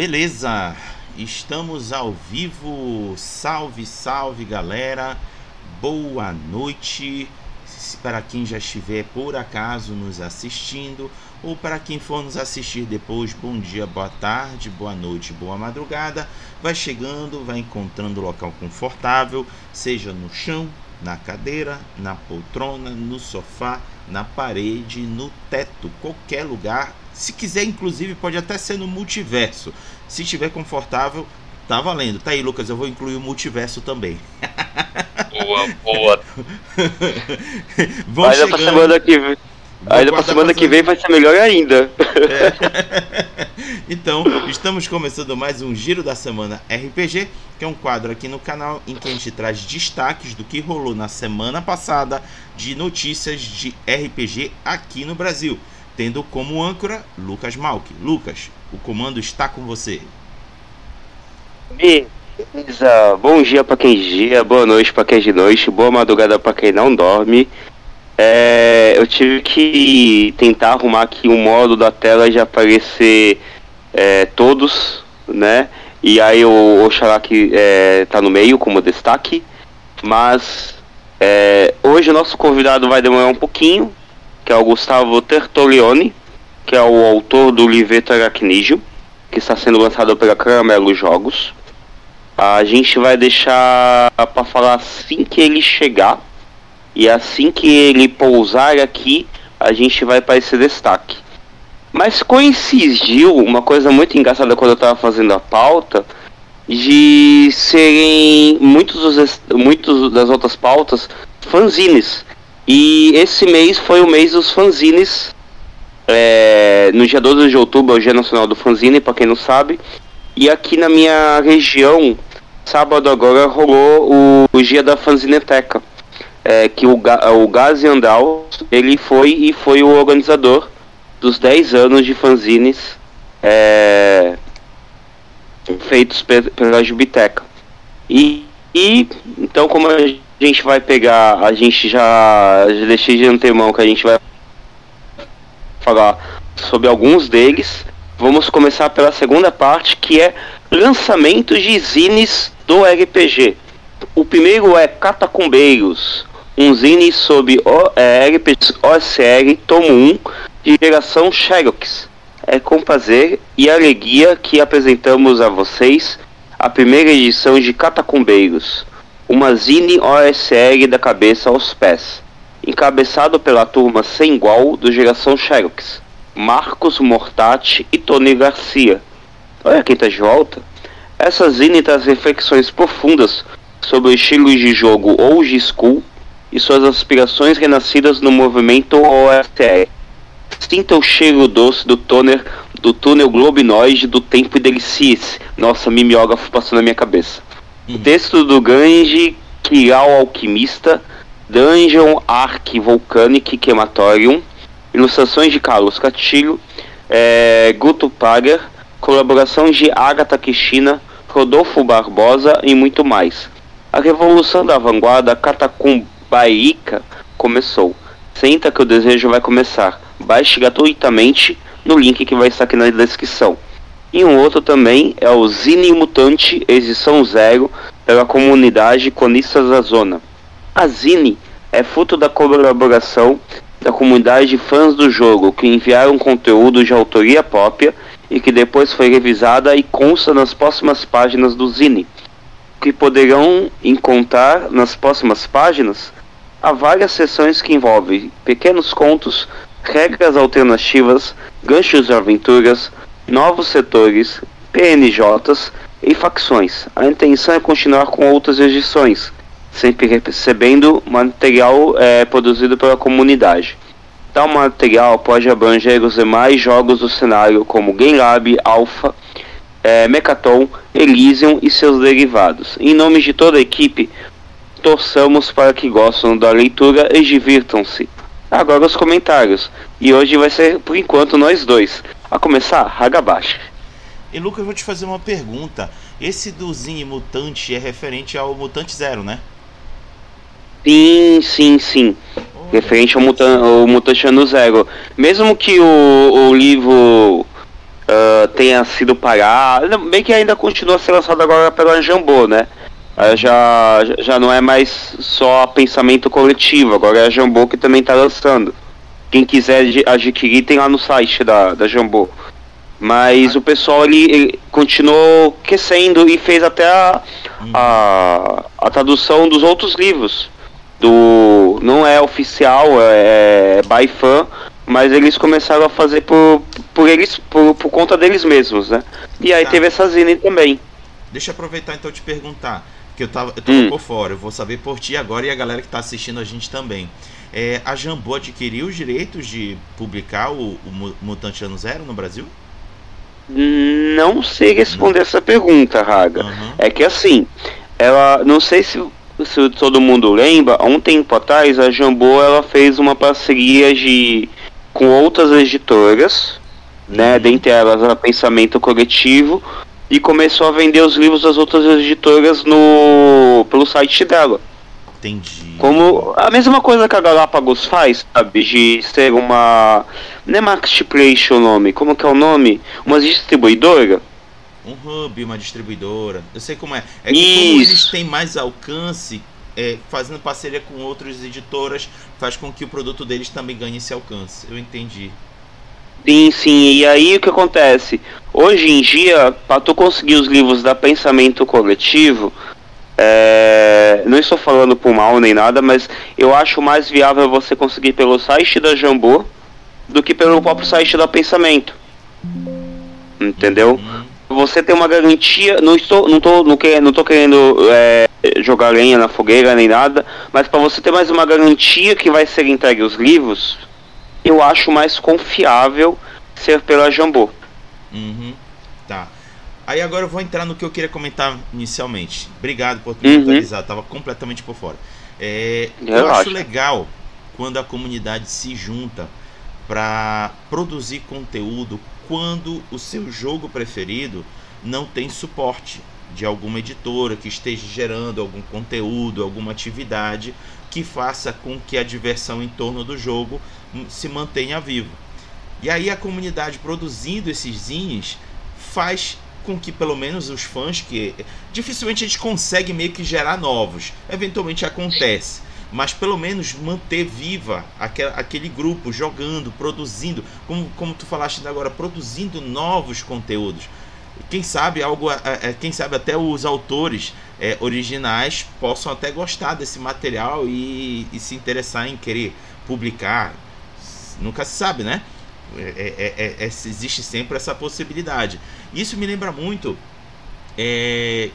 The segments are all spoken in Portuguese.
Beleza, estamos ao vivo. Salve, salve galera. Boa noite. Para quem já estiver por acaso nos assistindo, ou para quem for nos assistir depois, bom dia, boa tarde, boa noite, boa madrugada. Vai chegando, vai encontrando local confortável, seja no chão, na cadeira, na poltrona, no sofá, na parede, no teto, qualquer lugar se quiser, inclusive, pode até ser no multiverso. Se estiver confortável, tá valendo. Tá aí, Lucas, eu vou incluir o multiverso também. Boa, boa. Vão Ainda pra semana que vem. Ainda pra semana que vem vai ser melhor ainda. É. então, estamos começando mais um Giro da Semana RPG, que é um quadro aqui no canal em que a gente traz destaques do que rolou na semana passada de notícias de RPG aqui no Brasil tendo como âncora Lucas Malk. Lucas, o comando está com você. Beleza. Bom dia para quem dia, boa noite para quem de noite, boa madrugada para quem não dorme. É, eu tive que tentar arrumar aqui um modo da tela de aparecer é, todos, né? E aí o Oxalá que é, tá no meio como destaque. Mas é, hoje o nosso convidado vai demorar um pouquinho, que é o Gustavo Tertolioni, que é o autor do livreto Aracnídeo, que está sendo lançado pela Caramelo Jogos. A gente vai deixar para falar assim que ele chegar. E assim que ele pousar aqui, a gente vai para esse destaque. Mas coincidiu uma coisa muito engraçada quando eu estava fazendo a pauta de serem muitos, dos, muitos das outras pautas fanzines. E esse mês foi o mês dos fanzines. É, no dia 12 de outubro é o Dia Nacional do Fanzine, para quem não sabe. E aqui na minha região, sábado agora rolou o, o Dia da Fanzineteca. É, que o, o Gazi Andal, ele foi e foi o organizador dos 10 anos de fanzines é, feitos pela Jubiteca. E, e então como a a gente vai pegar, a gente já, já deixei de antemão que a gente vai falar sobre alguns deles. Vamos começar pela segunda parte, que é lançamentos de zines do RPG. O primeiro é Catacumbeiros, um zine sobre o, é, RPG OSR Tomo 1 de geração Xerox. É com prazer e alegria que apresentamos a vocês a primeira edição de Catacumbeiros uma zine OSR da cabeça aos pés, encabeçado pela turma sem igual do Geração Xerox, Marcos Mortati e Tony Garcia. Olha quem tá de volta. Essa zine traz reflexões profundas sobre estilos de jogo old school e suas aspirações renascidas no movimento OSR. Sinta o cheiro doce do toner do túnel globinoide do tempo e delicie-se. Nossa, mimeógrafo passou na minha cabeça. Texto do Ganji Kiral Alquimista, Dungeon Arc Volcanic Quematorium, ilustrações de Carlos Castilho, é, Guto Pager, colaboração de Agatha Kishina, Rodolfo Barbosa e muito mais. A revolução da vanguarda catacumbaica começou. Senta que o desejo vai começar. Baixe gratuitamente no link que vai estar aqui na descrição. E um outro também é o Zine Mutante Edição Zero pela comunidade Conistas da Zona. A Zine é fruto da colaboração da comunidade de fãs do jogo que enviaram conteúdo de autoria própria e que depois foi revisada e consta nas próximas páginas do Zine. Que poderão encontrar nas próximas páginas há várias seções que envolvem pequenos contos, regras alternativas, ganchos de aventuras, novos setores, PNJs e facções. A intenção é continuar com outras edições, sempre recebendo material é, produzido pela comunidade. Tal material pode abranger os demais jogos do cenário, como Game Lab, Alpha, é, Mechaton, Elysium e seus derivados. Em nome de toda a equipe, torçamos para que gostem da leitura e divirtam-se. Agora os comentários. E hoje vai ser, por enquanto, nós dois. A começar, Hagabashi. E Lucas, eu vou te fazer uma pergunta. Esse do Zine Mutante é referente ao Mutante Zero, né? Sim, sim, sim. Oh, referente ao, mutan ao Mutante Ano Zero. Mesmo que o, o livro uh, tenha sido parado. Bem que ainda continua a ser lançado agora pela Jambô, né? Uh, já, já não é mais só pensamento coletivo, agora é a Jambô que também está lançando. Quem quiser adquirir tem lá no site da, da Jambô. Mas o pessoal ele, ele continuou crescendo e fez até a, a, a, tradução dos outros livros. Do, não é oficial, é, é by fan, mas eles começaram a fazer por, por eles por, por conta deles mesmos, né? E aí tá. teve essa zine também. Deixa eu aproveitar então te perguntar, que eu tava, eu tava hum. por fora, eu vou saber por ti agora e a galera que está assistindo a gente também. É, a Jambô adquiriu os direitos de publicar o, o Mutante Ano Zero no Brasil? Não sei responder essa pergunta, Raga. Uhum. É que assim, ela. Não sei se, se todo mundo lembra, há um tempo atrás a Jambô ela fez uma parceria de, com outras editoras, né? Uhum. Dentre elas a Pensamento Coletivo, e começou a vender os livros das outras editoras no pelo site dela. Entendi. Como a mesma coisa que a Galápagos faz, sabe? De ser uma. Não é marketplace o nome, como que é o nome? Uma distribuidora? Um hub, uma distribuidora. Eu sei como é. É que como eles têm mais alcance, é, fazendo parceria com outras editoras, faz com que o produto deles também ganhe esse alcance. Eu entendi. Sim, sim. E aí o que acontece? Hoje em dia, para tu conseguir os livros da Pensamento Coletivo, é, não estou falando por mal nem nada, mas eu acho mais viável você conseguir pelo site da Jambô do que pelo próprio site da Pensamento. Entendeu? Você tem uma garantia. Não estou, não tô, não, que, não tô querendo é, jogar lenha na fogueira nem nada, mas para você ter mais uma garantia que vai ser entregue os livros, eu acho mais confiável ser pela Jambô. Uhum. Aí agora eu vou entrar no que eu queria comentar inicialmente. Obrigado por me uhum. atualizar, tava completamente por fora. É, eu, eu acho legal quando a comunidade se junta para produzir conteúdo quando o seu jogo preferido não tem suporte de alguma editora que esteja gerando algum conteúdo, alguma atividade que faça com que a diversão em torno do jogo se mantenha viva. E aí a comunidade produzindo esses zines faz com que pelo menos os fãs que dificilmente a gente consegue meio que gerar novos, eventualmente acontece, mas pelo menos manter viva aquele, aquele grupo jogando, produzindo, como, como tu falaste agora, produzindo novos conteúdos. Quem sabe algo, é, é, quem sabe até os autores é, originais possam até gostar desse material e, e se interessar em querer publicar. Nunca se sabe, né? É é, é, é, existe sempre essa possibilidade. Isso me lembra muito é,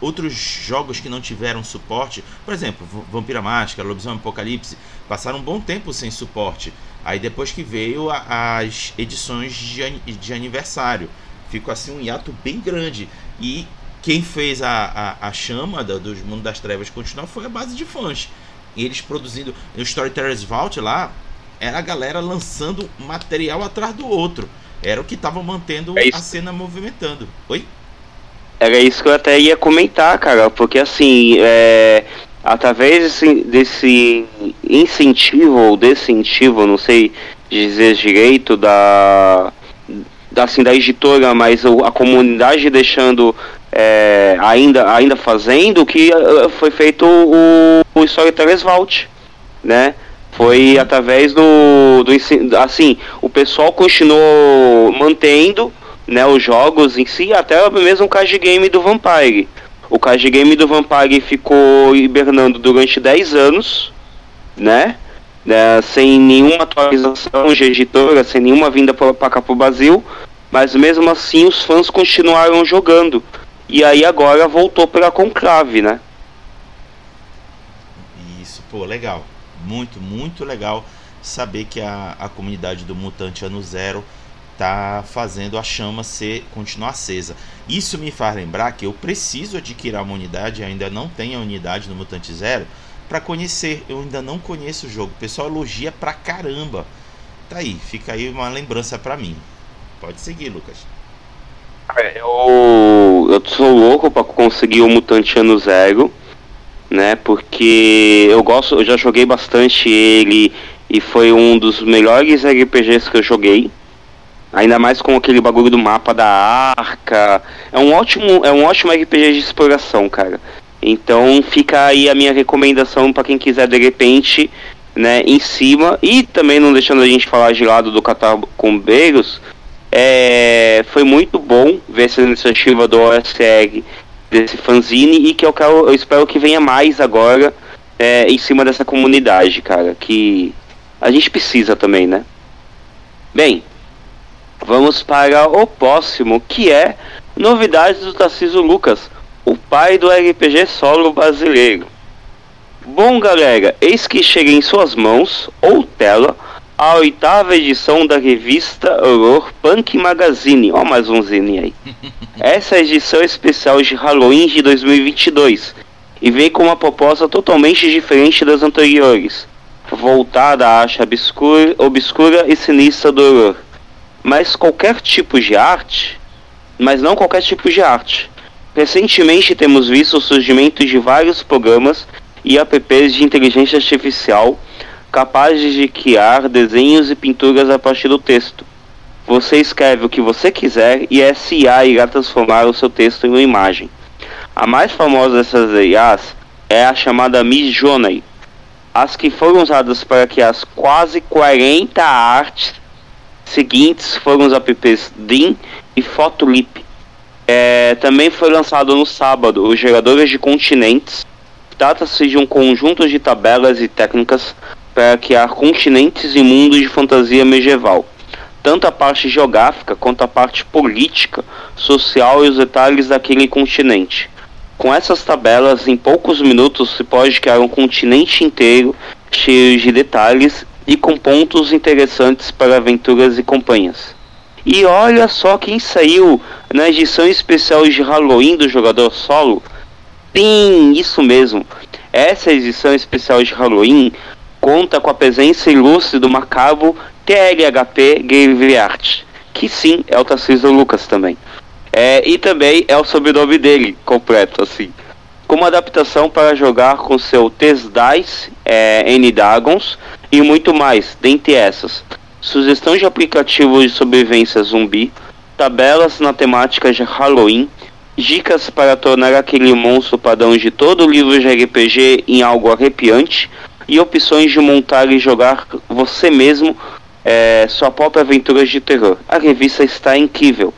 outros jogos que não tiveram suporte. Por exemplo, Vampira Máscara, Lobisomem Apocalipse, passaram um bom tempo sem suporte. Aí depois que veio a, as edições de, de aniversário, ficou assim um hiato bem grande. E quem fez a, a, a chama do, dos Mundo das Trevas continuar foi a base de fãs. Eles produzindo o Storytellers Vault lá, era a galera lançando material atrás do outro. Era o que estava mantendo é a cena movimentando. Oi? Era isso que eu até ia comentar, cara, porque assim, é, através desse, desse incentivo ou desincentivo, não sei dizer direito, da, da, assim, da editora, mas a comunidade deixando é, ainda, ainda fazendo, que é, foi feito o, o Storytellers Vault, né? Foi através do, do assim, o pessoal continuou mantendo, né, os jogos em si, até mesmo o card game do Vampire. O card game do Vampire ficou hibernando durante 10 anos, né? né sem nenhuma atualização de editora, sem nenhuma vinda para cá pro Brasil, mas mesmo assim os fãs continuaram jogando. E aí agora voltou pela Conclave, né? Isso, pô, legal muito, muito legal saber que a, a comunidade do Mutante Ano Zero tá fazendo a chama ser continuar acesa. Isso me faz lembrar que eu preciso adquirir uma unidade, ainda não tenho a unidade no Mutante Zero para conhecer. Eu ainda não conheço o jogo. O pessoal elogia pra caramba. Tá aí, fica aí uma lembrança para mim. Pode seguir, Lucas. Eu, eu sou louco para conseguir o Mutante Ano Zero né? Porque eu gosto, eu já joguei bastante ele e foi um dos melhores RPGs que eu joguei, Ainda mais com aquele bagulho do mapa da arca. É um ótimo, é um ótimo RPG de exploração, cara. Então fica aí a minha recomendação para quem quiser de repente, né, em cima e também não deixando a gente falar de lado do Catacombeiros, é, foi muito bom ver essa iniciativa do OSR desse fanzine e que eu, quero, eu espero que venha mais agora é, em cima dessa comunidade, cara, que a gente precisa também, né? Bem, vamos para o próximo, que é novidades do Tarcísio Lucas, o pai do RPG solo brasileiro. Bom, galera, eis que chega em suas mãos, ou tela, a oitava edição da revista Horror Punk Magazine. Ó, mais um zine aí. Essa edição especial de Halloween de 2022 e vem com uma proposta totalmente diferente das anteriores, voltada à arte obscura, obscura e sinistra do horror. Mas qualquer tipo de arte, mas não qualquer tipo de arte. Recentemente temos visto o surgimento de vários programas e apps de inteligência artificial capazes de criar desenhos e pinturas a partir do texto. Você escreve o que você quiser e a IA irá transformar o seu texto em uma imagem. A mais famosa dessas IAs é a chamada Midjourney. As que foram usadas para criar as quase 40 artes seguintes foram os apps DIN e Photolip. É, também foi lançado no sábado os geradores de continentes. Trata-se de um conjunto de tabelas e técnicas para criar continentes e mundos de fantasia medieval. Tanto a parte geográfica quanto a parte política, social e os detalhes daquele continente. Com essas tabelas, em poucos minutos se pode criar um continente inteiro cheio de detalhes e com pontos interessantes para aventuras e campanhas. E olha só quem saiu na edição especial de Halloween do jogador solo. Sim, isso mesmo. Essa edição especial de Halloween conta com a presença ilustre do macabro TLHP Graveyard, que sim é o Tarcísio Lucas também. É, e também é o sobrenome dele completo, assim. Como adaptação para jogar com seu Test Dice, é, N-Dragons e muito mais, dentre essas. Sugestão de aplicativos de sobrevivência zumbi, tabelas na temática de Halloween, dicas para tornar aquele monstro padrão de todo o livro de RPG em algo arrepiante, e opções de montar e jogar você mesmo é, sua própria aventura de terror. A revista está incrível.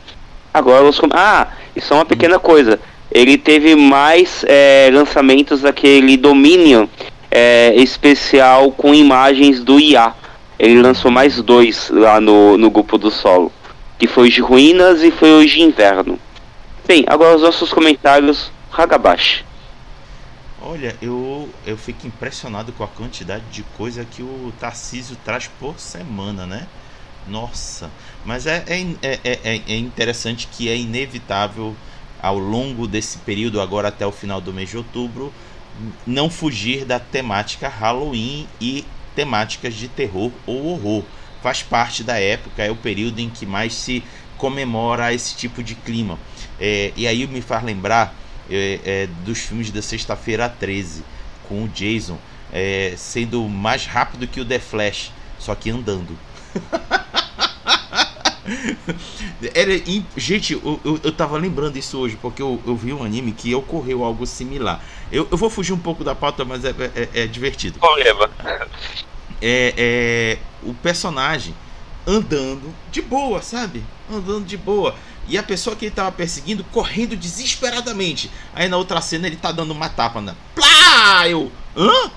Agora os ah, isso é uma pequena coisa. Ele teve mais é, lançamentos daquele Dominion é, especial com imagens do IA. Ele lançou mais dois lá no, no grupo do solo. Que foi de ruínas e foi hoje inverno. Bem, agora os nossos comentários. Hagabashi. Olha, eu, eu fico impressionado com a quantidade de coisa que o Tarcísio traz por semana, né? Nossa, mas é, é, é, é, é interessante que é inevitável ao longo desse período, agora até o final do mês de outubro, não fugir da temática Halloween e temáticas de terror ou horror. Faz parte da época, é o período em que mais se comemora esse tipo de clima. É, e aí me faz lembrar é, é, dos filmes da Sexta-feira 13, com o Jason é, sendo mais rápido que o The Flash, só que andando. Era, gente, eu, eu, eu, tava lembrando isso hoje, porque eu, eu vi um anime que ocorreu algo similar. Eu, eu vou fugir um pouco da pauta, mas é, é, é divertido. Problema. É, é, o personagem andando de boa, sabe? Andando de boa. E a pessoa que ele tava perseguindo correndo desesperadamente. Aí na outra cena ele tá dando uma tapa na. Plá! Eu. Hã?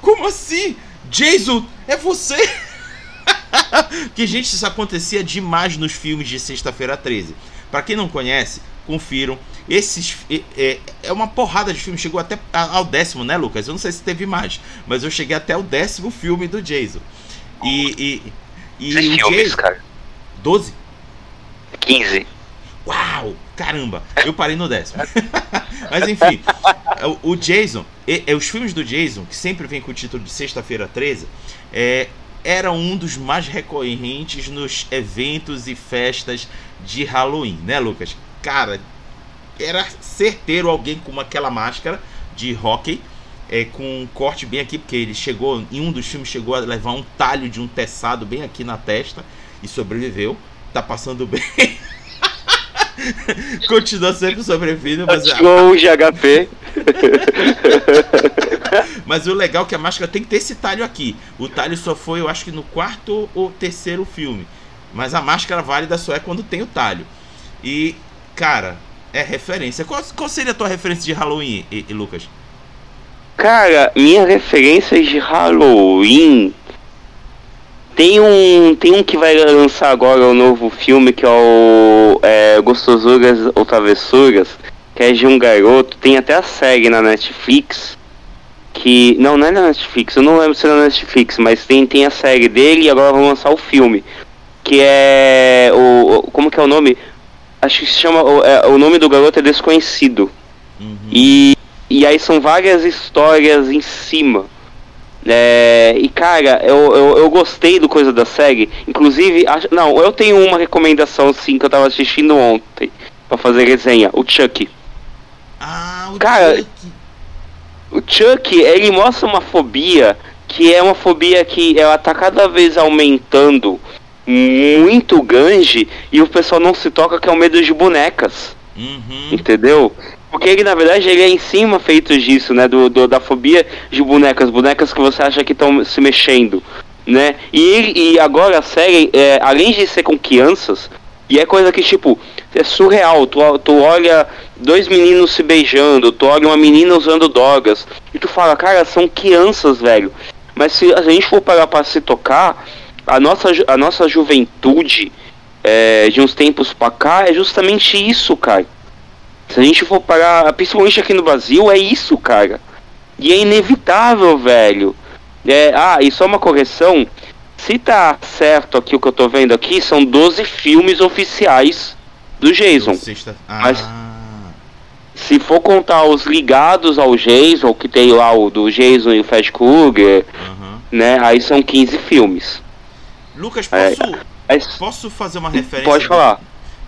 Como assim? Jason, é você? que, gente, isso acontecia demais nos filmes de Sexta-feira 13. Para quem não conhece, confiram. Esses é, é, uma porrada de filmes. Chegou até ao décimo, né, Lucas? Eu não sei se teve mais, mas eu cheguei até o décimo filme do Jason. E. e, e o filmes, Jason, cara? 12? 15. Uau! Caramba! Eu parei no décimo. Mas enfim, o, Jason, e, os filmes do Jason, que sempre vem com o título de Sexta-feira 13, é, era um dos mais recorrentes nos eventos e festas de Halloween, né, Lucas? Cara, era certeiro alguém com aquela máscara de hockey, é, com um corte bem aqui, porque ele chegou, em um dos filmes, chegou a levar um talho de um teçado bem aqui na testa e sobreviveu. tá passando bem. Continua sempre sobrevivendo, mas. Show de HP. mas o legal é que a máscara tem que ter esse talho aqui. O talho só foi, eu acho que no quarto ou terceiro filme. Mas a máscara válida só é quando tem o talho. E, cara, é referência. Qual, qual seria a tua referência de Halloween, e, e Lucas? Cara, minha referência de Halloween. Tem um, tem um que vai lançar agora o um novo filme que é o é, Gostosuras ou Travessuras, que é de um garoto. Tem até a série na Netflix. Que. Não, não é na Netflix, eu não lembro se é na Netflix, mas tem, tem a série dele e agora vão lançar o filme. Que é. O, como que é o nome? Acho que se chama. O, é, o nome do garoto é Desconhecido. Uhum. E, e aí são várias histórias em cima. É, e cara, eu, eu, eu, gostei do coisa da série. Inclusive, acho, não, eu tenho uma recomendação sim que eu tava assistindo ontem para fazer resenha, o Chuck. Ah, o cara, Chuck. O Chuck, ele mostra uma fobia que é uma fobia que ela tá cada vez aumentando muito grande e o pessoal não se toca que é o medo de bonecas. Uhum. Entendeu? Porque ele, na verdade, ele é em cima feito disso, né? Do, do da fobia de bonecas, bonecas que você acha que estão se mexendo, né? E, e agora a série, é, além de ser com crianças, e é coisa que, tipo, é surreal. Tu, tu olha dois meninos se beijando, tu olha uma menina usando drogas, e tu fala, cara, são crianças, velho. Mas se a gente for parar pra se tocar, a nossa, a nossa juventude é, de uns tempos pra cá é justamente isso, cara. Se a gente for parar, principalmente aqui no Brasil, é isso, cara. E é inevitável, velho. É, ah, e só uma correção. Se tá certo aqui o que eu tô vendo aqui, são 12 filmes oficiais do Jason. Ah. Mas se for contar os ligados ao Jason, que tem lá o do Jason e o Fred Krueger, uhum. né? Aí são 15 filmes. Lucas, posso, é, posso fazer uma referência? Pode falar.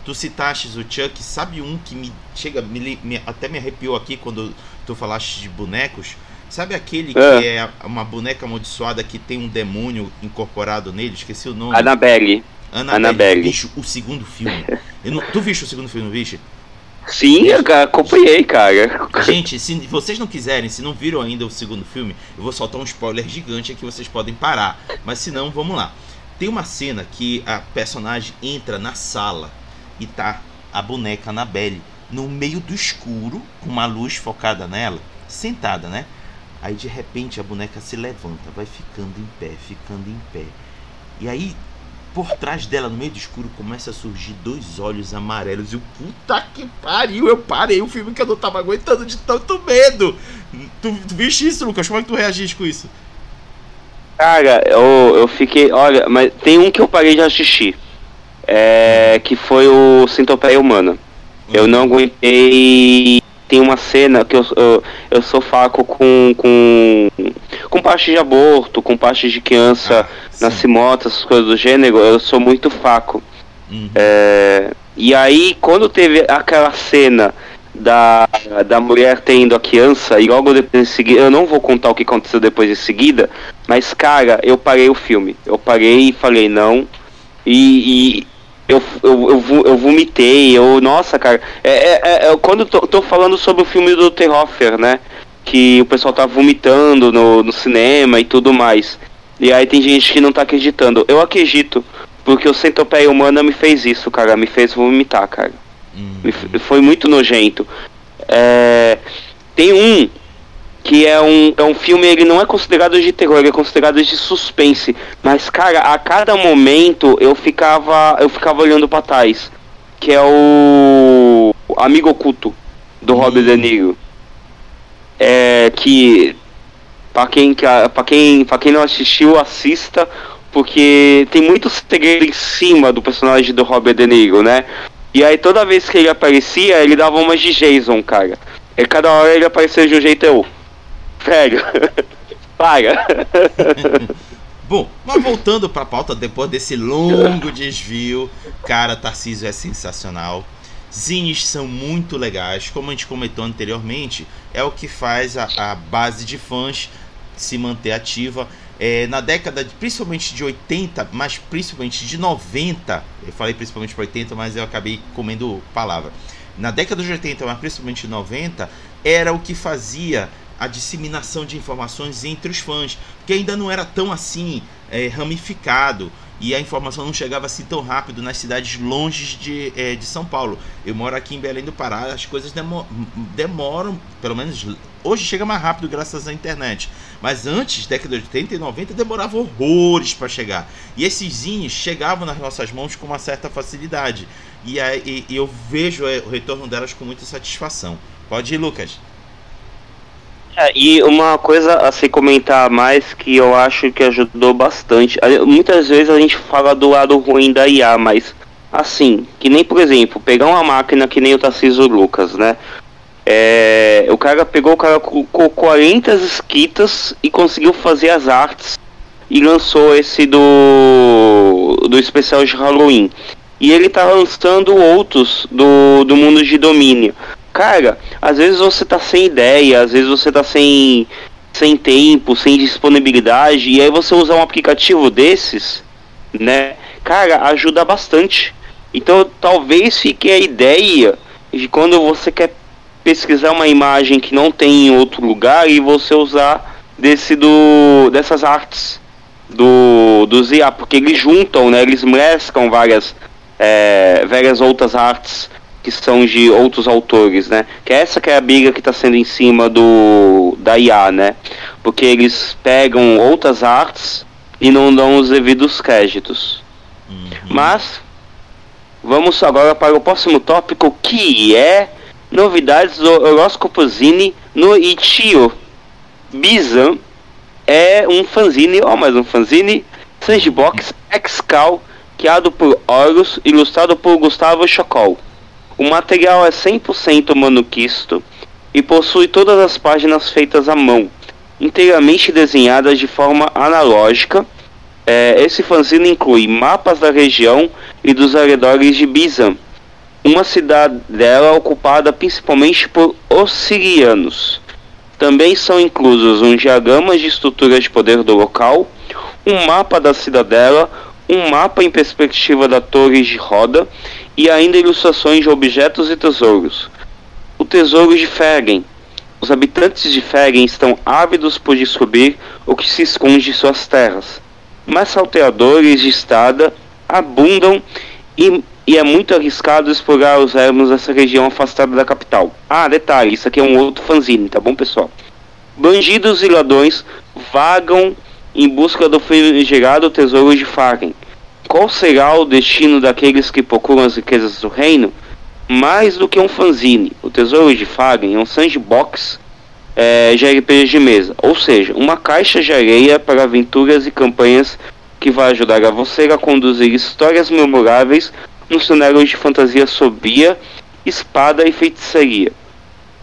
Tu citaste o Chuck, sabe um que me chega, me, me, até me arrepiou aqui quando tu falaste de bonecos? Sabe aquele é. que é uma boneca amaldiçoada que tem um demônio incorporado nele? Esqueci o nome. Annabelle. Annabelle. Annabelle. Bicho, o segundo filme. não, tu viste o segundo filme, bicho? Sim, eu acompanhei, cara. Gente, se vocês não quiserem, se não viram ainda o segundo filme, eu vou soltar um spoiler gigante aqui, vocês podem parar. Mas se não, vamos lá. Tem uma cena que a personagem entra na sala e tá a boneca Annabelle no meio do escuro, com uma luz focada nela, sentada, né? Aí de repente a boneca se levanta, vai ficando em pé, ficando em pé. E aí, por trás dela, no meio do escuro, começa a surgir dois olhos amarelos. E o puta que pariu, eu parei o filme que eu não tava aguentando de tanto medo. Tu, tu viste isso, Lucas? Como é que tu reagiste com isso? Cara, eu, eu fiquei. Olha, mas tem um que eu parei de assistir é, que foi o Centopeia Humana. Eu não aguentei. Tem uma cena que eu, eu, eu sou faco com, com, com parte de aborto, com parte de criança ah, nas essas coisas do gênero, eu sou muito faco. Uhum. É, e aí, quando teve aquela cena da, da mulher tendo a criança, e logo depois em seguida, eu não vou contar o que aconteceu depois em seguida, mas cara, eu parei o filme. Eu parei e falei, não. E eu, eu, eu, eu vomitei, eu. Nossa, cara. É, é, é, é quando tô, tô falando sobre o filme do Terroffer, né? Que o pessoal tá vomitando no, no cinema e tudo mais. E aí tem gente que não tá acreditando. Eu acredito, porque o Centopeia Humana me fez isso, cara. Me fez vomitar, cara. Hum. Foi muito nojento. É, tem um que é um, é um filme, ele não é considerado de terror, ele é considerado de suspense. Mas, cara, a cada momento eu ficava, eu ficava olhando para trás. Que é o Amigo Oculto, do hum. Robert De Niro. É, que, para quem, pra quem, pra quem não assistiu, assista, porque tem muito segredo em cima do personagem do Robert De Niro, né? E aí toda vez que ele aparecia, ele dava uma de Jason, cara. E cada hora ele aparecia de um jeito eu. Velho, paga. Bom, mas voltando para a pauta, depois desse longo desvio, cara, Tarcísio é sensacional. Zines são muito legais, como a gente comentou anteriormente, é o que faz a, a base de fãs se manter ativa. é, na década de, principalmente de 80, mas principalmente de 90, eu falei principalmente para 80, mas eu acabei comendo palavra. Na década de 80, mas principalmente de 90, era o que fazia a disseminação de informações entre os fãs, que ainda não era tão assim é, ramificado e a informação não chegava assim tão rápido nas cidades longe de, é, de São Paulo. Eu moro aqui em Belém do Pará, as coisas demo demoram, pelo menos hoje chega mais rápido graças à internet. Mas antes, década de 80 e 90, demorava horrores para chegar. E esses zines chegavam nas nossas mãos com uma certa facilidade. E, aí, e eu vejo é, o retorno delas com muita satisfação. Pode ir, Lucas. É, e uma coisa a se comentar mais que eu acho que ajudou bastante. Muitas vezes a gente fala do lado ruim da IA, mas assim, que nem por exemplo, pegar uma máquina que nem o Tarcísio Lucas, né? É, o cara pegou, o cara com 40 esquitas e conseguiu fazer as artes e lançou esse do do especial de Halloween. E ele tá lançando outros do, do mundo de domínio. Cara, às vezes você tá sem ideia, às vezes você tá sem, sem tempo, sem disponibilidade, e aí você usar um aplicativo desses, né? Cara, ajuda bastante. Então talvez fique a ideia de quando você quer pesquisar uma imagem que não tem em outro lugar e você usar desse do dessas artes do dos IA, porque eles juntam, né? Eles mesclam várias é, várias outras artes que são de outros autores, né? Que é essa que é a briga que está sendo em cima do da IA, né? Porque eles pegam outras artes e não dão os devidos créditos. Uhum. Mas vamos agora para o próximo tópico que é novidades do horóscopo Zine no Itio. Bizan é um fanzine, ó, mais um fanzine, Sandbox Excal, criado por Horus, ilustrado por Gustavo Chocol. O material é 100% manuquisto e possui todas as páginas feitas à mão, inteiramente desenhadas de forma analógica. É, esse fanzine inclui mapas da região e dos arredores de Bizan, uma cidadela ocupada principalmente por ossirianos. Também são inclusos um diagrama de estrutura de poder do local, um mapa da cidadela, um mapa em perspectiva da torre de roda e ainda ilustrações de objetos e tesouros. O tesouro de Fergen. Os habitantes de Fergen estão ávidos por descobrir o que se esconde em suas terras. Mas salteadores de estrada abundam e, e, é muito arriscado explorar os ermos dessa região afastada da capital. Ah, detalhe, isso aqui é um outro fanzine, tá bom, pessoal? Bandidos e ladrões vagam em busca do gerado tesouro de Fargen qual será o destino daqueles que procuram as riquezas do reino? Mais do que um fanzine, o Tesouro de Fagen é um sandbox é, de RPG de mesa, ou seja, uma caixa de areia para aventuras e campanhas que vai ajudar a você a conduzir histórias memoráveis no cenário de fantasia sobria, espada e feitiçaria.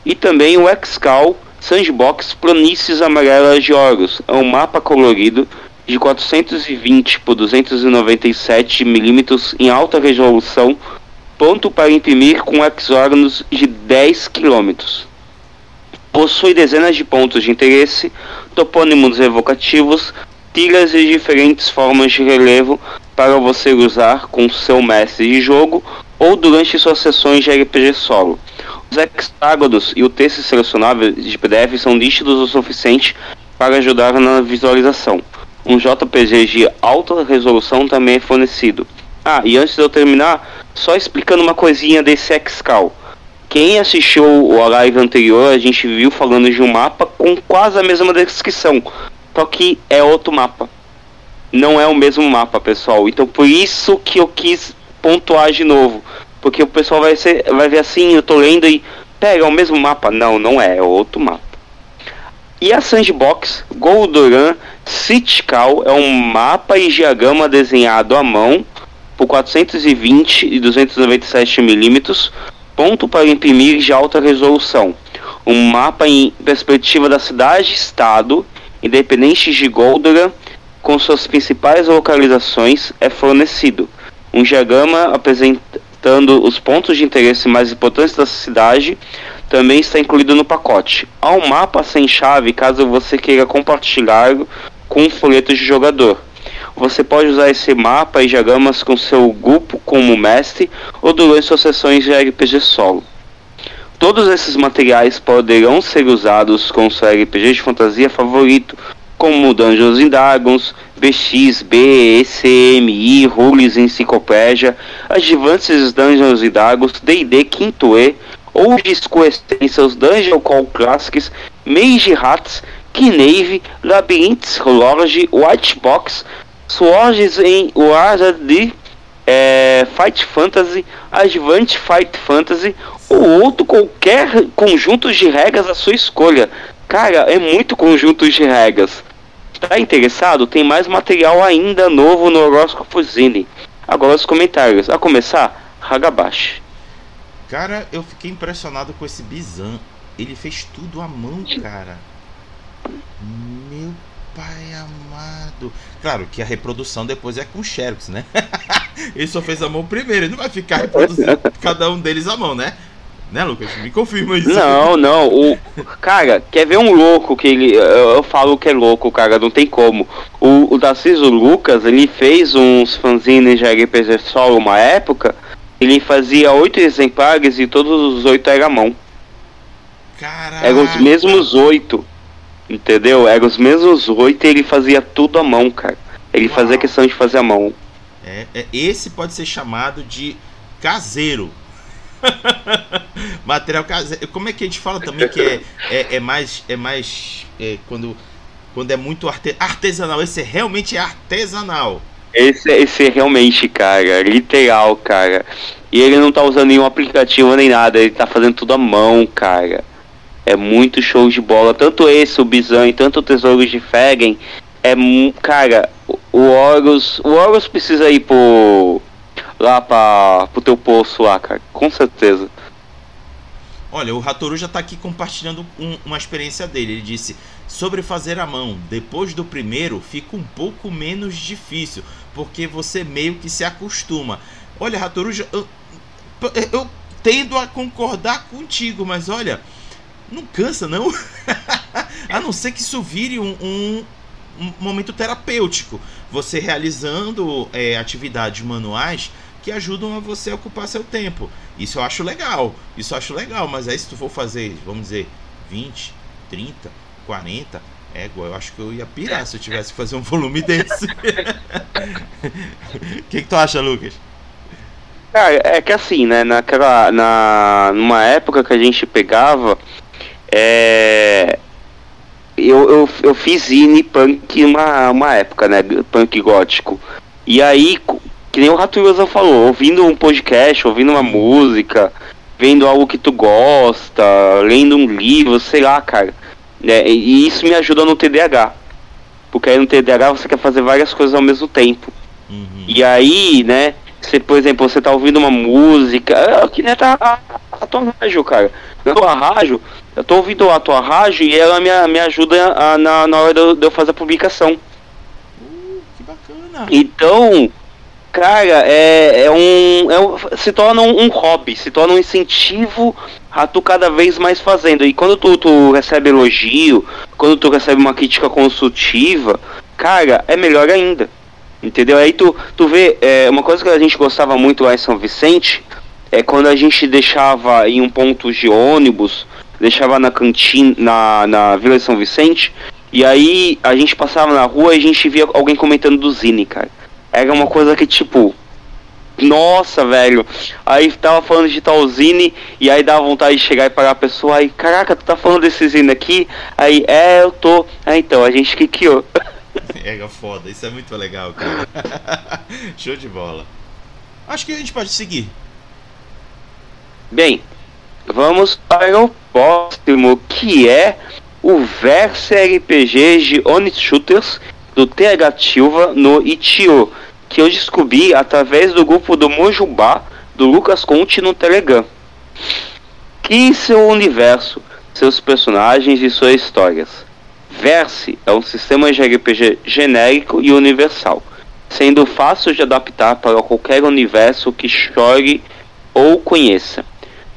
E também o Excal Sandbox Planícies Amarelas de Horus, é um mapa colorido de 420 por 297 milímetros em alta resolução, ponto para imprimir com hexágonos de 10 km. Possui dezenas de pontos de interesse, topônimos evocativos, trilhas e diferentes formas de relevo para você usar com seu mestre de jogo ou durante suas sessões de RPG solo. Os hexágonos e o texto selecionável de PDF são nítidos o suficiente para ajudar na visualização um JPG de alta resolução também é fornecido. Ah, e antes de eu terminar, só explicando uma coisinha desse Xcal. Quem assistiu o live anterior, a gente viu falando de um mapa com quase a mesma descrição, só que é outro mapa. Não é o mesmo mapa, pessoal. Então por isso que eu quis pontuar de novo, porque o pessoal vai ser, vai ver assim, eu tô lendo e pega é o mesmo mapa. Não, não é, é outro mapa. E a Sandbox Goldoran Citical é um mapa e diagrama desenhado à mão por 420 e 297 milímetros, ponto para imprimir de alta resolução. Um mapa em perspectiva da cidade-estado, independente de Goldoran, com suas principais localizações, é fornecido. Um diagrama apresentando os pontos de interesse mais importantes da cidade também está incluído no pacote. Há um mapa sem chave caso você queira compartilhar com folhetos de jogador. Você pode usar esse mapa e diagramas com seu grupo como mestre ou durante suas sessões de RPG solo. Todos esses materiais poderão ser usados com seu RPG de fantasia favorito, como Dungeons and Dragons, BX, B, ECMI, Rules Enciclopédia, Advances Dungeons and Dragons, D&D 5e, ou Disco Essentials, Dungeon Call Classics, Mage Hats, Knave, Labyrinths, Lodge, White Box, Swords em Wizard é, Fight Fantasy, Advance Fight Fantasy ou outro qualquer conjunto de regras à sua escolha. Cara, é muito conjunto de regras. Tá interessado? Tem mais material ainda novo no Horóscopo Zine. Agora os comentários. A começar, Hagabashi. Cara, eu fiquei impressionado com esse Bizan. Ele fez tudo à mão, cara. Meu pai amado. Claro que a reprodução depois é com Xerox, né? ele só fez a mão primeiro. Ele não vai ficar reproduzindo cada um deles à mão, né? Né, Lucas? Me confirma isso. Não, não. O, cara, quer ver um louco que ele. Eu, falo que é louco, cara, não tem como. O, o Lucas, ele fez uns fanzines de RPG solo uma época. Ele fazia oito exemplares e todos os oito eram à mão. Caraca. Eram os mesmos oito. Entendeu? Eram os mesmos oito e ele fazia tudo à mão, cara. Ele Uau. fazia questão de fazer à mão. É, é, esse pode ser chamado de caseiro. Material caseiro. Como é que a gente fala também que é, é, é mais. É mais. É, quando, quando é muito arte, artesanal. Esse realmente é artesanal. Esse, esse é realmente, cara, literal, cara. E ele não tá usando nenhum aplicativo nem nada, ele tá fazendo tudo à mão, cara. É muito show de bola. Tanto esse, o Bizan, e tanto o Tesouro de Fegen. É, cara, o Horus. O Horus precisa ir pro lá pra, pro teu poço lá, cara. Com certeza. Olha, o Ratoru já tá aqui compartilhando um, uma experiência dele. Ele disse: sobre fazer a mão, depois do primeiro fica um pouco menos difícil, porque você meio que se acostuma. Olha, Ratoru, eu, eu tendo a concordar contigo, mas olha, não cansa não. a não ser que isso vire um, um, um momento terapêutico. Você realizando é, atividades manuais que ajudam a você a ocupar seu tempo. Isso eu acho legal. Isso eu acho legal, mas aí se tu for fazer, vamos dizer, 20, 30, 40, égua, eu acho que eu ia pirar se eu tivesse que fazer um volume desse. O que, que tu acha, Lucas? Cara, é que assim, né, naquela, na, numa época que a gente pegava, é, eu, eu, eu fiz zine punk uma, uma época, né, punk gótico, e aí que nem o Raturosa falou, ouvindo um podcast, ouvindo uma música, vendo algo que tu gosta, lendo um livro, sei lá, cara. É, e isso me ajuda no TDAH. Porque aí no TDAH você quer fazer várias coisas ao mesmo tempo. Uhum. E aí, né, você, por exemplo, você tá ouvindo uma música, é, que nem tá a, a tua rádio, cara. Na tua rádio, eu tô ouvindo a tua rádio e ela me, me ajuda a, na, na hora de eu, fazer a publicação. Uh, que bacana. Então, cara, é, é, um, é um, se torna um, um, hobby, se torna um incentivo tu cada vez mais fazendo. E quando tu, tu recebe elogio, quando tu recebe uma crítica construtiva, cara, é melhor ainda. Entendeu? Aí tu, tu vê, é, uma coisa que a gente gostava muito lá em São Vicente é quando a gente deixava em um ponto de ônibus, deixava na cantina, na, na Vila de São Vicente, e aí a gente passava na rua e a gente via alguém comentando do Zine, cara. Era uma coisa que, tipo, nossa, velho. Aí tava falando de tal zine e aí dava vontade de chegar e parar a pessoa. Aí, caraca, tu tá falando desse zine aqui? Aí, é, eu tô. É, então, a gente que criou. É foda, isso é muito legal, cara. Show de bola. Acho que a gente pode seguir. Bem, vamos para o próximo, que é o Verse RPG de Onix Shooters do TH Silva no Itio, que eu descobri através do grupo do Mojubá do Lucas Conte no Telegram. Que seu universo, seus personagens e suas histórias. Verse é um sistema de RPG genérico e universal, sendo fácil de adaptar para qualquer universo que chore ou conheça.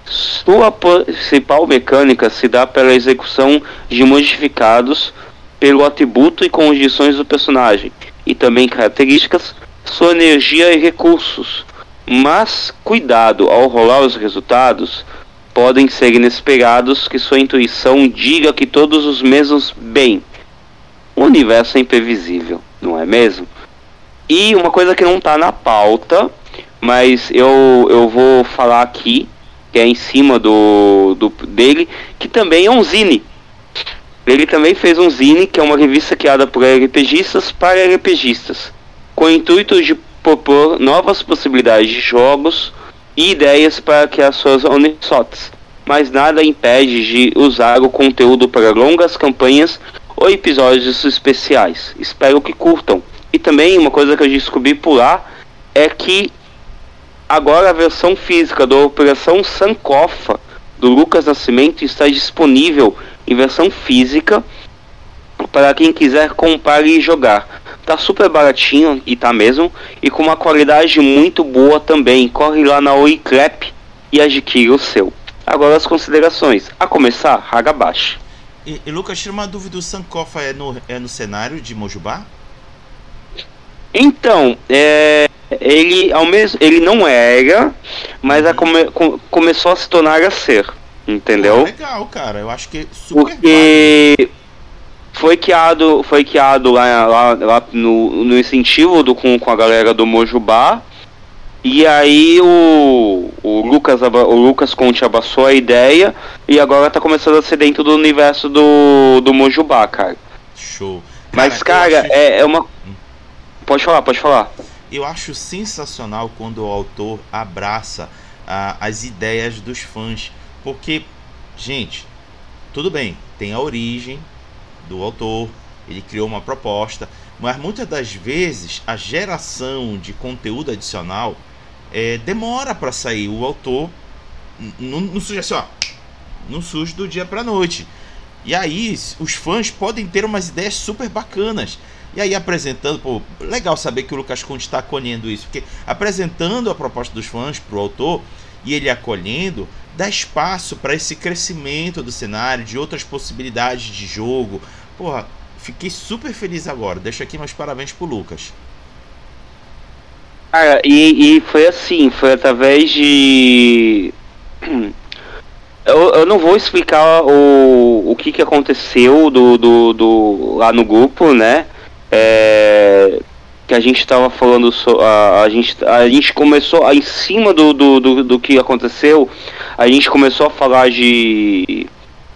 Sua principal mecânica se dá pela execução de modificados pelo atributo e condições do personagem, e também características, sua energia e recursos. Mas cuidado ao rolar os resultados, podem ser inesperados que sua intuição diga que todos os mesmos bem. O universo é imprevisível, não é mesmo? E uma coisa que não está na pauta, mas eu, eu vou falar aqui, que é em cima do, do dele, que também é um zine. Ele também fez um zine, que é uma revista criada por RPGistas para RPGistas, com o intuito de propor novas possibilidades de jogos e ideias para criar suas onisotes, mas nada impede de usar o conteúdo para longas campanhas ou episódios especiais. Espero que curtam. E também uma coisa que eu descobri por lá é que agora a versão física da Operação Sankofa do Lucas Nascimento está disponível em versão física para quem quiser comprar e jogar. Tá super baratinho e tá mesmo e com uma qualidade muito boa também. Corre lá na Oiclap e adquire o seu. Agora as considerações. A começar, Hagabashi. E, e Lucas, tira uma dúvida: o Sankofa é no, é no cenário de Mojubá? Então, é, ele ao mesmo ele não era, mas a uhum. come, com, começou a se tornar a ser, entendeu? Pô, legal, cara. Eu acho que é super Porque válido. Foi criado, foi criado lá, lá, lá no, no incentivo do com, com a galera do Mojubá. E aí o, o Lucas o Lucas Conte abraçou a ideia e agora tá começando a ser dentro do universo do do Mojubá, cara. Show. Cara, Mas cara, acho... é, é uma hum. Pode falar, pode falar. Eu acho sensacional quando o autor abraça ah, as ideias dos fãs, porque, gente, tudo bem, tem a origem do autor, ele criou uma proposta, mas muitas das vezes a geração de conteúdo adicional é, demora para sair. O autor não, surge assim, ó, não surge do dia para noite. E aí os fãs podem ter umas ideias super bacanas. E aí apresentando, pô, legal saber que o Lucas Conte está acolhendo isso, porque apresentando a proposta dos fãs para o autor e ele acolhendo, dá espaço para esse crescimento do cenário, de outras possibilidades de jogo. Porra, fiquei super feliz agora. Deixa aqui meus parabéns pro Lucas. Cara, e, e foi assim, foi através de. Eu, eu não vou explicar o, o que, que aconteceu do, do, do, lá no grupo, né? é, que a gente estava falando, so, a, a, gente, a gente começou, em cima do, do, do, do, que aconteceu, a gente começou a falar de,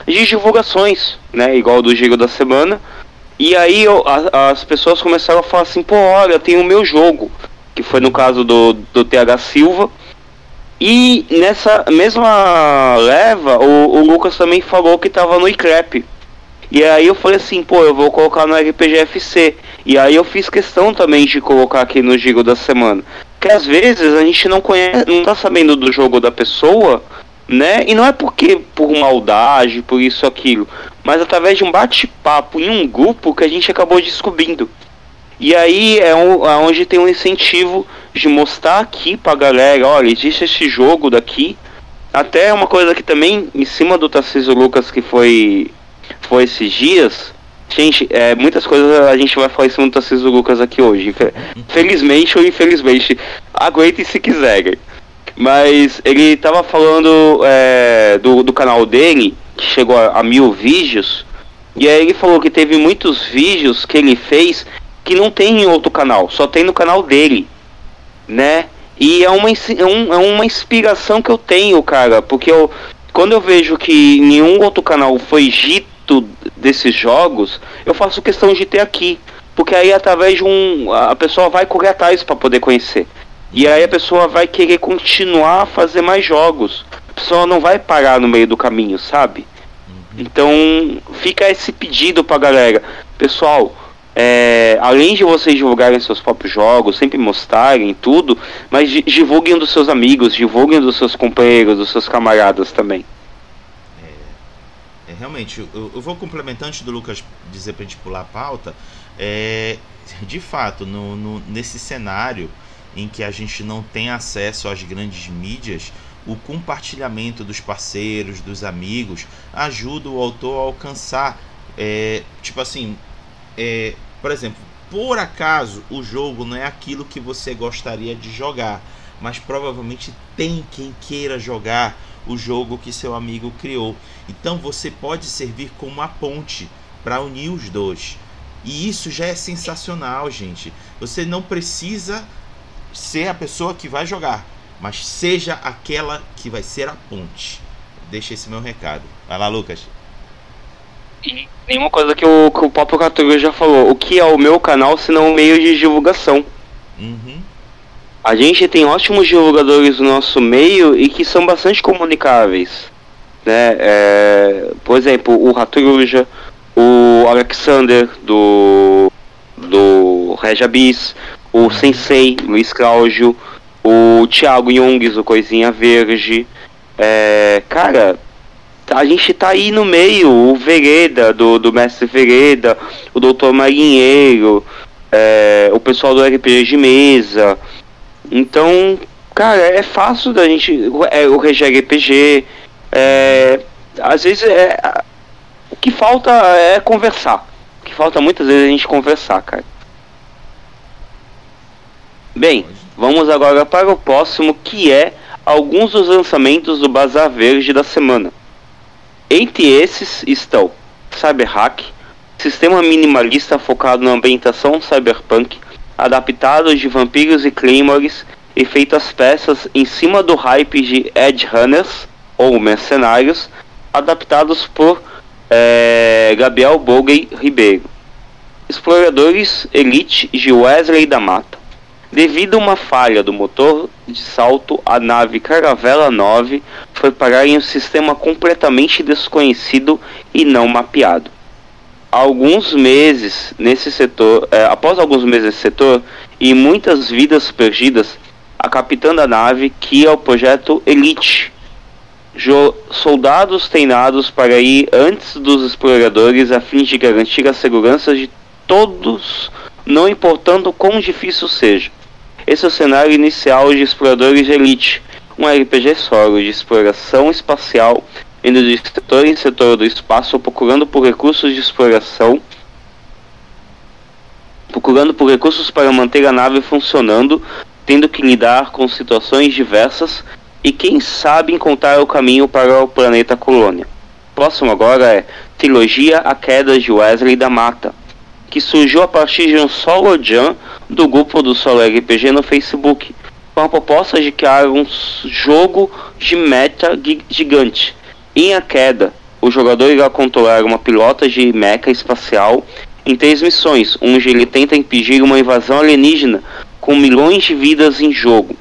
de divulgações, né, igual do Giro da Semana, e aí eu, a, as pessoas começaram a falar assim, pô, olha, tem o meu jogo, que foi no caso do, do TH Silva, e nessa mesma leva, o, o Lucas também falou que estava no ICREP, e aí eu falei assim, pô, eu vou colocar no RPGFC. E aí eu fiz questão também de colocar aqui no Gigo da Semana. Que às vezes a gente não conhece, não tá sabendo do jogo da pessoa, né? E não é porque por maldade, por isso aquilo, mas através de um bate-papo em um grupo que a gente acabou descobrindo. E aí é, é onde tem um incentivo de mostrar aqui pra galera, olha, existe esse jogo daqui. Até uma coisa que também, em cima do Tarcísio Lucas, que foi foi esses dias. Gente, é, muitas coisas a gente vai falar em cima do Tarcísio Lucas aqui hoje. Felizmente ou infelizmente. Aguentem se quiserem. Mas ele tava falando é, do, do canal dele, que chegou a, a mil vídeos. E aí ele falou que teve muitos vídeos que ele fez que não tem em outro canal, só tem no canal dele, né? E é uma, é, é uma inspiração que eu tenho, cara, porque eu, quando eu vejo que nenhum outro canal foi dito desses jogos, eu faço questão de ter aqui. Porque aí através de um. A pessoa vai correr atrás para poder conhecer. E aí a pessoa vai querer continuar a fazer mais jogos. A pessoa não vai parar no meio do caminho, sabe? Uhum. Então fica esse pedido pra galera. Pessoal, é, além de vocês divulgarem seus próprios jogos, sempre mostrarem tudo, mas divulguem dos seus amigos, divulguem dos seus companheiros, dos seus camaradas também realmente, eu, eu, vou complementar antes do Lucas dizer pra gente pular a pauta. É, de fato, no, no, nesse cenário em que a gente não tem acesso às grandes mídias, o compartilhamento dos parceiros, dos amigos, ajuda o autor a alcançar, é, tipo assim, é, por exemplo, por acaso o jogo não é aquilo que você gostaria de jogar, mas provavelmente tem quem queira jogar o jogo que seu amigo criou. Então você pode servir como uma ponte para unir os dois. E isso já é sensacional, gente. Você não precisa ser a pessoa que vai jogar, mas seja aquela que vai ser a ponte. Deixa esse meu recado. Vai lá, Lucas. E tem uma coisa que o, que o próprio Catuga já falou. O que é o meu canal se não um meio de divulgação? Uhum. A gente tem ótimos divulgadores no nosso meio e que são bastante comunicáveis. Né? É, por exemplo, o Raturuja, o Alexander do, do Regabis, o Sensei, Luiz Cláudio, o Thiago Youngs, o Coisinha Verde. É, cara, a gente tá aí no meio, o Vereda, do, do Mestre Vereda, o Doutor Marinheiro, é, o pessoal do RPG de mesa. Então, cara, é fácil da gente. É, o Regi RPG. É, às vezes é, o que falta é conversar. O que falta muitas vezes é a gente conversar, cara. Bem, vamos agora para o próximo que é alguns dos lançamentos do Bazar Verde da semana. Entre esses estão Cyberhack, sistema minimalista focado na ambientação cyberpunk, adaptado de vampiros e claymores e feito as peças em cima do hype de Edge Runners ou mercenários, adaptados por é, Gabriel Bogey Ribeiro. Exploradores Elite de Wesley da Mata. Devido a uma falha do motor de salto, a nave Caravela 9 foi parar em um sistema completamente desconhecido e não mapeado. Alguns meses nesse setor, é, após alguns meses nesse setor e muitas vidas perdidas, a capitã da nave cria o projeto Elite. Jo soldados treinados para ir antes dos exploradores a fim de garantir a segurança de todos, não importando quão difícil seja. Esse é o cenário inicial de Exploradores de Elite, um RPG solo de exploração espacial, indo de setor em setor do espaço procurando por recursos de exploração, procurando por recursos para manter a nave funcionando, tendo que lidar com situações diversas e quem sabe encontrar o caminho para o planeta Colônia. Próximo agora é Trilogia A Queda de Wesley da Mata, que surgiu a partir de um solo jam do grupo do Solo RPG no Facebook, com a proposta de criar um jogo de meta gigante. Em A Queda, o jogador irá controlar uma pilota de mecha espacial em três missões, onde ele tenta impedir uma invasão alienígena com milhões de vidas em jogo,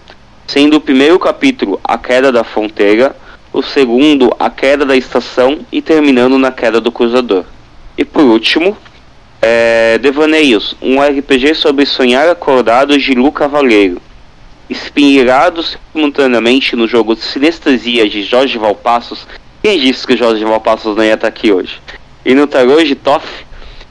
sendo o primeiro capítulo a queda da fronteira, o segundo a queda da estação e terminando na queda do cruzador. E por último, é, Devaneios, um RPG sobre sonhar acordado de Lu Cavaleiro. Inspirado simultaneamente no jogo Sinestesia de Jorge Valpassos. Quem disse que Jorge Valpassos não ia estar aqui hoje? E no tarô de Toff,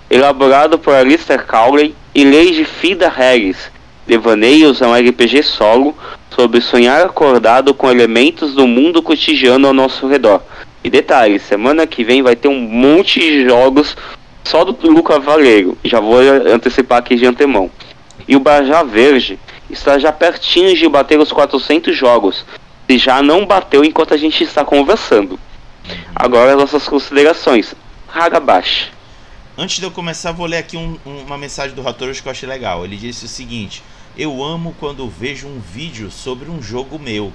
elaborado por Alistair Cowley e Lady Fida Harris. Devaneios é um RPG solo sobre sonhar acordado com elementos do mundo cotidiano ao nosso redor. E detalhe, semana que vem vai ter um monte de jogos só do Luca Valeiro, já vou antecipar aqui de antemão. E o Bajá Verde está já pertinho de bater os 400 jogos, e já não bateu enquanto a gente está conversando. Agora as nossas considerações. Hagabashi. Antes de eu começar, vou ler aqui um, um, uma mensagem do Ratoros que eu achei legal. Ele disse o seguinte: Eu amo quando vejo um vídeo sobre um jogo meu.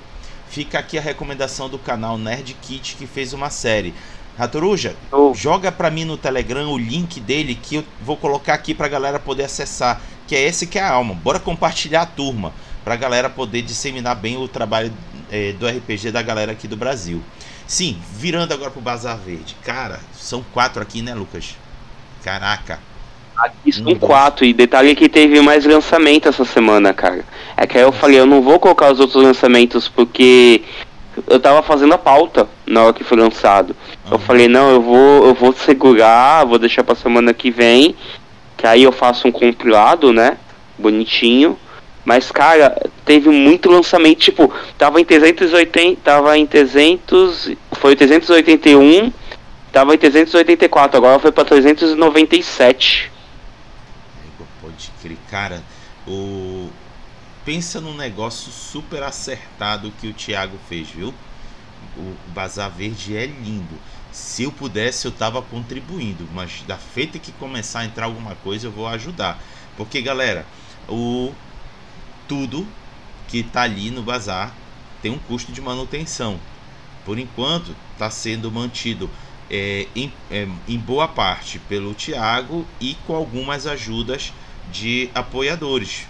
Fica aqui a recomendação do canal Nerd Kit que fez uma série. Ratoruja, oh. joga para mim no Telegram o link dele que eu vou colocar aqui pra galera poder acessar, que é esse que é a alma. Bora compartilhar a turma, pra galera poder disseminar bem o trabalho é, do RPG da galera aqui do Brasil. Sim, virando agora pro Bazar Verde. Cara, são quatro aqui, né, Lucas? Caraca. Aqui são um, quatro, e detalhe que teve mais lançamento essa semana, cara. É que aí eu falei, eu não vou colocar os outros lançamentos porque eu tava fazendo a pauta na hora que foi lançado. Uhum. Eu falei, não, eu vou, eu vou segurar, vou deixar pra semana que vem, que aí eu faço um compilado, né? Bonitinho. Mas, cara, teve muito lançamento, tipo, tava em 380, tava em 300, foi 381, tava em 384, agora foi pra 397. Cara, o pensa num negócio super acertado que o Thiago fez, viu? O Bazar Verde é lindo. Se eu pudesse, eu tava contribuindo, mas da feita que começar a entrar alguma coisa, eu vou ajudar. Porque, galera, o tudo que tá ali no bazar tem um custo de manutenção. Por enquanto, está sendo mantido é, em, é, em boa parte pelo Tiago e com algumas ajudas de apoiadores.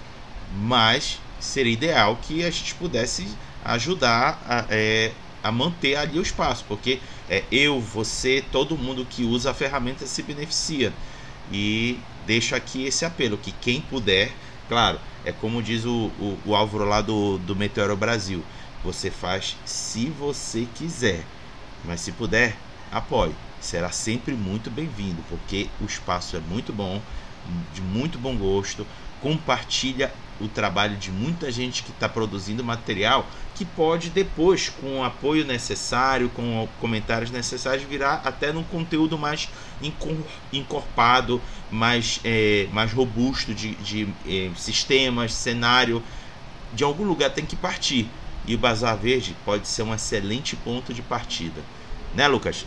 Mas seria ideal que a gente pudesse ajudar a, é, a manter ali o espaço, porque é, eu, você, todo mundo que usa a ferramenta se beneficia. E deixo aqui esse apelo: que quem puder, claro, é como diz o, o, o Álvaro lá do, do Meteoro Brasil: você faz se você quiser, mas se puder, apoie. Será sempre muito bem-vindo, porque o espaço é muito bom, de muito bom gosto. Compartilha o trabalho de muita gente que está produzindo material que pode depois, com o apoio necessário, com comentários necessários, virar até num conteúdo mais encorpado, mais, é, mais robusto de, de é, sistemas, cenário. De algum lugar tem que partir. E o Bazar Verde pode ser um excelente ponto de partida. Né, Lucas?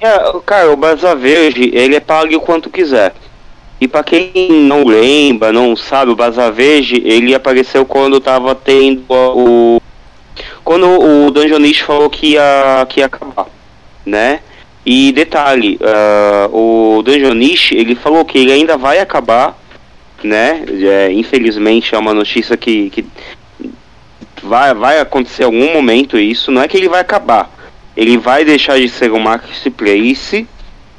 É, cara, o Bazar Verde, ele é pago o quanto quiser. E para quem não lembra, não sabe, o Bazar Verde, ele apareceu quando tava tendo o. Quando o Dungeonist falou que ia, que ia acabar, né? E detalhe, uh, o Dungeonist, ele falou que ele ainda vai acabar, né? É, infelizmente é uma notícia que, que vai, vai acontecer algum momento isso, não é que ele vai acabar. Ele vai deixar de ser um marketplace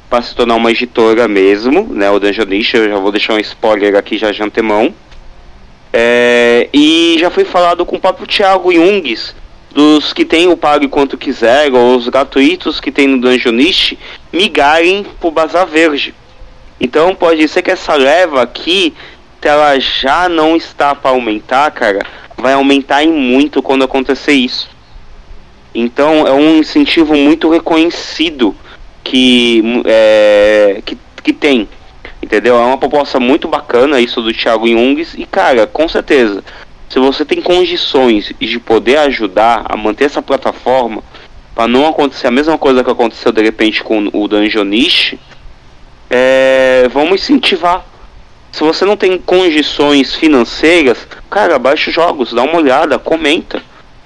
para se tornar uma editora mesmo, né? O Dungeonist, eu já vou deixar um spoiler aqui já de antemão. É, e já foi falado com o próprio Thiago Jungs, dos que tem o pague quanto quiser, ou os gratuitos que tem no Dungeonist, migrarem pro Bazar Verde. Então pode ser que essa leva aqui, ela já não está para aumentar, cara, vai aumentar em muito quando acontecer isso. Então é um incentivo muito reconhecido que, é, que, que tem. Entendeu? É uma proposta muito bacana isso do Thiago Jungs. E, cara, com certeza, se você tem condições de poder ajudar a manter essa plataforma, para não acontecer a mesma coisa que aconteceu de repente com o Dungeonish, é, vamos incentivar. Se você não tem condições financeiras, cara, baixa os jogos, dá uma olhada, comenta,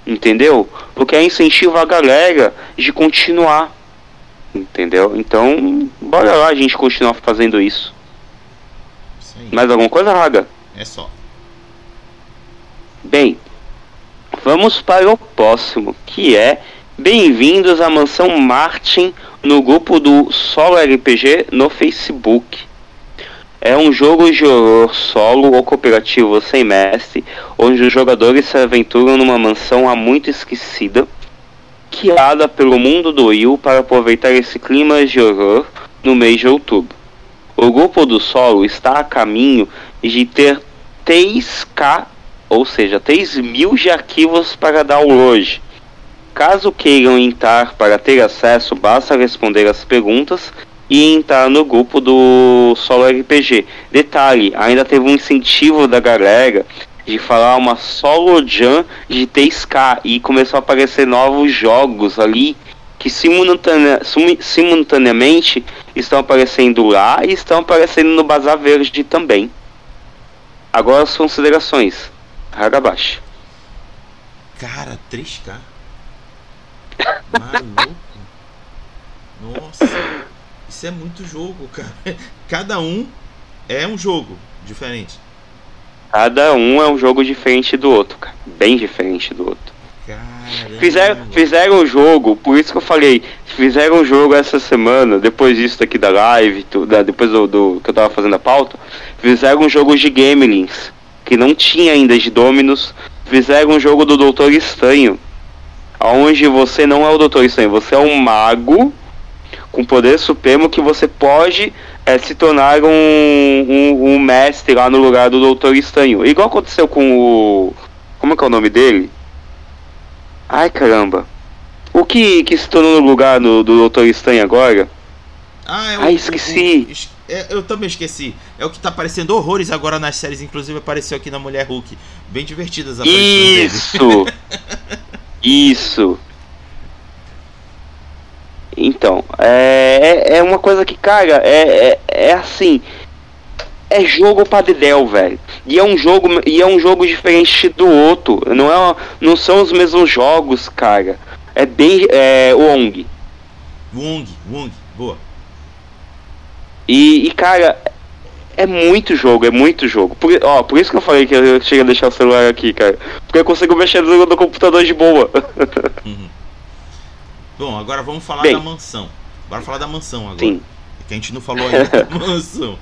entendeu? Porque é incentivo a galera de continuar. Entendeu? Então, bora lá a gente continuar fazendo isso. isso Mais alguma coisa, Raga? É só. Bem, vamos para o próximo, que é Bem-vindos à Mansão Martin no grupo do Solo RPG no Facebook. É um jogo de horror solo ou cooperativo sem mestre, onde os jogadores se aventuram numa mansão há muito esquecida criada pelo mundo do Will para aproveitar esse clima de horror no mês de outubro. O grupo do solo está a caminho de ter 3K, ou seja, 3 mil de arquivos para download. Caso queiram entrar para ter acesso, basta responder as perguntas e entrar no grupo do Solo RPG. Detalhe, ainda teve um incentivo da galera de falar uma solo jam de 3K e começou a aparecer novos jogos ali que simultane simultaneamente estão aparecendo lá e estão aparecendo no Bazar Verde também. Agora as considerações. Hagabashi. Cara, 3K. Maluco. Nossa. Isso é muito jogo, cara. Cada um é um jogo diferente. Cada um é um jogo diferente do outro, cara. Bem diferente do outro. Caramba. Fizeram, fizeram um jogo, por isso que eu falei, fizeram um jogo essa semana, depois disso daqui da live, da, depois do, do, que eu tava fazendo a pauta, fizeram um jogo de Gamelings, que não tinha ainda de Dominus, fizeram um jogo do Doutor Estranho, onde você não é o Doutor Estranho, você é um mago com poder supremo que você pode é, se tornar um, um, um, mestre lá no lugar do Doutor Estranho. Igual aconteceu com o. Como é que é o nome dele? Ai caramba. O que, que se tornou no lugar do, do Doutor Estranho agora? Ah, é o, Ai, esqueci. É, eu também esqueci. É o que tá aparecendo horrores agora nas séries, inclusive apareceu aqui na Mulher Hulk. Bem divertidas as Isso! Isso! Então, é, é, é uma coisa que, cara, é, é, é assim. É jogo pra Dedel, velho. E é um jogo e é um jogo diferente do outro. Não, é, não são os mesmos jogos, cara. É bem. É, Wong. Wong, Wong, boa. E, e, cara, é muito jogo, é muito jogo. Por, ó, por isso que eu falei que eu cheguei a deixar o celular aqui, cara. Porque eu consigo mexer no, no computador de boa. Uhum. Bom, agora vamos falar Bem, da mansão. Bora falar da mansão agora. Sim. Que a gente não falou ainda da mansão.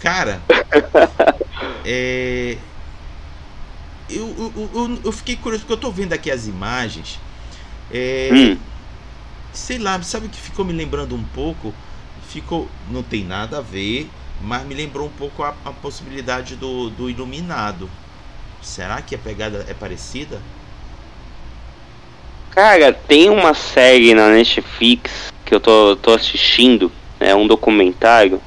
Cara, é. Eu, eu, eu, eu, fiquei curioso porque eu tô vendo aqui as imagens. É, hum. Sei lá, sabe o que ficou me lembrando um pouco? Ficou. Não tem nada a ver, mas me lembrou um pouco a, a possibilidade do, do iluminado. Será que a pegada é parecida? Cara, tem uma série na Netflix que eu tô, tô assistindo, é um documentário,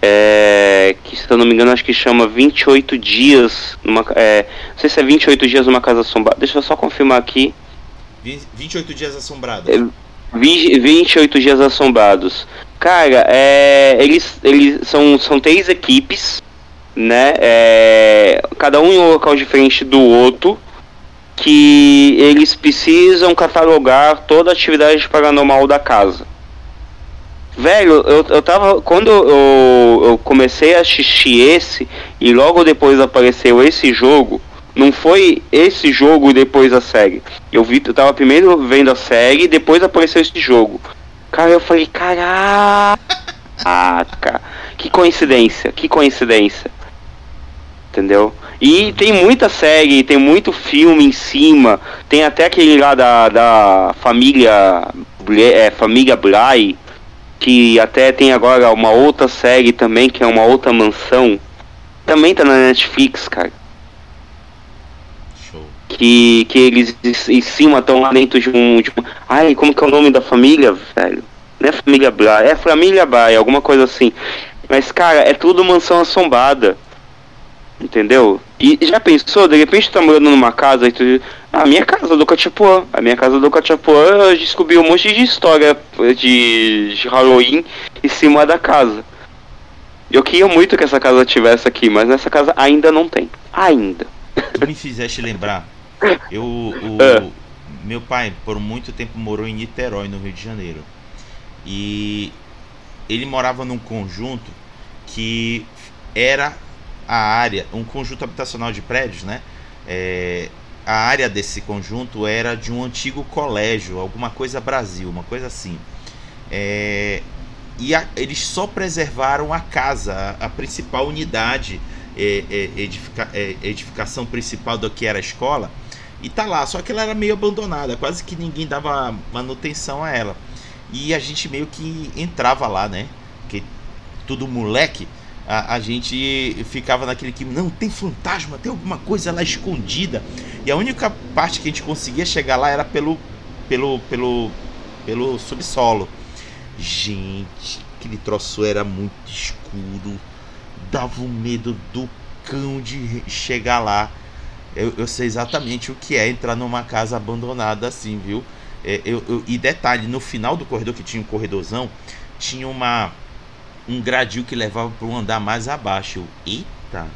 é, que se eu não me engano acho que chama 28 dias numa é, não sei se é 28 dias numa casa assombrada. Deixa eu só confirmar aqui. 28 dias assombrados. É, 28 dias assombrados. Cara, é, eles, eles são, são três equipes, né? É, cada um em um local diferente do outro que eles precisam catalogar toda a atividade paranormal da casa. Velho, eu, eu tava. Quando eu, eu comecei a assistir esse e logo depois apareceu esse jogo, não foi esse jogo e depois a série. Eu vi, eu tava primeiro vendo a série e depois apareceu esse jogo. Cara, eu falei, caraca! que coincidência, que coincidência. Entendeu? E tem muita série, tem muito filme em cima. Tem até aquele lá da, da família é, família Bly, que até tem agora uma outra série também, que é uma outra mansão. Também tá na Netflix, cara. Show. Que, que eles em cima estão lá dentro de um, de um. Ai, como que é o nome da família, velho? Não é família Bly, é família Bly, alguma coisa assim. Mas, cara, é tudo mansão assombrada. Entendeu? E já pensou, de repente tu tá morando numa casa e tu. A minha casa do Catiapuã. A minha casa do Catiapuã eu descobri um monte de história de, de Halloween em cima da casa. Eu queria muito que essa casa tivesse aqui, mas nessa casa ainda não tem. Ainda. Tu me fizeste lembrar. Eu. O, é. Meu pai, por muito tempo, morou em Niterói, no Rio de Janeiro. E ele morava num conjunto que era a área, um conjunto habitacional de prédios, né? É, a área desse conjunto era de um antigo colégio, alguma coisa Brasil, uma coisa assim. É, e a, eles só preservaram a casa, a, principal unidade, é, é edifica, é, edificação principal do que era a escola, e tá lá. Só que ela era meio abandonada, quase que ninguém dava manutenção a ela. E a gente meio que entrava lá, né? Que tudo moleque a, a gente ficava naquele que não tem fantasma, tem alguma coisa lá escondida. E a única parte que a gente conseguia chegar lá era pelo pelo pelo pelo subsolo. Gente, aquele troço era muito escuro. Dava um medo do cão de chegar lá. Eu, eu sei exatamente o que é entrar numa casa abandonada assim, viu? É, eu, eu, e detalhe, no final do corredor, que tinha um corredorzão, tinha uma, um gradil que levava para um andar mais abaixo. Eu, eita!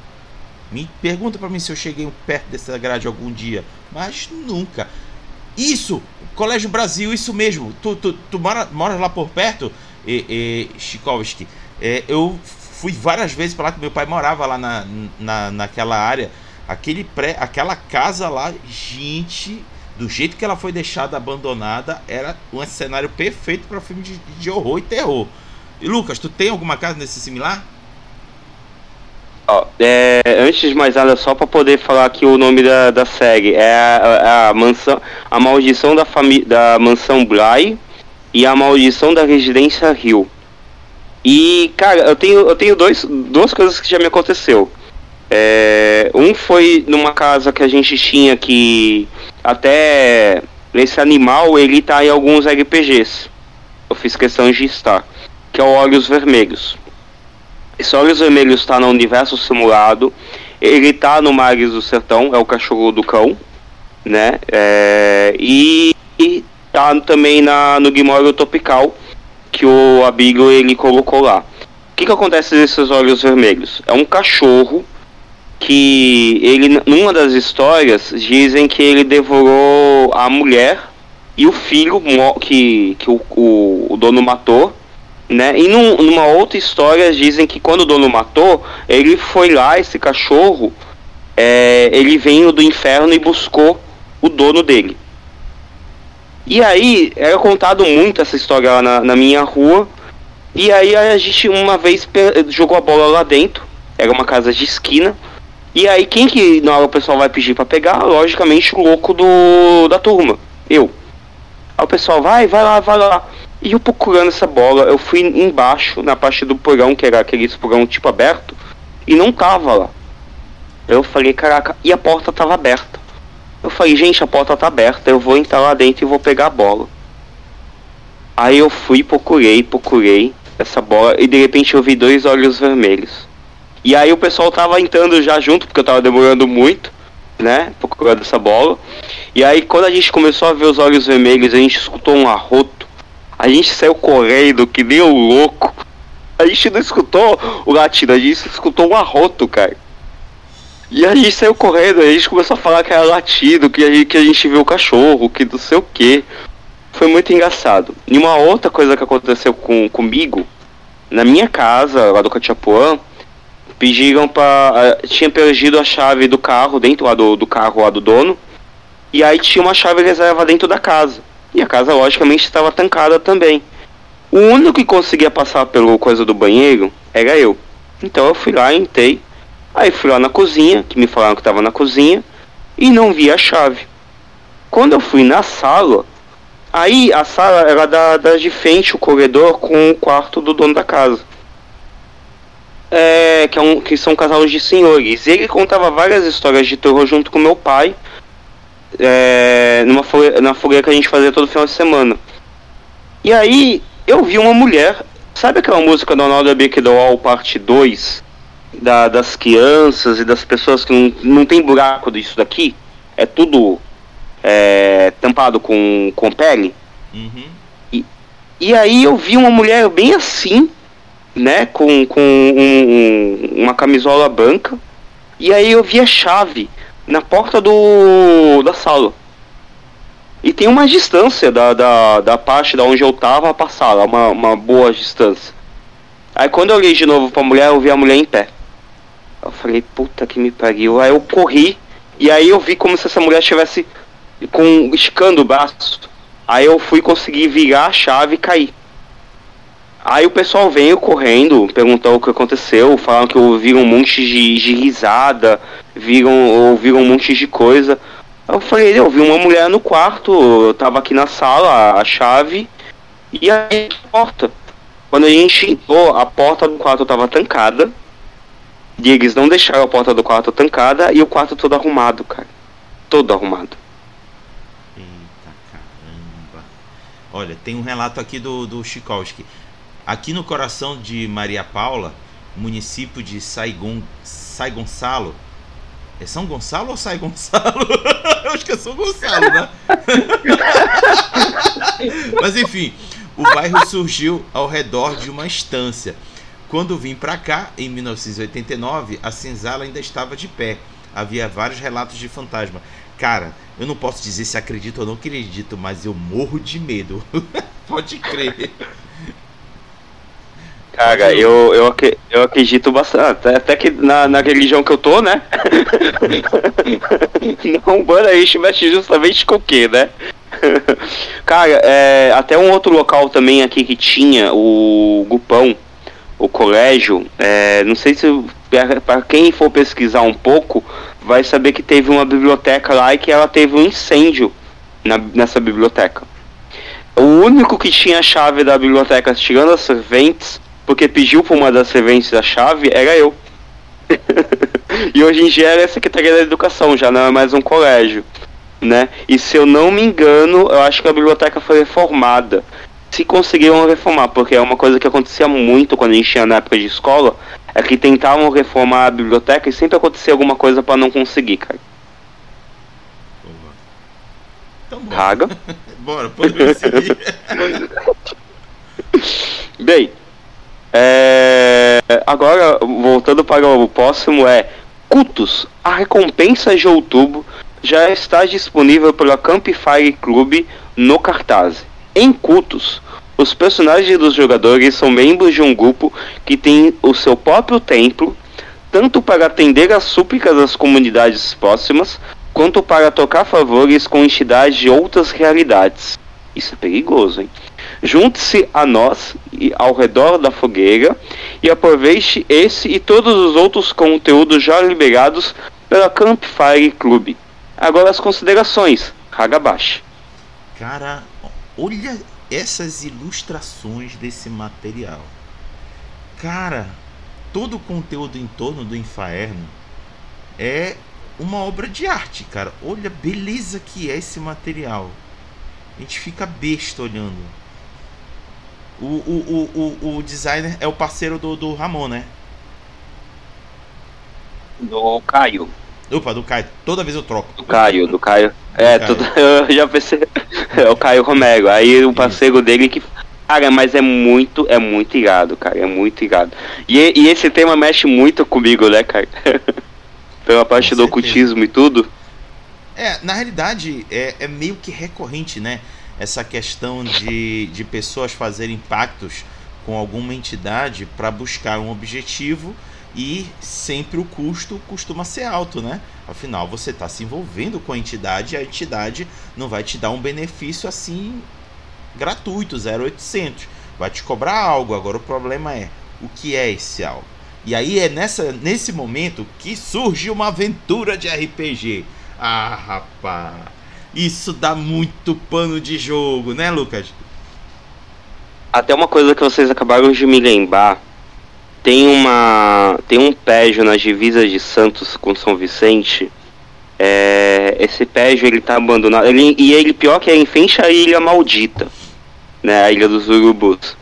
Me pergunta para mim se eu cheguei perto dessa grade algum dia. Mas nunca. Isso! Colégio Brasil, isso mesmo. Tu, tu, tu mora, mora lá por perto, e, e Chikovski. É, eu fui várias vezes para lá que meu pai morava lá na, na, naquela área. Aquele pré, aquela casa lá, gente, do jeito que ela foi deixada abandonada, era um cenário perfeito para filme de, de horror e terror. E Lucas, tu tem alguma casa nesse similar? Ó, é, antes de mais nada, só para poder falar aqui o nome da, da série, é a, a mansão, a maldição da família da mansão Bly e a maldição da residência Rio. E cara, eu tenho eu tenho dois, duas coisas que já me aconteceu. É, um foi numa casa que a gente tinha que até esse animal ele tá em alguns RPGs. Eu fiz questão de estar que é o Olhos Vermelhos. Esse Olhos Vermelhos está no universo simulado. Ele tá no Mares do Sertão, é o cachorro do cão, né? É, e, e tá também na, no Grimório Tropical, que o Abigo ele colocou lá. O que, que acontece nesses olhos vermelhos? É um cachorro que ele, numa das histórias, dizem que ele devorou a mulher e o filho que, que o, o, o dono matou né? E num, numa outra história dizem que quando o dono matou, ele foi lá, esse cachorro, é, ele veio do inferno e buscou o dono dele. E aí, era contado muito essa história lá na, na minha rua. E aí a gente uma vez jogou a bola lá dentro. Era uma casa de esquina. E aí quem que na hora o pessoal vai pedir para pegar? Logicamente o louco do da turma. Eu. Aí o pessoal vai, vai lá, vai lá. E eu procurando essa bola, eu fui embaixo, na parte do porão, que era aquele porão tipo aberto, e não tava lá. Eu falei, caraca, e a porta tava aberta. Eu falei, gente, a porta tá aberta, eu vou entrar lá dentro e vou pegar a bola. Aí eu fui, procurei, procurei essa bola, e de repente eu vi dois olhos vermelhos. E aí o pessoal tava entrando já junto, porque eu tava demorando muito, né, procurando essa bola. E aí quando a gente começou a ver os olhos vermelhos, a gente escutou um arroto a gente saiu correndo que nem um louco. A gente não escutou o latido, a gente escutou um arroto, cara. E a gente saiu correndo, a gente começou a falar que era latido, que a gente, que a gente viu o cachorro, que não sei o que. Foi muito engraçado. E uma outra coisa que aconteceu com, comigo, na minha casa, lá do Cachapuã, pediram para Tinha perdido a chave do carro, dentro lá do, do carro lá do dono. E aí tinha uma chave reserva dentro da casa. E a casa, logicamente, estava tancada também. O único que conseguia passar pelo coisa do banheiro era eu. Então eu fui lá, entrei. Aí fui lá na cozinha, que me falaram que estava na cozinha, e não vi a chave. Quando eu fui na sala, aí a sala era da, da de frente, o corredor, com o quarto do dono da casa. É, que, é um, que são um casal de senhores. Ele contava várias histórias de terror junto com meu pai é, numa fogueira, na fogueira que a gente fazia todo final de semana. E aí eu vi uma mulher, sabe aquela música do Ronaldo All parte 2? Da, das crianças e das pessoas que não, não tem buraco disso daqui? É tudo é, tampado com, com pele? Uhum. E, e aí eu vi uma mulher bem assim, né? Com, com um, um, uma camisola branca. E aí eu vi a chave na porta do da sala. E tem uma distância da, da, da parte da onde eu tava pra sala, uma, uma boa distância. Aí quando eu olhei de novo pra mulher, eu vi a mulher em pé. Eu falei, puta que me pariu. Aí eu corri e aí eu vi como se essa mulher estivesse com escando o braço. Aí eu fui conseguir virar a chave e cair. Aí o pessoal veio correndo, perguntou o que aconteceu, falaram que ouviram um monte de, de risada, viram, ouviram um monte de coisa. Eu falei, eu vi uma mulher no quarto, eu tava aqui na sala, a chave, e aí a porta. Quando a gente entrou, a porta do quarto tava tancada. E eles não deixaram a porta do quarto tancada e o quarto todo arrumado, cara. Todo arrumado. Eita caramba. Olha, tem um relato aqui do, do Chikowski. Aqui no coração de Maria Paula, município de Saigon, Sai Gonçalo. É São Gonçalo ou Sai Gonçalo? Eu acho que é São Gonçalo, né? Mas enfim, o bairro surgiu ao redor de uma estância. Quando vim para cá, em 1989, a senzala ainda estava de pé. Havia vários relatos de fantasma. Cara, eu não posso dizer se acredito ou não acredito, mas eu morro de medo. Pode crer. Cara, eu, eu, eu acredito bastante. Até, que na, na religião que eu tô, né? na Umbanda a gente mexe justamente com o quê, né? Cara, é, até um outro local também aqui que tinha, o Gupão, o colégio, é, não sei se para quem for pesquisar um pouco, vai saber que teve uma biblioteca lá e que ela teve um incêndio na, nessa biblioteca. O único que tinha a chave da biblioteca, tirando as serventes, porque pediu para uma das serventes a chave, era eu. e hoje em dia é Secretaria da Educação, já não é mais um colégio. Né? E se eu não me engano, eu acho que a biblioteca foi reformada. Se conseguiram reformar, porque é uma coisa que acontecia muito quando a gente tinha na época de escola, é que tentavam reformar a biblioteca e sempre acontecia alguma coisa para não conseguir, cara. Então, Caga. Bora, podemos seguir. Bem, é... agora voltando para o próximo é Cultos, a recompensa de outubro já está disponível pela Campfire Club no cartaz. Em Cultos, os personagens dos jogadores são membros de um grupo que tem o seu próprio templo, tanto para atender às súplicas das comunidades próximas, quanto para tocar favores com entidades de outras realidades. Isso é perigoso, hein? Junte-se a nós e ao redor da fogueira e aproveite esse e todos os outros conteúdos já liberados pela Campfire Club. Agora as considerações. Hagabashi. Cara, olha essas ilustrações desse material. Cara, todo o conteúdo em torno do Inferno é uma obra de arte, cara. Olha a beleza que é esse material. A gente fica besta olhando. O, o, o, o, o designer é o parceiro do, do Ramon, né? Do Caio. Opa, do Caio. Toda vez eu troco. Do Caio, do Caio. É, do Caio. Tudo, eu já pensei. É o Caio Romero. Aí o parceiro dele que. Cara, mas é muito, é muito irado, cara. É muito irado. E, e esse tema mexe muito comigo, né, cara? Pela parte do ocultismo e tudo. É, na realidade, é, é meio que recorrente, né? Essa questão de, de pessoas fazerem pactos com alguma entidade para buscar um objetivo e sempre o custo costuma ser alto, né? Afinal, você está se envolvendo com a entidade e a entidade não vai te dar um benefício assim gratuito, 0800. Vai te cobrar algo. Agora o problema é o que é esse algo. E aí é nessa, nesse momento que surge uma aventura de RPG. Ah, rapaz. Isso dá muito pano de jogo, né, Lucas? Até uma coisa que vocês acabaram de me lembrar. Tem uma. Tem um pédio nas divisas de Santos com São Vicente. É, esse pédio ele tá abandonado. Ele, e ele pior que é em frente à ilha maldita. Né? A ilha dos urubus.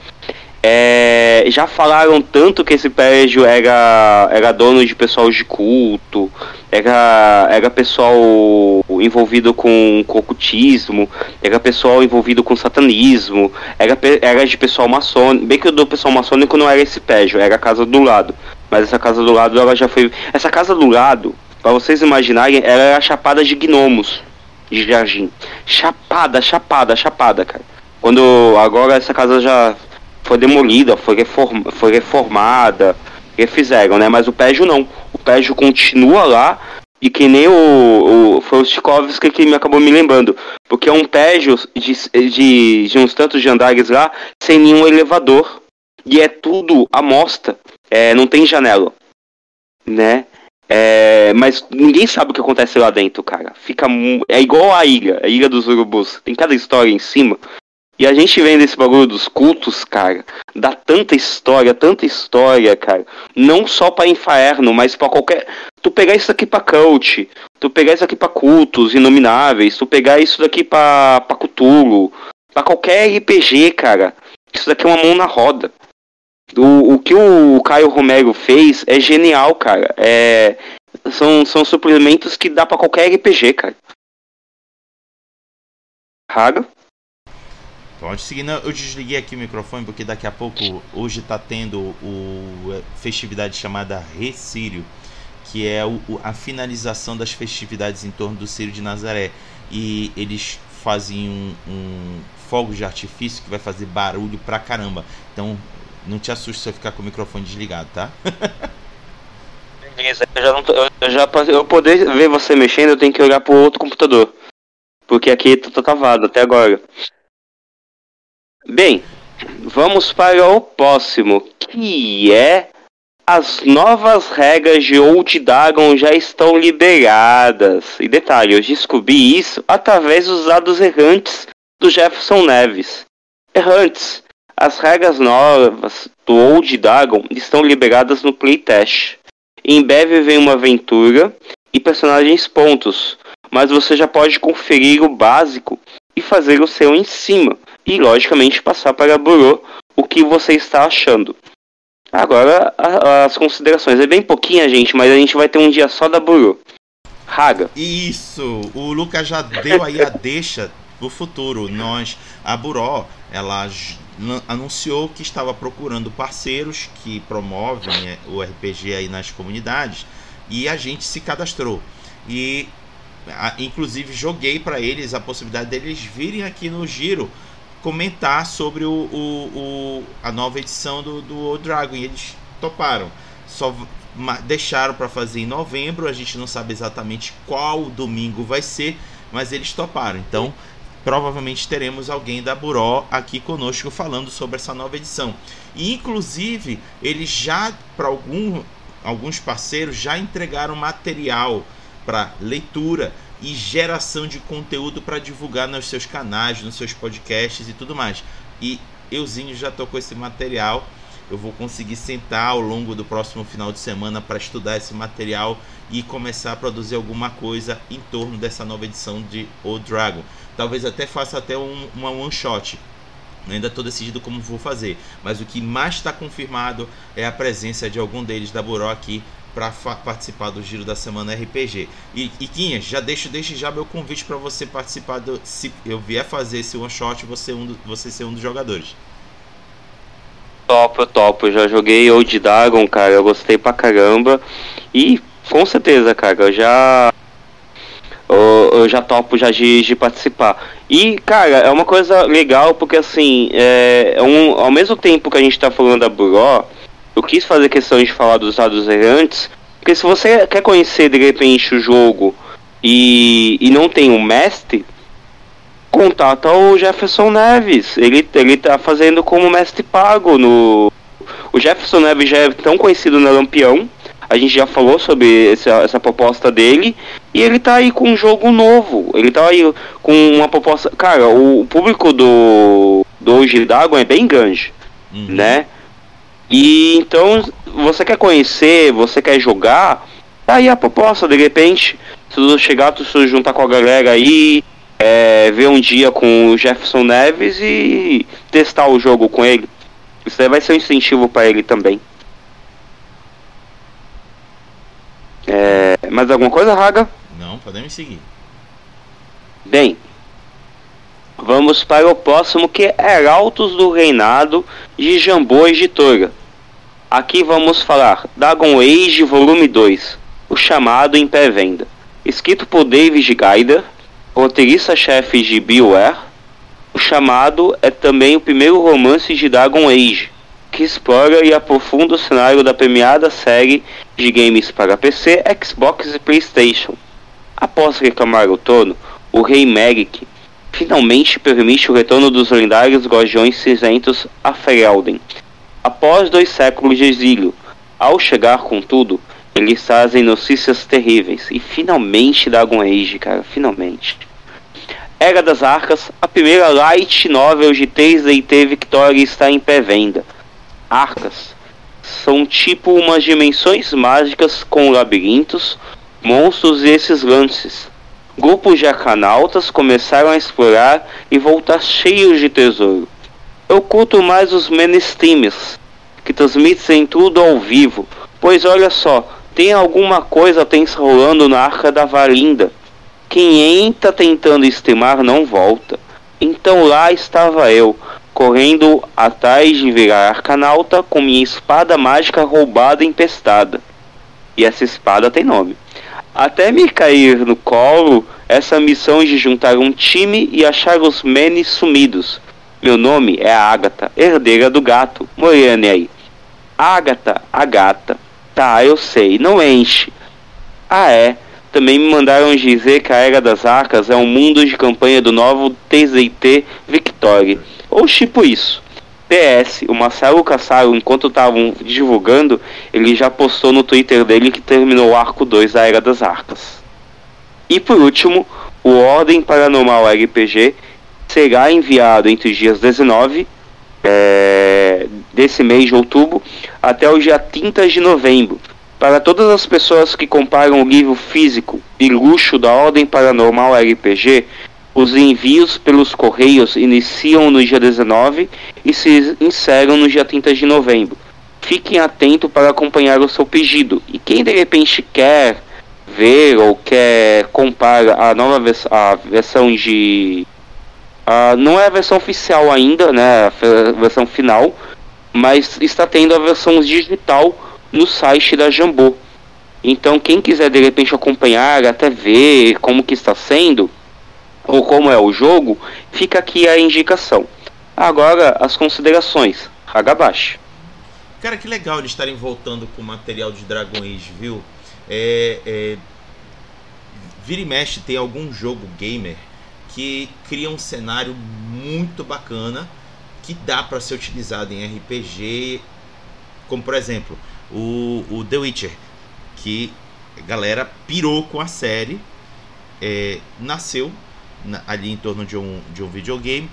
É, já falaram tanto que esse prédio era, era dono de pessoal de culto, era, era pessoal envolvido com, ocultismo, era pessoal envolvido com satanismo, era, era de pessoal maçônico. Bem que o do pessoal maçônico não era esse prédio, era a casa do lado. Mas essa casa do lado ela já foi. Essa casa do lado, para vocês imaginarem, era chapada de gnomos de jardim. Chapada, chapada, chapada, cara. Quando agora essa casa já foi demolida, foi, reform, foi reformada, refizeram, né? Mas o Pégio não. O Pégio continua lá e que nem o, o foi o Tchaikovsky que me acabou me lembrando, porque é um Pégio de, de, de uns tantos de andares lá sem nenhum elevador e é tudo a mostra, é, não tem janela, né? É, mas ninguém sabe o que acontece lá dentro, cara. Fica é igual a ilha, a ilha dos urubus. Tem cada história em cima e a gente vendo esse bagulho dos cultos, cara, dá tanta história, tanta história, cara. Não só pra Inferno, mas pra qualquer. Tu pegar isso aqui pra Cult, tu pegar isso aqui pra cultos inomináveis, tu pegar isso daqui pra, pra Cthulhu, pra qualquer RPG, cara. Isso daqui é uma mão na roda. O, o que o Caio Romero fez é genial, cara. É, são, são suplementos que dá pra qualquer RPG, cara. Raga? Pode seguir. eu desliguei aqui o microfone porque daqui a pouco, hoje está tendo o é, festividade chamada Recírio, que é o, a finalização das festividades em torno do Círio de Nazaré. E eles fazem um, um fogo de artifício que vai fazer barulho pra caramba. Então, não te assuste se eu ficar com o microfone desligado, tá? Beleza, eu já não tô, eu já eu poder ver você mexendo, eu tenho que olhar pro outro computador. Porque aqui tá travado até agora. Bem, vamos para o próximo, que é as novas regras de Old Dragon já estão liberadas. E detalhe, eu descobri isso através dos dados errantes do Jefferson Neves. Errantes, as regras novas do Old Dragon estão liberadas no playtest. Em breve vem uma aventura e personagens pontos, mas você já pode conferir o básico e fazer o seu em cima e, logicamente, passar para Burô o que você está achando. Agora, a, as considerações. É bem pouquinha, gente, mas a gente vai ter um dia só da Buru. Raga. Isso, o Lucas já deu aí a deixa do futuro. Nós, a Buró, ela anunciou que estava procurando parceiros que promovem é, o RPG aí nas comunidades e a gente se cadastrou. E a, inclusive joguei para eles a possibilidade deles virem aqui no Giro comentar sobre o, o, o a nova edição do, do Dragon e eles toparam. Só deixaram para fazer em novembro, a gente não sabe exatamente qual domingo vai ser, mas eles toparam. Então, provavelmente teremos alguém da Buró aqui conosco falando sobre essa nova edição. E inclusive, eles já para algum, alguns parceiros já entregaram material para leitura e geração de conteúdo para divulgar nos seus canais, nos seus podcasts e tudo mais. E euzinho já tocou esse material eu vou conseguir sentar ao longo do próximo final de semana para estudar esse material e começar a produzir alguma coisa em torno dessa nova edição de O Dragon. Talvez até faça até um, uma one shot. Ainda estou decidido como vou fazer, mas o que mais está confirmado é a presença de algum deles da Buró aqui para participar do Giro da Semana RPG. E, e já deixo deixe já meu convite para você participar do. Se eu vier fazer esse one shot, você, um do, você ser um dos jogadores. Topo, topo. Já joguei Old Dragon, cara. Eu gostei pra caramba. E com certeza, cara, eu já. Eu, eu já topo já de, de, participar. E, cara, é uma coisa legal porque assim, é, é, um, ao mesmo tempo que a gente tá falando da Buró, eu quis fazer questão de falar dos dados errantes, porque se você quer conhecer de repente o jogo e, e não tem um mestre, contata o Jefferson Neves. Ele, ele tá fazendo como mestre pago no. O Jefferson Neves já é tão conhecido na Lampião. A gente já falou sobre essa, essa proposta dele. E ele tá aí com um jogo novo. Ele tá aí com uma proposta. Cara, o público do, do Hoje d'Água é bem grande. Uhum. Né? E então, você quer conhecer, você quer jogar, tá aí a proposta, de repente, se tu chegar, tu se juntar com a galera aí, é, ver um dia com o Jefferson Neves e testar o jogo com ele. Isso aí vai ser um incentivo para ele também. É, mais alguma coisa, Raga? Não, podemos seguir. Bem, vamos para o próximo que é Heraldos do Reinado de Jambô Editora. Aqui vamos falar Dragon Age Volume 2, o chamado em pré-venda. Escrito por David Gaider, roteirista-chefe de BioWare, o chamado é também o primeiro romance de Dragon Age, que explora e aprofunda o cenário da premiada série de games para PC, Xbox e PlayStation. Após reclamar o trono, o rei Merrick finalmente permite o retorno dos lendários Guardiões Cinzentos a Ferelden. Após dois séculos de exílio, ao chegar, contudo, eles trazem notícias terríveis. E finalmente Dragon Age, cara, finalmente. Era das Arcas, a primeira light novel de 3DT Victoria está em pré-venda. Arcas são tipo umas dimensões mágicas com labirintos, monstros e esses lances. Grupos de acanautas começaram a explorar e voltar cheios de tesouro. Eu curto mais os mainstreams, que transmitem tudo ao vivo, pois olha só, tem alguma coisa tensa rolando na Arca da Valinda. Quem entra tentando estimar não volta. Então lá estava eu, correndo atrás de virar arcanauta com minha espada mágica roubada e empestada. E essa espada tem nome. Até me cair no colo essa missão de juntar um time e achar os menes sumidos. Meu nome é Agatha, herdeira do gato. Morane aí. Agatha, a gata. Tá, eu sei, não enche. Ah, é. Também me mandaram dizer que a Era das Arcas é um mundo de campanha do novo TZT Victory. Ou tipo isso. PS, o Marcelo Cassaro, enquanto estavam divulgando, ele já postou no Twitter dele que terminou o arco 2 da Era das Arcas. E por último, o Ordem Paranormal RPG será enviado entre os dias 19 é, desse mês de outubro até o dia 30 de novembro. Para todas as pessoas que comparam o livro físico e luxo da Ordem Paranormal RPG, os envios pelos correios iniciam no dia 19 e se encerram no dia 30 de novembro. fiquem atentos para acompanhar o seu pedido. E quem de repente quer ver ou quer comprar a nova vers a versão de. Uh, não é a versão oficial ainda, né? A versão final, mas está tendo a versão digital no site da Jambô. Então quem quiser de repente acompanhar, até ver como que está sendo, ou como é o jogo, fica aqui a indicação. Agora as considerações. Hagabashi. Cara, que legal eles estarem voltando com material de Dragon Age, viu? É, é, vira e mexe tem algum jogo gamer que cria um cenário muito bacana que dá para ser utilizado em RPG, como por exemplo o, o The Witcher, que a galera pirou com a série, é, nasceu ali em torno de um, de um videogame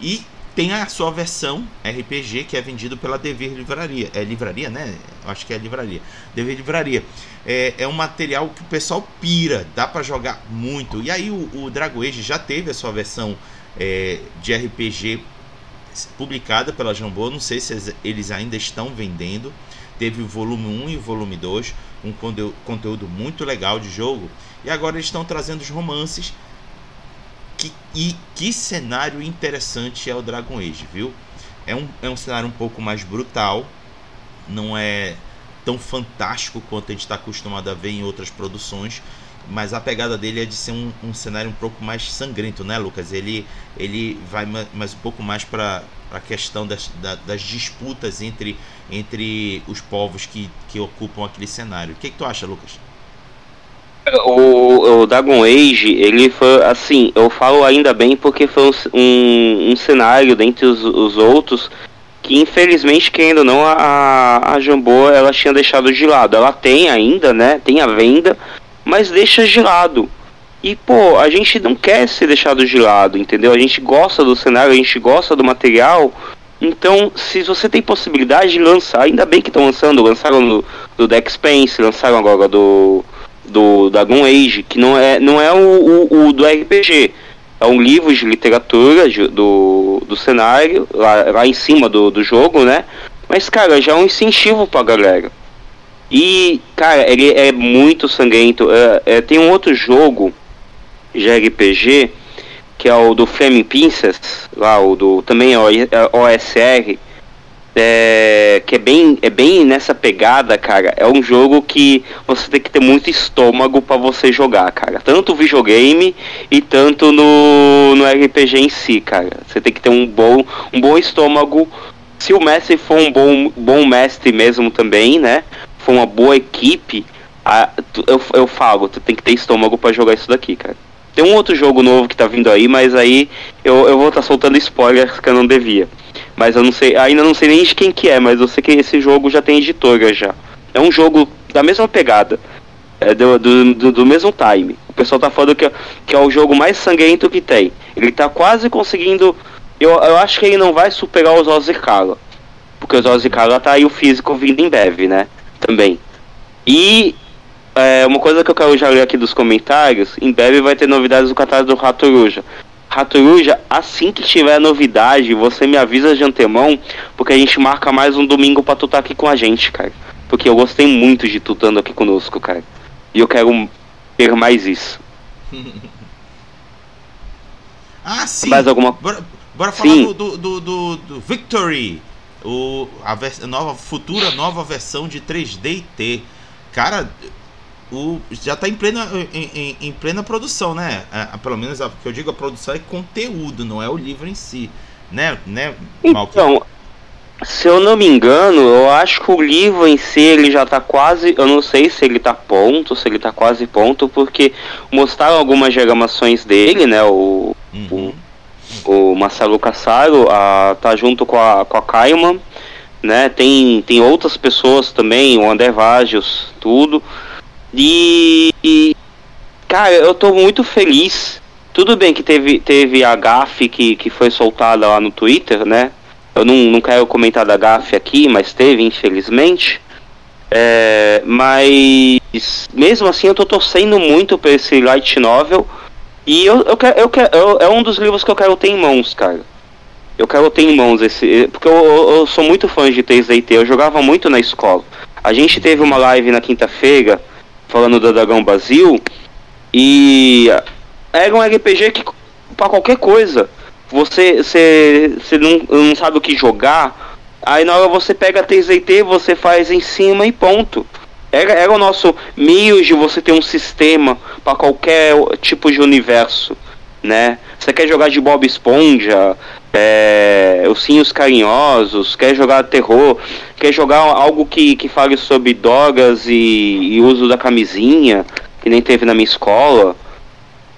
e tem a sua versão RPG que é vendido pela Dever Livraria. É livraria, né? Acho que é livraria. Dever Livraria. É, é um material que o pessoal pira, dá para jogar muito. E aí o, o Dragon Age já teve a sua versão é, de RPG publicada pela Jambô. Não sei se eles ainda estão vendendo. Teve o volume 1 e o volume 2, um conteúdo muito legal de jogo. E agora eles estão trazendo os romances que, e que cenário interessante é o Dragon Age, viu? É um, é um cenário um pouco mais brutal, não é tão fantástico quanto a gente está acostumado a ver em outras produções, mas a pegada dele é de ser um, um cenário um pouco mais sangrento, né, Lucas? Ele, ele vai mais um pouco mais para a questão das, das disputas entre, entre os povos que, que ocupam aquele cenário. O que, que tu acha, Lucas? O, o Dragon Age, ele foi assim, eu falo ainda bem porque foi um, um cenário dentre os, os outros que infelizmente, querendo ou não, a, a Jambô ela tinha deixado de lado. Ela tem ainda, né? Tem a venda, mas deixa de lado. E pô, a gente não quer ser deixado de lado, entendeu? A gente gosta do cenário, a gente gosta do material. Então, se você tem possibilidade de lançar, ainda bem que estão lançando, lançaram do, do Dex Spence, lançaram agora do do Dragon Age, que não é, não é o, o, o do RPG. É um livro de literatura de, do, do cenário, lá, lá em cima do, do jogo, né? Mas, cara, já é um incentivo pra galera. E, cara, ele é muito sangrento. É, é, tem um outro jogo de RPG, que é o do Flaming Princess, lá, o do. Também é OSR é, que é bem, é bem nessa pegada, cara. É um jogo que você tem que ter muito estômago para você jogar, cara. Tanto videogame e tanto no, no RPG em si, cara. Você tem que ter um bom, um bom estômago. Se o mestre for um bom, bom mestre mesmo também, né? For uma boa equipe, a, eu, eu falo, tu tem que ter estômago para jogar isso daqui, cara. Tem um outro jogo novo que tá vindo aí, mas aí eu, eu vou estar tá soltando spoilers que eu não devia. Mas eu não sei, ainda não sei nem de quem que é, mas eu sei que esse jogo já tem editora já. É um jogo da mesma pegada. É do, do, do, do mesmo time. O pessoal tá falando que, é, que é o jogo mais sangrento que tem. Ele tá quase conseguindo. Eu, eu acho que ele não vai superar os Ozzy Porque os Ozzy tá aí o físico vindo em breve, né? Também. E é, uma coisa que eu quero já ler aqui dos comentários, em breve vai ter novidades do catálogo do Rato Ruja. Ratoruja, assim que tiver novidade, você me avisa de antemão, porque a gente marca mais um domingo pra tu estar tá aqui com a gente, cara. Porque eu gostei muito de tu estando aqui conosco, cara. E eu quero ter mais isso. ah, sim. Mais alguma Bora, bora falar do, do, do, do, Victory. O, a, nova, futura nova versão de 3D T. Cara, o, já está em plena, em, em, em, plena produção, né? É, pelo menos o que eu digo a produção é conteúdo, não é o livro em si, né? né então, se eu não me engano, eu acho que o livro em si ele já está quase, eu não sei se ele está ponto, se ele está quase ponto, porque mostraram algumas diagramações dele, né? O, uhum. o, o, Marcelo Cassaro a, tá junto com a, com a Kaiman, né? Tem, tem outras pessoas também, o André Vagios, tudo. E, e, cara, eu tô muito feliz. Tudo bem que teve, teve a GAF que, que foi soltada lá no Twitter, né? Eu não, não quero comentar da GAF aqui, mas teve, infelizmente. É, mas mesmo assim eu tô torcendo muito pra esse light novel. E eu, eu, quero, eu quero, eu, é um dos livros que eu quero ter em mãos, cara. Eu quero ter em mãos esse. Porque eu, eu, eu sou muito fã de 3DT, eu jogava muito na escola. A gente teve uma live na quinta-feira falando do Dragão Basil e era um RPG que para qualquer coisa. Você, você, você não, não sabe o que jogar, aí na hora você pega a 3DT, você faz em cima e ponto. Era, era o nosso meio de você ter um sistema para qualquer tipo de universo, né? Você quer jogar de Bob Esponja, é, Ursinhos Carinhosos, quer jogar terror, quer jogar algo que, que fale sobre drogas e, e uso da camisinha, que nem teve na minha escola.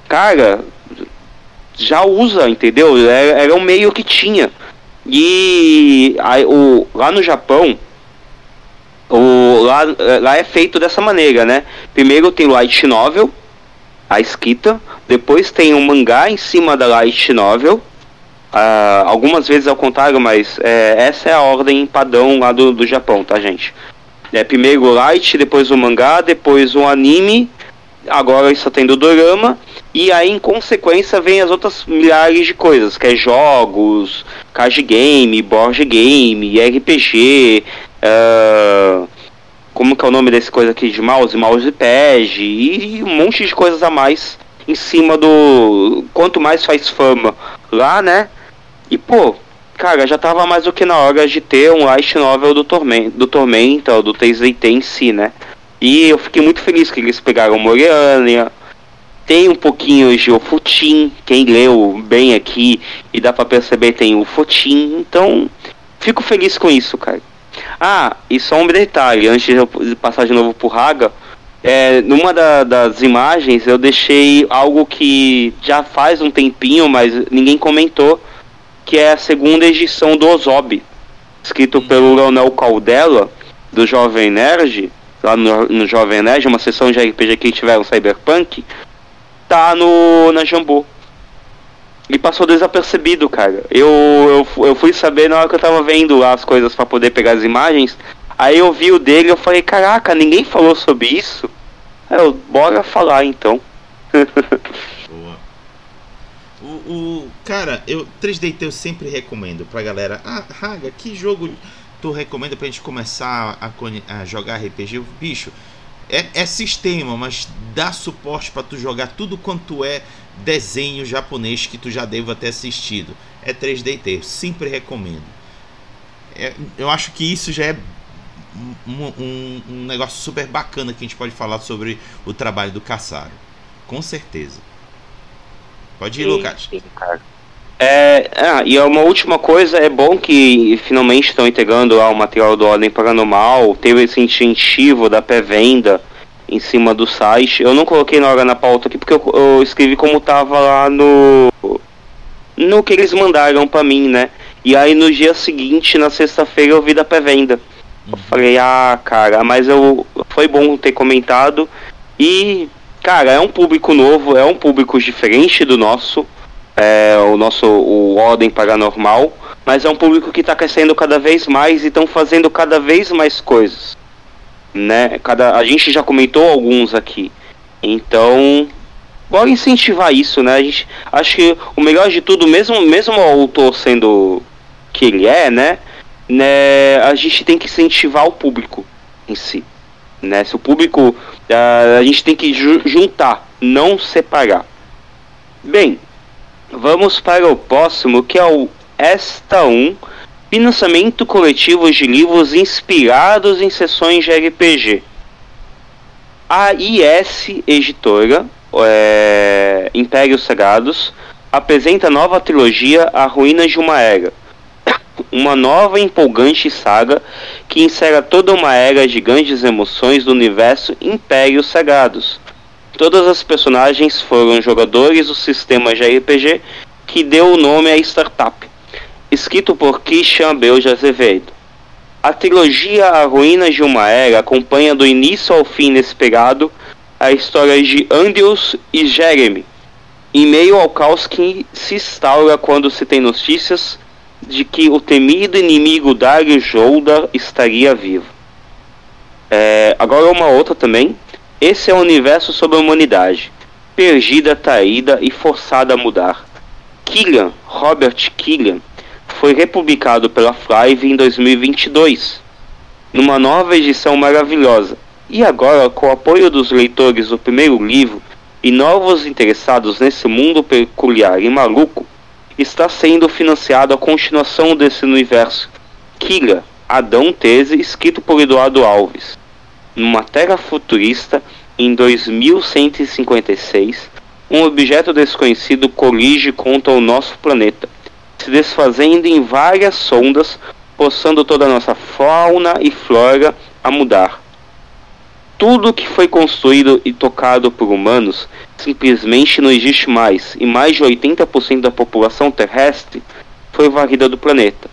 Cara, já usa, entendeu? Era, era um meio que tinha. E aí, o, lá no Japão, o, lá, lá é feito dessa maneira, né? Primeiro tem light novel, a escrita, depois tem um mangá em cima da light novel, Uh, algumas vezes ao contrário, mas é, essa é a ordem padrão lá do, do Japão, tá, gente? É primeiro o light, depois o mangá, depois o anime, agora está tendo dorama, e aí em consequência vem as outras milhares de coisas, que é jogos, card game, board game, RPG, uh, como que é o nome desse coisa aqui de mouse, mousepad, e, e um monte de coisas a mais em cima do... quanto mais faz fama lá, né? E pô, cara, já tava mais do que na hora de ter um light novel do Tormenta, do Tormenta, do TZT em si, né? E eu fiquei muito feliz que eles pegaram Moreania. Tem um pouquinho de Ofutin, quem leu bem aqui e dá para perceber tem o Fotin. Então, fico feliz com isso, cara. Ah, e só um detalhe, antes de eu passar de novo pro Raga, é, numa da, das imagens eu deixei algo que já faz um tempinho, mas ninguém comentou, que é a segunda edição do Ozob, escrito pelo Leonel Caldela, do Jovem Nerd, lá no, no Jovem Nerd, uma sessão de RPG que tiveram Cyberpunk, tá no, na Jambu. E passou desapercebido, cara. Eu, eu, eu fui saber na hora que eu tava vendo as coisas para poder pegar as imagens. Aí eu vi o dele eu falei, caraca, ninguém falou sobre isso. Aí eu, bora falar então. O, o, cara, eu 3DT eu sempre recomendo pra galera. Ah, Raga, que jogo tu recomenda pra gente começar a, a jogar RPG? Bicho, é, é, sistema, mas dá suporte para tu jogar tudo quanto é desenho japonês que tu já deva ter assistido. É 3DT, eu sempre recomendo. É, eu acho que isso já é um, um, um, negócio super bacana que a gente pode falar sobre o trabalho do Caçaro. Com certeza. Pode ir, sim, Lucas. Sim, É, ah, e uma última coisa, é bom que finalmente estão integrando lá o material do Ordem Paranormal, teve esse incentivo da pré-venda em cima do site. Eu não coloquei na hora na pauta aqui porque eu, eu escrevi como tava lá no no que eles mandaram para mim, né? E aí no dia seguinte, na sexta-feira, eu vi da pré-venda. Uhum. falei, ah, cara, mas eu foi bom ter comentado e Cara, é um público novo, é um público diferente do nosso, é, o nosso o Ordem Paranormal, mas é um público que está crescendo cada vez mais e estão fazendo cada vez mais coisas, né? Cada, a gente já comentou alguns aqui, então bora incentivar isso, né? A gente acho que o melhor de tudo, mesmo mesmo o autor sendo que ele é, né? Né? A gente tem que incentivar o público em si. Né? Se o público. A gente tem que ju juntar, não separar. Bem, vamos para o próximo que é o Esta 1 Financiamento coletivo de livros inspirados em sessões de RPG. A IS Editora, é, Impérios Sagrados, apresenta nova trilogia A Ruínas de uma Era uma nova empolgante saga que insere toda uma era de grandes emoções do universo Impérios Sagrados. Todas as personagens foram jogadores do sistema de RPG que deu o nome à startup, escrito por Christian Bel de Azevedo. A trilogia A Ruínas de uma Era acompanha do início ao fim inesperado a história de Andrews e Jeremy, em meio ao caos que se instaura quando se tem notícias de que o temido inimigo Dario Jolda estaria vivo. É, agora uma outra também. Esse é um universo sobre a humanidade, perdida, traída e forçada a mudar. Killian, Robert Killian, foi republicado pela Flive em 2022, numa nova edição maravilhosa. E agora, com o apoio dos leitores do primeiro livro e novos interessados nesse mundo peculiar e maluco, está sendo financiado a continuação desse universo, Kira, Adão Tese, escrito por Eduardo Alves. Numa terra futurista, em 2156, um objeto desconhecido colige contra o nosso planeta, se desfazendo em várias sondas, forçando toda a nossa fauna e flora a mudar. Tudo que foi construído e tocado por humanos simplesmente não existe mais, e mais de 80% da população terrestre foi varrida do planeta.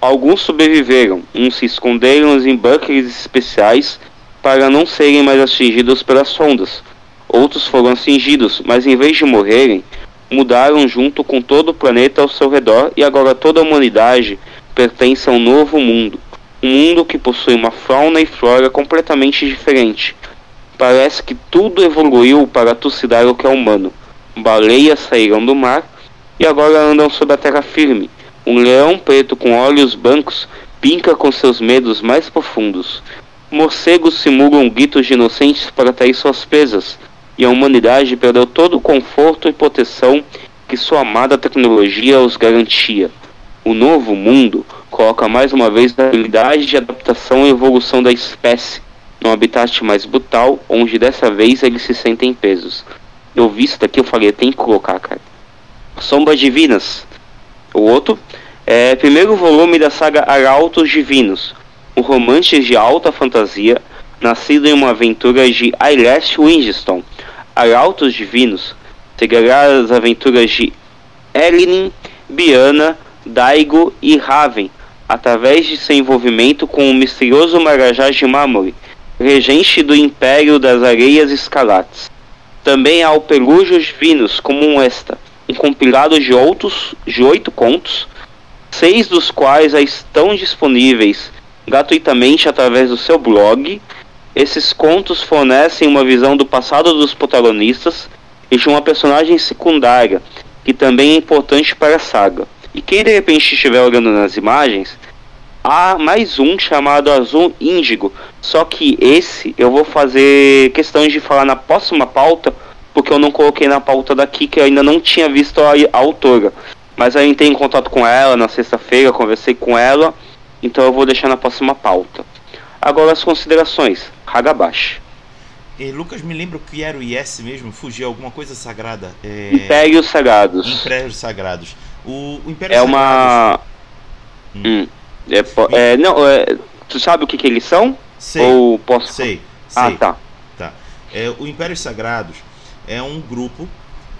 Alguns sobreviveram, uns se esconderam em bunkers especiais para não serem mais atingidos pelas sondas. Outros foram atingidos, mas em vez de morrerem, mudaram junto com todo o planeta ao seu redor e agora toda a humanidade pertence a um novo mundo. Um mundo que possui uma fauna e flora completamente diferente. Parece que tudo evoluiu para trucidar o que é humano. Baleias saíram do mar e agora andam sob a terra firme. Um leão preto com olhos brancos pinca com seus medos mais profundos. Morcegos simulam gritos de inocentes para atrair suas presas, e a humanidade perdeu todo o conforto e proteção que sua amada tecnologia os garantia. O novo mundo coloca mais uma vez a habilidade de adaptação e evolução da espécie num habitat mais brutal, onde dessa vez eles se sentem pesos. Eu vi isso daqui, eu falei, tem que colocar, cara. Sombras Divinas. O outro é primeiro volume da saga Arautos Divinos, um romance de alta fantasia, nascido em uma aventura de Ailes Winston. Arautos Divinos seguirá as aventuras de Elinin, Biana, Daigo e Raven, através de seu envolvimento com o misterioso Marajá de Mamori, regente do Império das Areias Escalates. Também há o Pelúgios Divinos como um esta, um compilado de, outros, de oito contos, seis dos quais já estão disponíveis gratuitamente através do seu blog. Esses contos fornecem uma visão do passado dos protagonistas e de uma personagem secundária, que também é importante para a saga. E quem de repente estiver olhando nas imagens, há mais um chamado Azul Índigo, só que esse eu vou fazer questão de falar na próxima pauta, porque eu não coloquei na pauta daqui que eu ainda não tinha visto a, a autora. Mas eu entrei em contato com ela na sexta-feira, conversei com ela então eu vou deixar na próxima pauta. Agora as considerações. Hagabashi. E Lucas, me lembra o que era o IS mesmo? Fugiu alguma coisa sagrada? É... Impérios Sagrados. Impérios Sagrados. O, o Império é Sagrados... uma. Hum. Hum. É, é, não, é, tu sabe o que, que eles são? Sei. Ou posso. Sei. Ah, sei. Ah, tá. tá. É, o Impérios Sagrados é um grupo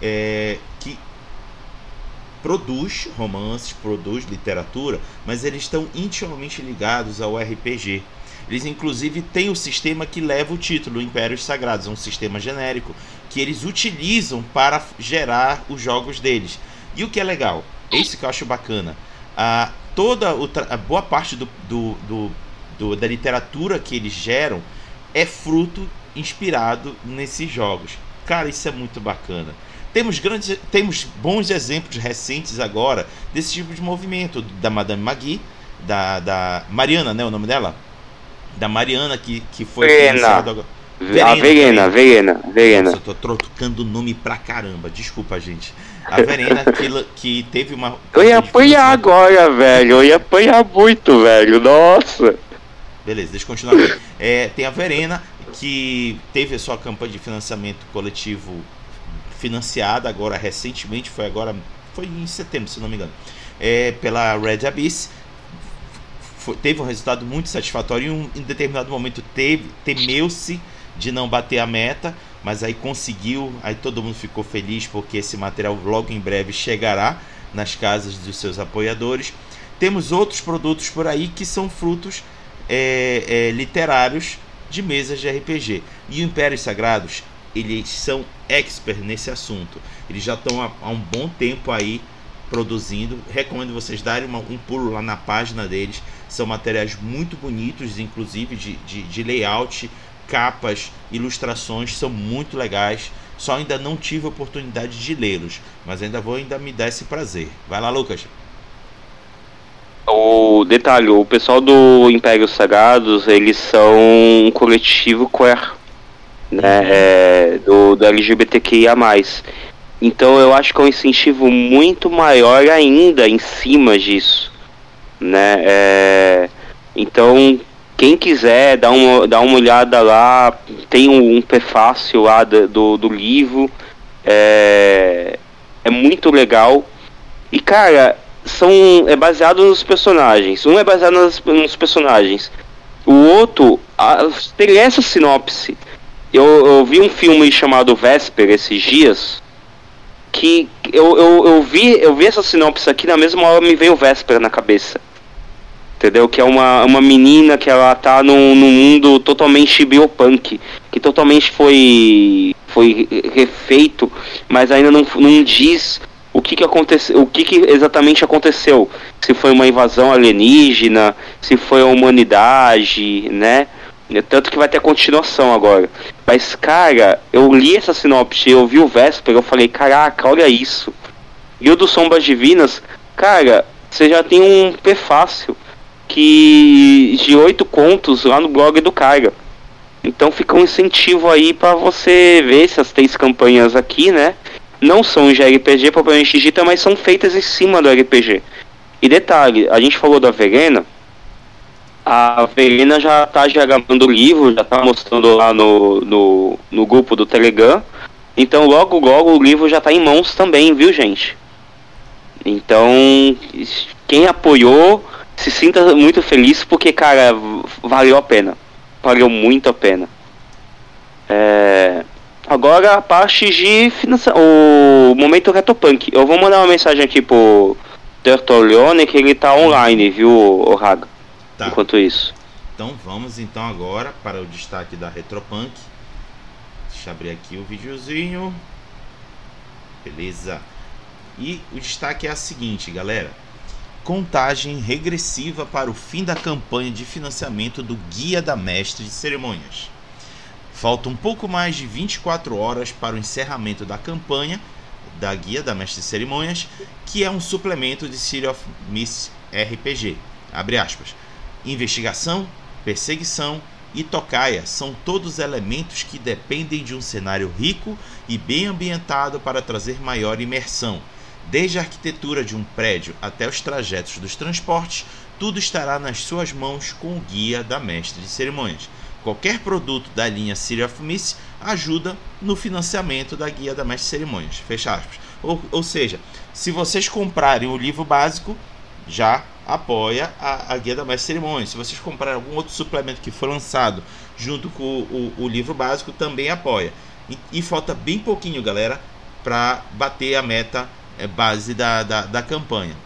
é, que produz romances, produz literatura, mas eles estão intimamente ligados ao RPG. Eles inclusive têm o sistema que leva o título Impérios Sagrados, é um sistema genérico que eles utilizam para gerar os jogos deles. E o que é legal, isso que eu acho bacana. A, toda a boa parte do, do, do, do, da literatura que eles geram é fruto inspirado nesses jogos. Cara, isso é muito bacana. Temos, grandes, temos bons exemplos recentes agora desse tipo de movimento, da Madame Magui, da, da Mariana, né, o nome dela? Da Mariana, que, que foi Verena. agora. Verena, a Verena, Verena, Verena. Nossa, eu tô trocando nome pra caramba, desculpa, gente. A Verena que, que teve uma. Eu ia apanhar agora, velho. Eu ia apanhar muito, velho. Nossa. Beleza, deixa eu continuar aqui. É, tem a Verena, que teve a sua campanha de financiamento coletivo financiada agora recentemente, foi agora, foi em setembro, se não me engano, é, pela Red Abyss. Foi, teve um resultado muito satisfatório. Em um em determinado momento teve temeu-se de não bater a meta, mas aí conseguiu. Aí todo mundo ficou feliz porque esse material logo em breve chegará nas casas dos seus apoiadores. Temos outros produtos por aí que são frutos é, é, literários de mesas de RPG. E o Impérios Sagrados eles são expert nesse assunto. Eles já estão há, há, um bom tempo aí produzindo. Recomendo vocês darem uma, um pulo lá na página deles. São materiais muito bonitos, inclusive de, de, de layout, capas, ilustrações, são muito legais. Só ainda não tive a oportunidade de lê-los, mas ainda vou ainda me dar esse prazer. Vai lá, Lucas. o detalhe, o pessoal do Império Sagrados, eles são um coletivo queer, né, uhum. é, do, do LGBTQIA+. Então eu acho que é um incentivo muito maior ainda em cima disso, né, é, então quem quiser dar uma, dar uma olhada lá, tem um, um prefácio lá do, do, do livro, é, é muito legal. E cara, são é baseado nos personagens. Um é baseado nos, nos personagens. O outro a, tem essa sinopse. Eu, eu vi um filme chamado Vesper esses dias. Que eu, eu, eu, vi, eu vi essa sinopse aqui, na mesma hora me veio Vesper na cabeça. Entendeu? Que é uma, uma menina que ela tá num, num mundo totalmente biopunk. Que totalmente foi, foi refeito, mas ainda não, não diz o que, que aconteceu, o que, que exatamente aconteceu. Se foi uma invasão alienígena, se foi a humanidade, né? Tanto que vai ter continuação agora. Mas, cara, eu li essa sinopse, eu vi o Vesper, eu falei, caraca, olha isso. E o do Sombras Divinas, cara, você já tem um prefácio que de oito contos lá no blog do cara. Então fica um incentivo aí para você ver essas três campanhas aqui, né? não são de RPG propriamente dita, mas são feitas em cima do RPG. E detalhe, a gente falou da Verena, a Verena já está gravando o livro, já está mostrando lá no, no, no grupo do Telegram. Então logo logo o livro já está em mãos também, viu gente? Então quem apoiou se sinta muito feliz porque cara valeu a pena, valeu muito a pena. É... Agora a parte de financiamento. O momento Retopunk. Eu vou mandar uma mensagem aqui pro Tertolione que ele tá online, viu, o Raga? Tá. Enquanto isso. Então vamos então agora para o destaque da Retropunk. Deixa eu abrir aqui o videozinho. Beleza. E o destaque é a seguinte, galera. Contagem regressiva para o fim da campanha de financiamento do Guia da Mestre de Cerimônias. Um pouco mais de 24 horas para o encerramento da campanha da Guia da Mestre de Cerimônias, que é um suplemento de City of Mist RPG. Abre aspas. Investigação, perseguição e tocaia são todos elementos que dependem de um cenário rico e bem ambientado para trazer maior imersão. Desde a arquitetura de um prédio até os trajetos dos transportes, tudo estará nas suas mãos com o guia da mestre de cerimônias. Qualquer produto da linha City of Mist ajuda no financiamento da guia da Mestre Cerimônias. Fecha aspas. Ou, ou seja, se vocês comprarem o livro básico, já apoia a, a guia da Mestre Cerimônias. Se vocês comprarem algum outro suplemento que foi lançado junto com o, o, o livro básico, também apoia. E, e, falta bem pouquinho, galera, para bater a meta base da, da, da campanha.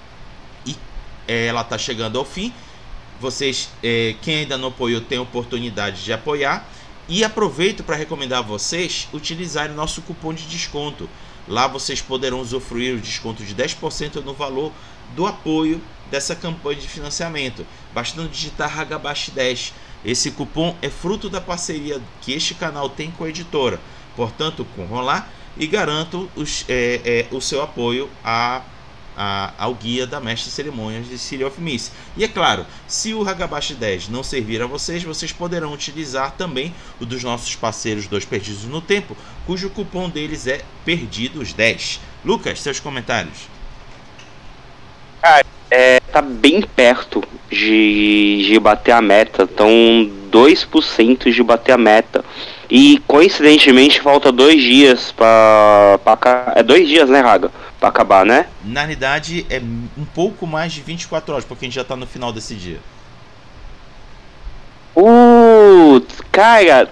E é, ela está chegando ao fim vocês, é, quem ainda não apoiou, tem oportunidade de apoiar. E aproveito para recomendar a vocês utilizarem nosso cupom de desconto. Lá vocês poderão usufruir o desconto de 10% no valor do apoio dessa campanha de financiamento, bastando digitar Hagabashi 10. Esse cupom é fruto da parceria que este canal tem com a editora, portanto, com lá e garanto os, é, é, o seu apoio a a, ao guia da mestre de cerimônias de City of Miss. E é claro, se o Hagabashi 10 não servir a vocês, vocês poderão utilizar também o dos nossos parceiros Dois Perdidos no Tempo, cujo cupom deles é Perdidos10. Lucas, seus comentários. Cara, é, tá bem perto de, de bater a meta. Estão 2% de bater a meta. E coincidentemente falta dois dias para. É dois dias, né, Raga? Pra acabar, né? Na realidade, é um pouco mais de 24 horas, porque a gente já tá no final desse dia. Putz, cara.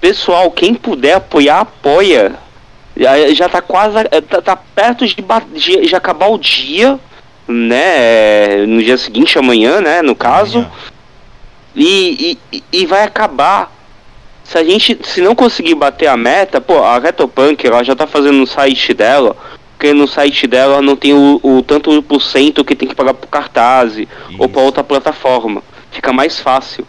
Pessoal, quem puder apoiar, apoia. Já, já tá quase. Tá, tá perto de, de, de, acabar o dia, né? No dia seguinte, amanhã, né? No caso. E, e, e vai acabar se a gente se não conseguir bater a meta, pô, a Retopunk ela já tá fazendo no site dela, porque no site dela não tem o, o tanto por cento que tem que pagar por cartaz Isso. ou para outra plataforma. Fica mais fácil.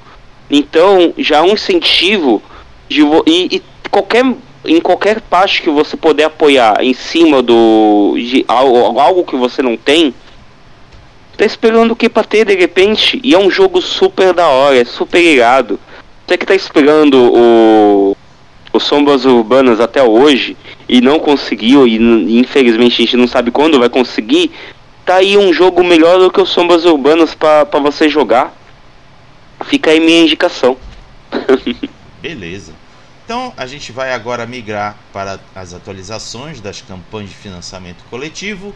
Então, já é um incentivo de e, e qualquer em qualquer parte que você puder apoiar em cima do de algo, algo que você não tem, Tá esperando o que pra ter de repente? E é um jogo super da hora, é super irado. Você que tá esperando o, o Sombras Urbanas até hoje e não conseguiu, e infelizmente a gente não sabe quando vai conseguir, tá aí um jogo melhor do que o Sombras Urbanas para você jogar. Fica aí minha indicação. Beleza. Então a gente vai agora migrar para as atualizações das campanhas de financiamento coletivo.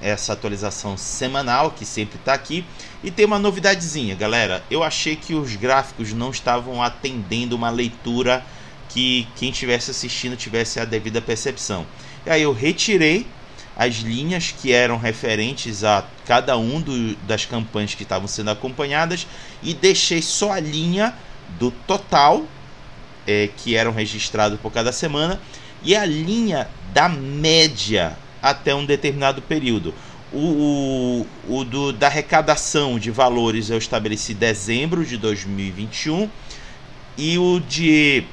Essa atualização semanal que sempre está aqui. E tem uma novidadezinha, galera. Eu achei que os gráficos não estavam atendendo uma leitura que quem estivesse assistindo tivesse a devida percepção. E aí eu retirei as linhas que eram referentes a cada um do, das campanhas que estavam sendo acompanhadas e deixei só a linha do total é, que eram registrados por cada semana e a linha da média até um determinado período. O, o, o do, da arrecadação de valores eu estabeleci dezembro de 2021 e o de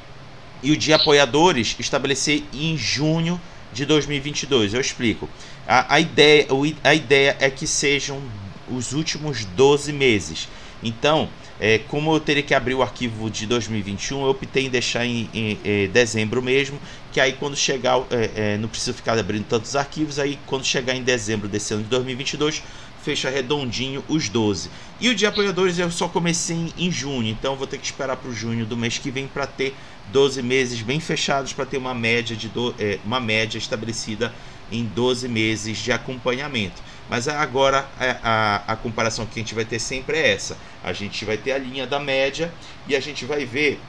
e o de apoiadores estabeleci em junho de 2022. Eu explico. A, a, ideia, a ideia é que sejam os últimos 12 meses. Então, é, como eu teria que abrir o arquivo de 2021, eu optei em deixar em, em, em é, dezembro mesmo, que aí quando chegar, é, é, não preciso ficar abrindo tantos arquivos, aí quando chegar em dezembro desse ano de 2022, fecha redondinho os 12. E o de apoiadores eu só comecei em, em junho, então vou ter que esperar para o junho do mês que vem para ter 12 meses bem fechados para ter uma média de do, é, uma média estabelecida em 12 meses de acompanhamento. Mas agora a, é, a, a, comparação que a gente vai ter sempre é essa. A gente vai ter a linha da média e a gente vai ver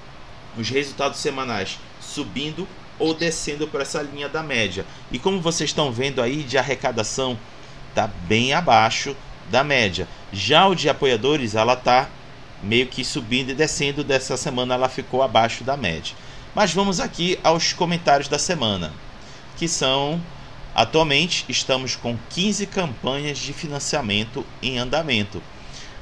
os resultados semanais subindo ou descendo por essa linha da média. E como vocês estão vendo aí de arrecadação está bem abaixo da média. Já o de apoiadores ela está meio que subindo e descendo. Dessa semana ela ficou abaixo da média. Mas vamos aqui aos comentários da semana, que são Atualmente estamos com 15 campanhas de financiamento em andamento.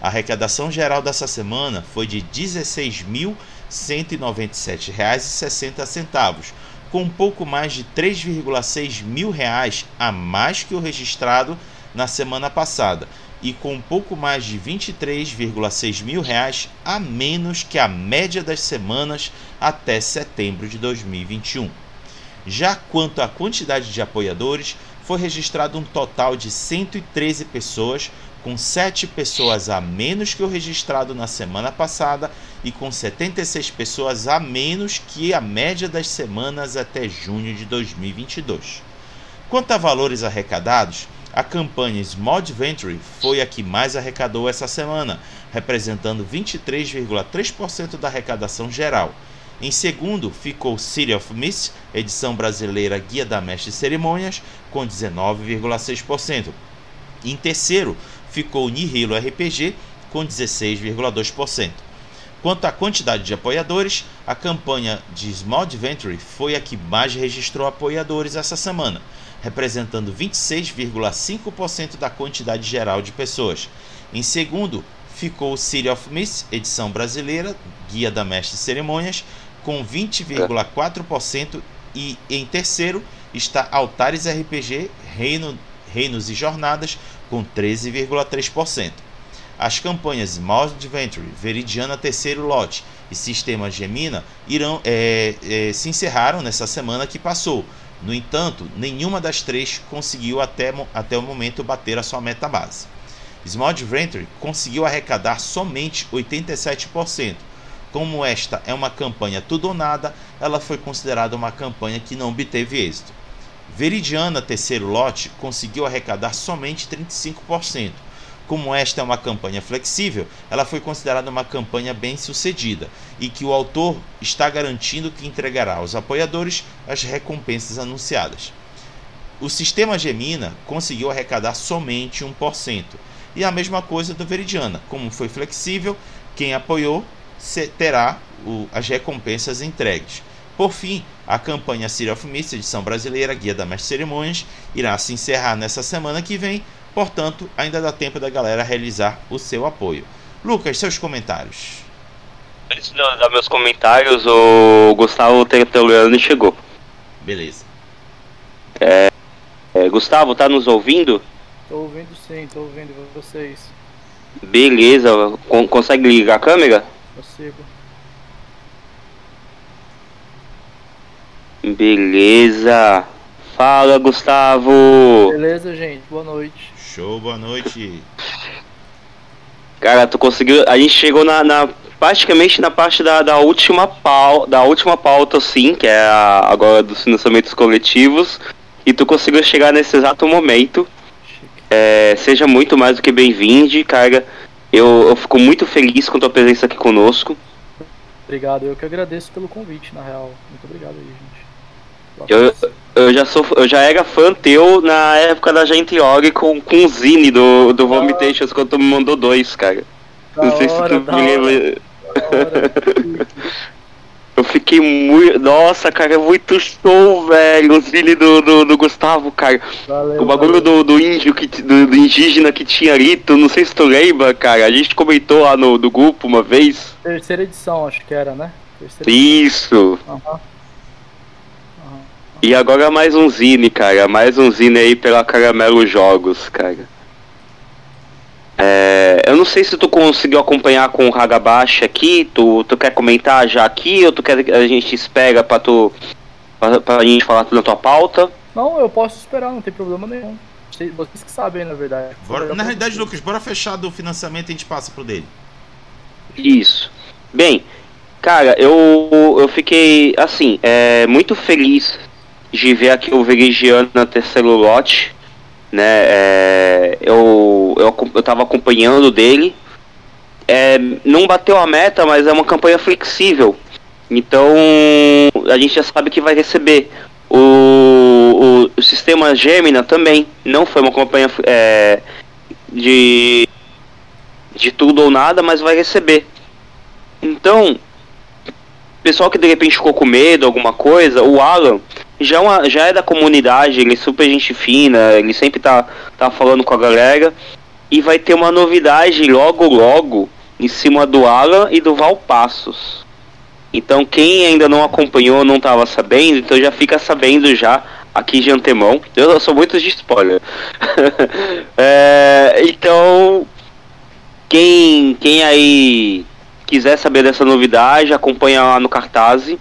A arrecadação geral dessa semana foi de R$ 16.197,60, com um pouco mais de 3,6 mil reais a mais que o registrado na semana passada e com um pouco mais de 23,6 mil reais a menos que a média das semanas até setembro de 2021. Já quanto à quantidade de apoiadores, foi registrado um total de 113 pessoas, com 7 pessoas a menos que o registrado na semana passada e com 76 pessoas a menos que a média das semanas até junho de 2022. Quanto a valores arrecadados, a campanha Small Adventure foi a que mais arrecadou essa semana, representando 23,3% da arrecadação geral em segundo ficou City of Mist, edição brasileira Guia da Mestre de Cerimônias, com 19,6%. Em terceiro ficou Nihilo RPG, com 16,2%. Quanto à quantidade de apoiadores, a campanha de Small Adventure foi a que mais registrou apoiadores essa semana, representando 26,5% da quantidade geral de pessoas. Em segundo, ficou City of Mist, edição brasileira, Guia da Mestre de Cerimônias, com 20,4% e em terceiro está Altares RPG, Reino, Reinos e Jornadas com 13,3%. As campanhas Mouse Adventure, Veridiana Terceiro Lote e Sistema Gemina irão, é, é, se encerraram nessa semana que passou. No entanto, nenhuma das três conseguiu até, até o momento bater a sua meta base. Small Adventure conseguiu arrecadar somente 87%, como esta é uma campanha tudo ou nada, ela foi considerada uma campanha que não obteve êxito. Veridiana Terceiro Lote conseguiu arrecadar somente 35%. Como esta é uma campanha flexível, ela foi considerada uma campanha bem sucedida e que o autor está garantindo que entregará aos apoiadores as recompensas anunciadas. O sistema Gemina conseguiu arrecadar somente 1%. E a mesma coisa do Veridiana, como foi flexível, quem apoiou terá o, as recompensas entregues. Por fim, a campanha City of Mist, edição brasileira, Guia da Mestre Cerimônias, irá se encerrar nessa semana que vem, portanto, ainda dá tempo da galera realizar o seu apoio. Lucas, seus comentários. Antes de dar meus comentários, o Gustavo Tertuliano chegou. Beleza. É, é, Gustavo, tá nos ouvindo? Tô ouvindo sim, tô ouvindo vocês. Beleza, Con consegue ligar a câmera? Consigo. Beleza. Fala, Gustavo. Beleza, gente. Boa noite. Show, boa noite. Cara, tu conseguiu. A gente chegou na, na praticamente na parte da, da última pau, da última pauta, sim, que é a, agora dos financiamentos coletivos. E tu conseguiu chegar nesse exato momento. É, seja muito mais do que bem-vindo, cara. Eu, eu fico muito feliz com tua presença aqui conosco. Obrigado, eu que agradeço pelo convite, na real. Muito obrigado aí, gente. Eu, eu já sou eu já era fã teu na época da gente org com, com o Zine do, do Vomitations quando tu me mandou dois, cara. Da Não sei hora, se tu me lembra. fiquei muito. Nossa, cara, é muito show, velho. O Zine do, do, do Gustavo, cara. Valeu, O bagulho valeu. do, do índio, que, do, do indígena que tinha ali, tu não sei se tu lembra, cara. A gente comentou lá no do grupo uma vez. Terceira edição, acho que era, né? Terceira. Isso. Aham. Aham. E agora mais um Zine, cara. Mais um Zine aí pela Caramelo Jogos, cara. É, eu não sei se tu conseguiu acompanhar com o Hagabashi aqui. Tu, tu quer comentar já aqui ou tu quer que a gente espera pra tu. Pra, pra gente falar tudo na tua pauta? Não, eu posso esperar, não tem problema nenhum. Vocês vocês que sabem, na verdade. Bora- na realidade, Lucas, bora fechar do financiamento e a gente passa pro dele. Isso. Bem, cara, eu, eu fiquei, assim, é, muito feliz de ver aqui o Verigiano na terceiro lote, né? é, eu, eu, eu tava acompanhando dele. É, não bateu a meta, mas é uma campanha flexível. Então, a gente já sabe que vai receber. O, o, o sistema Gemina também não foi uma campanha é, de, de tudo ou nada, mas vai receber. Então, pessoal que de repente ficou com medo, alguma coisa, o Alan já, é uma- já é da comunidade, ele é super gente fina, ele sempre tá, tá falando com a galera. E vai ter uma novidade logo logo em cima do Alan e do Valpassos. Então quem ainda não acompanhou, não tava sabendo, então já fica sabendo já aqui de antemão. Eu sou muito de spoiler. É, então quem, quem aí quiser saber dessa novidade, acompanha lá no cartaz.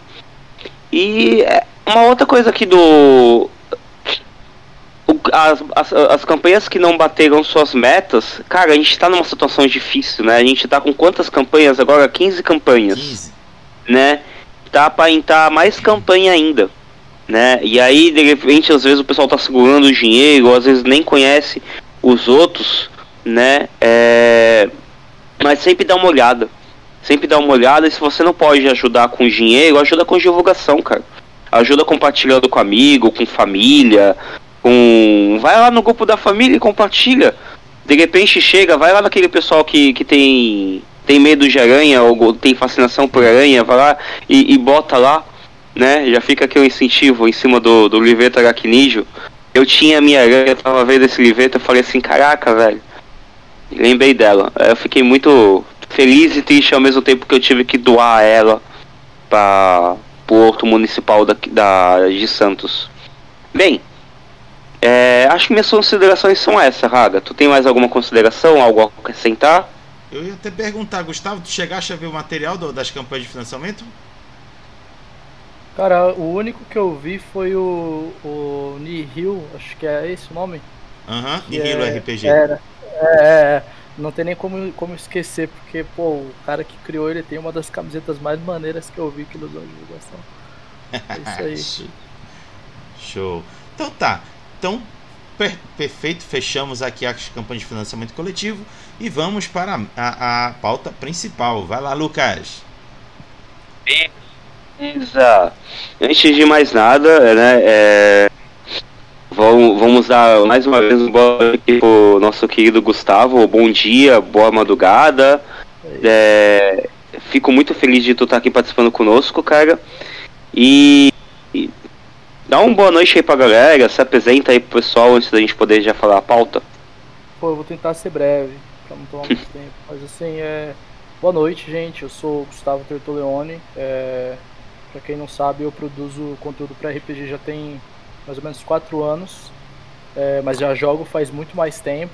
E é, uma outra coisa aqui do. As, as, as campanhas que não bateram suas metas, cara, a gente tá numa situação difícil, né? A gente tá com quantas campanhas agora? 15 campanhas 15. né? Tá pra entrar mais campanha ainda, né? E aí, de repente, às vezes o pessoal tá segurando o dinheiro, ou às vezes nem conhece os outros, né? É... Mas sempre dá uma olhada. Sempre dá uma olhada e se você não pode ajudar com dinheiro, ajuda com divulgação, cara. Ajuda compartilhando com amigo, com família, com. Vai lá no grupo da família e compartilha. De repente chega, vai lá naquele pessoal que, que tem, tem medo de aranha ou tem fascinação por aranha, vai lá e, e bota lá, né? Já fica aqui o incentivo em cima do, do livreto aracnídeo. Eu tinha a minha aranha, eu tava vendo esse livreto, eu falei assim, caraca, velho. Lembrei dela. Eu fiquei muito feliz e triste ao mesmo tempo que eu tive que doar ela para o Horto Municipal da, da, de Santos. Bem, é, acho que minhas considerações são essas, Raga. Tu tem mais alguma consideração, algo a acrescentar? Eu ia até perguntar, Gustavo, tu chegaste a ver o material do- das campanhas de financiamento? Cara, o único que eu vi foi o, o Nihil, acho que é esse o nome. Aham, que Nihilo é- RPG. Era. É, é, é. Não tem nem como, como esquecer, porque, pô, o cara que criou ele tem uma das camisetas mais maneiras que eu vi que ele usou na divulgação. É isso aí. Show. Então tá. Então, per- perfeito. Fechamos aqui as campanhas de financiamento coletivo e vamos para a, a pauta principal. Vai lá, Lucas. Beleza. Antes de mais nada, né, é, vamos, vamos dar mais uma vez um boa noite pro nosso querido Gustavo. Bom dia, boa madrugada. É, fico muito feliz de tu estar aqui participando conosco, cara. E, e dá uma boa noite aí pra galera, se apresenta aí pro pessoal antes da gente poder já falar a pauta. Pô, eu vou tentar ser breve, pra não tomar muito tempo. Mas assim, é. Boa noite, gente. Eu sou o Gustavo Tertoleone. É... Pra quem não sabe, eu produzo conteúdo para RPG já tem mais ou menos 4 anos. é, mas já jogo faz muito mais tempo.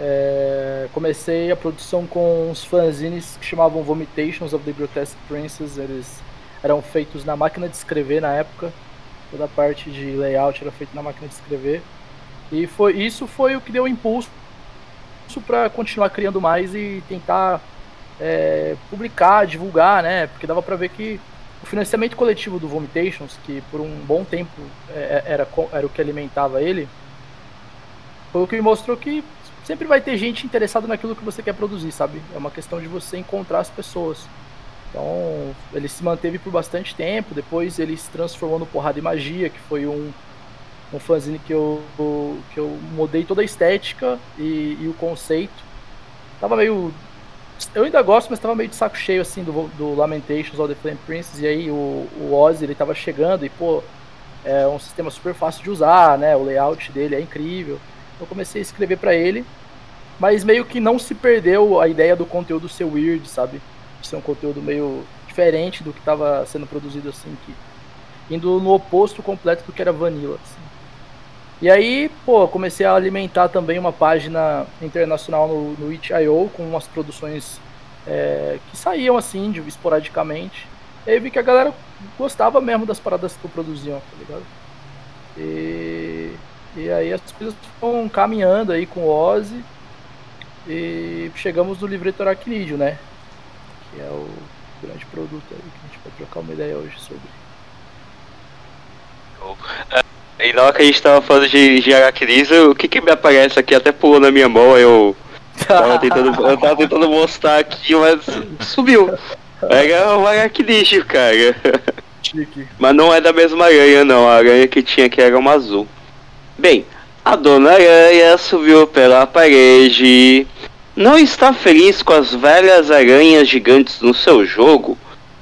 É, comecei a produção com uns fanzines que chamavam Vomitations of the Grotesque Princess. Eles eram feitos na máquina de escrever na época. Toda a parte de layout era feita na máquina de escrever. E foi, isso foi o que deu impulso para continuar criando mais e tentar é, publicar, divulgar, né? Porque dava para ver que o financiamento coletivo do Vomitations, que por um bom tempo é, era, era o que alimentava ele, foi o que me mostrou que sempre vai ter gente interessada naquilo que você quer produzir, sabe? É uma questão de você encontrar as pessoas. Então, ele se manteve por bastante tempo, depois ele se transformou no Porrada e Magia, que foi um, um fanzine que eu, que eu mudei toda a estética e, e o conceito. Tava meio. Eu ainda gosto, mas tava meio de saco cheio assim do, do Lamentations of the Flame Princess. E aí o, o Ozzy ele tava chegando e, pô, é um sistema super fácil de usar, né? O layout dele é incrível. Eu comecei a escrever para ele, mas meio que não se perdeu a ideia do conteúdo ser weird, sabe? De ser um conteúdo meio diferente do que estava sendo produzido assim, que, indo no oposto completo do que era vanilla. Assim. E aí, pô, comecei a alimentar também uma página internacional no, no itch.io com umas produções é, que saíam assim, de, esporadicamente. E aí vi que a galera gostava mesmo das paradas que eu produzia, tá ligado? E, e aí as coisas foram caminhando aí com o Ozzy e chegamos no livreto Aracnídeo, né? Que é o grande produto aí que a gente vai trocar uma ideia hoje sobre. E na hora que a gente tava falando de, de o que que me aparece aqui até pulou na minha mão, eu tava tentando, eu tava tentando mostrar aqui, mas subiu. Era um aracnídeo, cara. Chique. Mas não é da mesma aranha não, a aranha que tinha aqui era uma azul. Bem, a Dona Aranha subiu pela parede. Não está feliz com as velhas aranhas gigantes no seu jogo?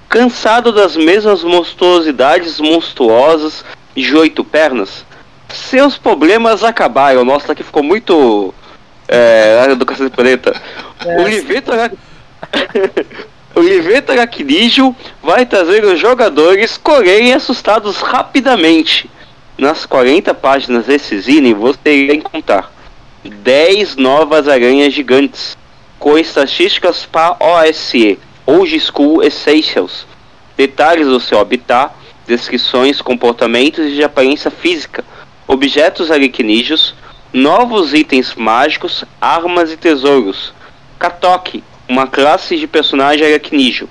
Cansado das mesmas monstruosidades monstruosas de oito pernas? Seus problemas acabaram. Nossa, aqui ficou muito. É, do Cacete Planeta. É. O Liveto O Liveto Aracnídeo vai trazer os jogadores correrem assustados rapidamente nas 40 páginas desse zine você irá encontrar 10 novas aranhas gigantes com estatísticas para OSE, Old School Essentials, detalhes do seu habitat, descrições, comportamentos e de aparência física, objetos aracnídeos, novos itens mágicos, armas e tesouros. Katok, uma classe de personagem aracnídeo.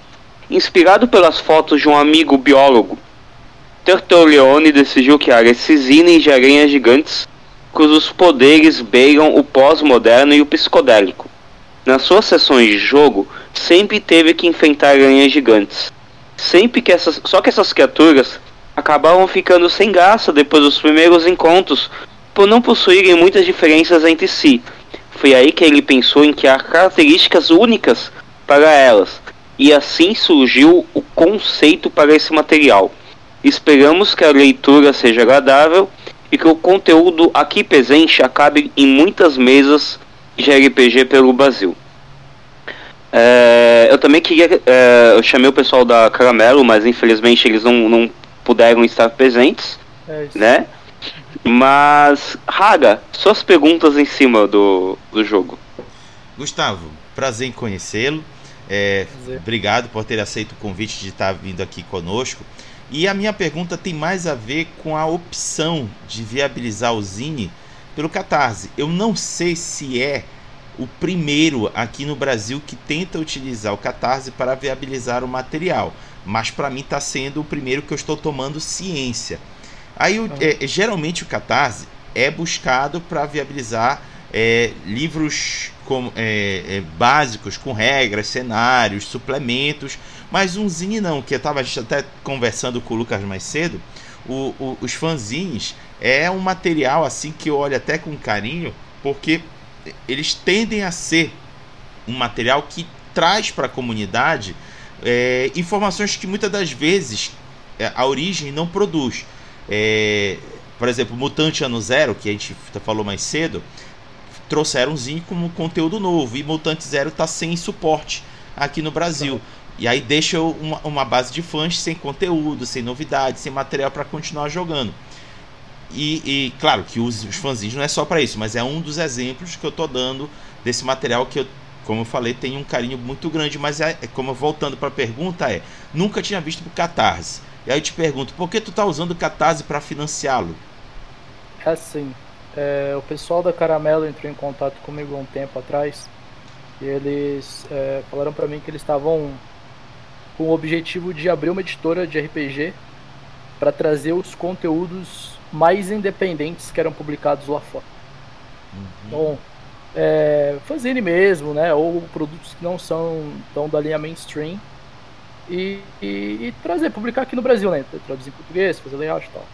Inspirado pelas fotos de um amigo biólogo Tertullione decidiu criar esses itens de aranhas gigantes cujos poderes beiram o pós-moderno e o psicodélico. Nas suas sessões de jogo, sempre teve que enfrentar aranhas gigantes. Sempre que essas, só que essas criaturas acabavam ficando sem graça depois dos primeiros encontros, por não possuírem muitas diferenças entre si. Foi aí que ele pensou em criar características únicas para elas, e assim surgiu o conceito para esse material. Esperamos que a leitura seja agradável e que o conteúdo aqui presente acabe em muitas mesas de RPG pelo Brasil. É, eu também queria. É, eu chamei o pessoal da Caramelo, mas infelizmente eles não, não puderam estar presentes. É né? Mas, Raga, suas perguntas em cima do, do jogo. Gustavo, prazer em conhecê-lo. É, obrigado por ter aceito o convite de estar vindo aqui conosco. E a minha pergunta tem mais a ver com a opção de viabilizar o Zine pelo Catarse. Eu não sei se é o primeiro aqui no Brasil que tenta utilizar o Catarse para viabilizar o material, mas para mim está sendo o primeiro que eu estou tomando ciência. Aí, é, geralmente, o Catarse é buscado para viabilizar é, livros com, é, é, básicos com regras, cenários, suplementos, mas um zine não, que eu estava até conversando com o Lucas mais cedo, o, o, os fanzines é um material assim que eu olho até com carinho, porque eles tendem a ser um material que traz para a comunidade é, informações que muitas das vezes é, a origem não produz. É, por exemplo, Mutante Ano Zero, que a gente falou mais cedo, trouxeram um zine como conteúdo novo e Mutante Zero está sem suporte aqui no Brasil. E aí deixa uma, uma base de fãs sem conteúdo, sem novidades, sem material para continuar jogando. E, e, claro que os, os fanzines não é só para isso, mas é um dos exemplos que eu tô dando desse material que eu, como eu falei, tem um carinho muito grande, mas é, é como voltando para a pergunta é, nunca tinha visto pro Catarse. E aí eu te pergunto, por que tu tá usando o Catarse para financiá-lo? É assim, é, o pessoal da Caramelo entrou em contato comigo há um tempo atrás e eles é, falaram para mim que eles estavam com o objetivo de abrir uma editora de RPG para trazer os conteúdos mais independentes que eram publicados lá fora. Uhum. Então, é, fanzine mesmo, né? Ou produtos que não são tão da linha mainstream. E, e, e, trazer, publicar aqui no Brasil, né? Traduzir em português, fazer layout e tal.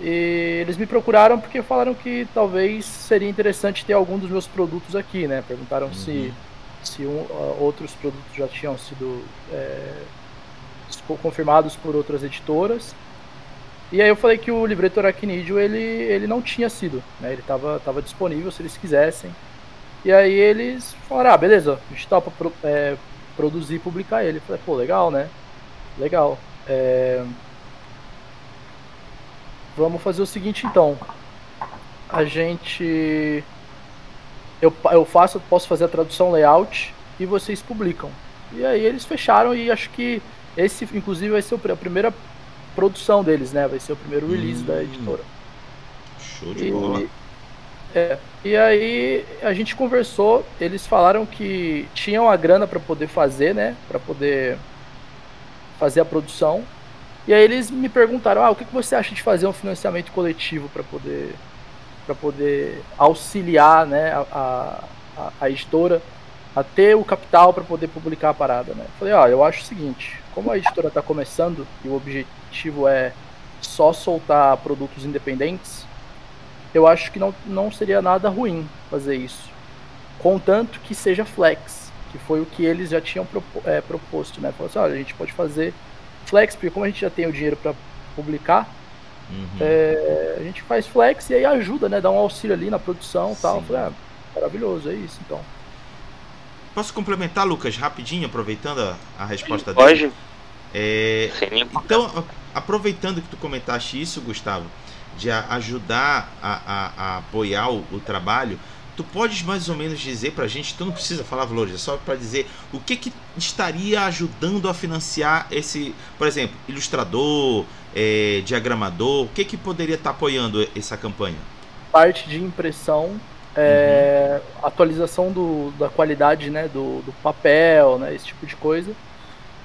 E eles me procuraram porque falaram que talvez seria interessante ter algum dos meus produtos aqui, né? Perguntaram uhum. se, se um, outros produtos já tinham sido é, confirmados por outras editoras. E aí eu falei que o livreto Aracnídeo ele, ele não tinha sido, né? Ele estava tava disponível se eles quisessem. E aí eles falaram, ah, beleza, a gente topa pro, é, produzir e publicar ele. Eu falei, pô, legal, né? Legal. É... Vamos fazer o seguinte então. A gente. Eu, eu faço, posso fazer a tradução layout e vocês publicam. E aí eles fecharam e acho que esse, inclusive, vai ser a primeira produção deles, né? Vai ser o primeiro release hum, da editora. Show de e, bola. É, e aí a gente conversou, eles falaram que tinham a grana para poder fazer, né? Para poder fazer a produção. E aí eles me perguntaram: "Ah, o que você acha de fazer um financiamento coletivo para poder para poder auxiliar, né, a, a, a editora a ter o capital para poder publicar a parada, né? Falei, ó, eu acho o seguinte, como a editora está começando e o objetivo é só soltar produtos independentes, eu acho que não, não seria nada ruim fazer isso. Contanto que seja flex, que foi o que eles já tinham propo, é, proposto, né? Falou assim, olha, a gente pode fazer flex, porque como a gente já tem o dinheiro para publicar, uhum. é, a gente faz flex e aí ajuda, né? Dá um auxílio ali na produção e tal. Falei, ah, maravilhoso, é isso então. Posso complementar, Lucas, rapidinho, apoveitando a, a resposta dele? Pode. É, então, aproveitando que tu comentaste isso, Gustavo, de ajudar a, a, a apoiar o, o, trabalho, tu podes mais ou menos dizer pra gente, tu não precisa falar valores, é só para dizer o que que estaria ajudando a financiar esse, por exemplo, ilustrador, é, diagramador, o que que poderia estar tá apoiando essa campanha? Parte de impressão é, uhum. atualização do, da qualidade né, do, do, papel, né, esse tipo de coisa.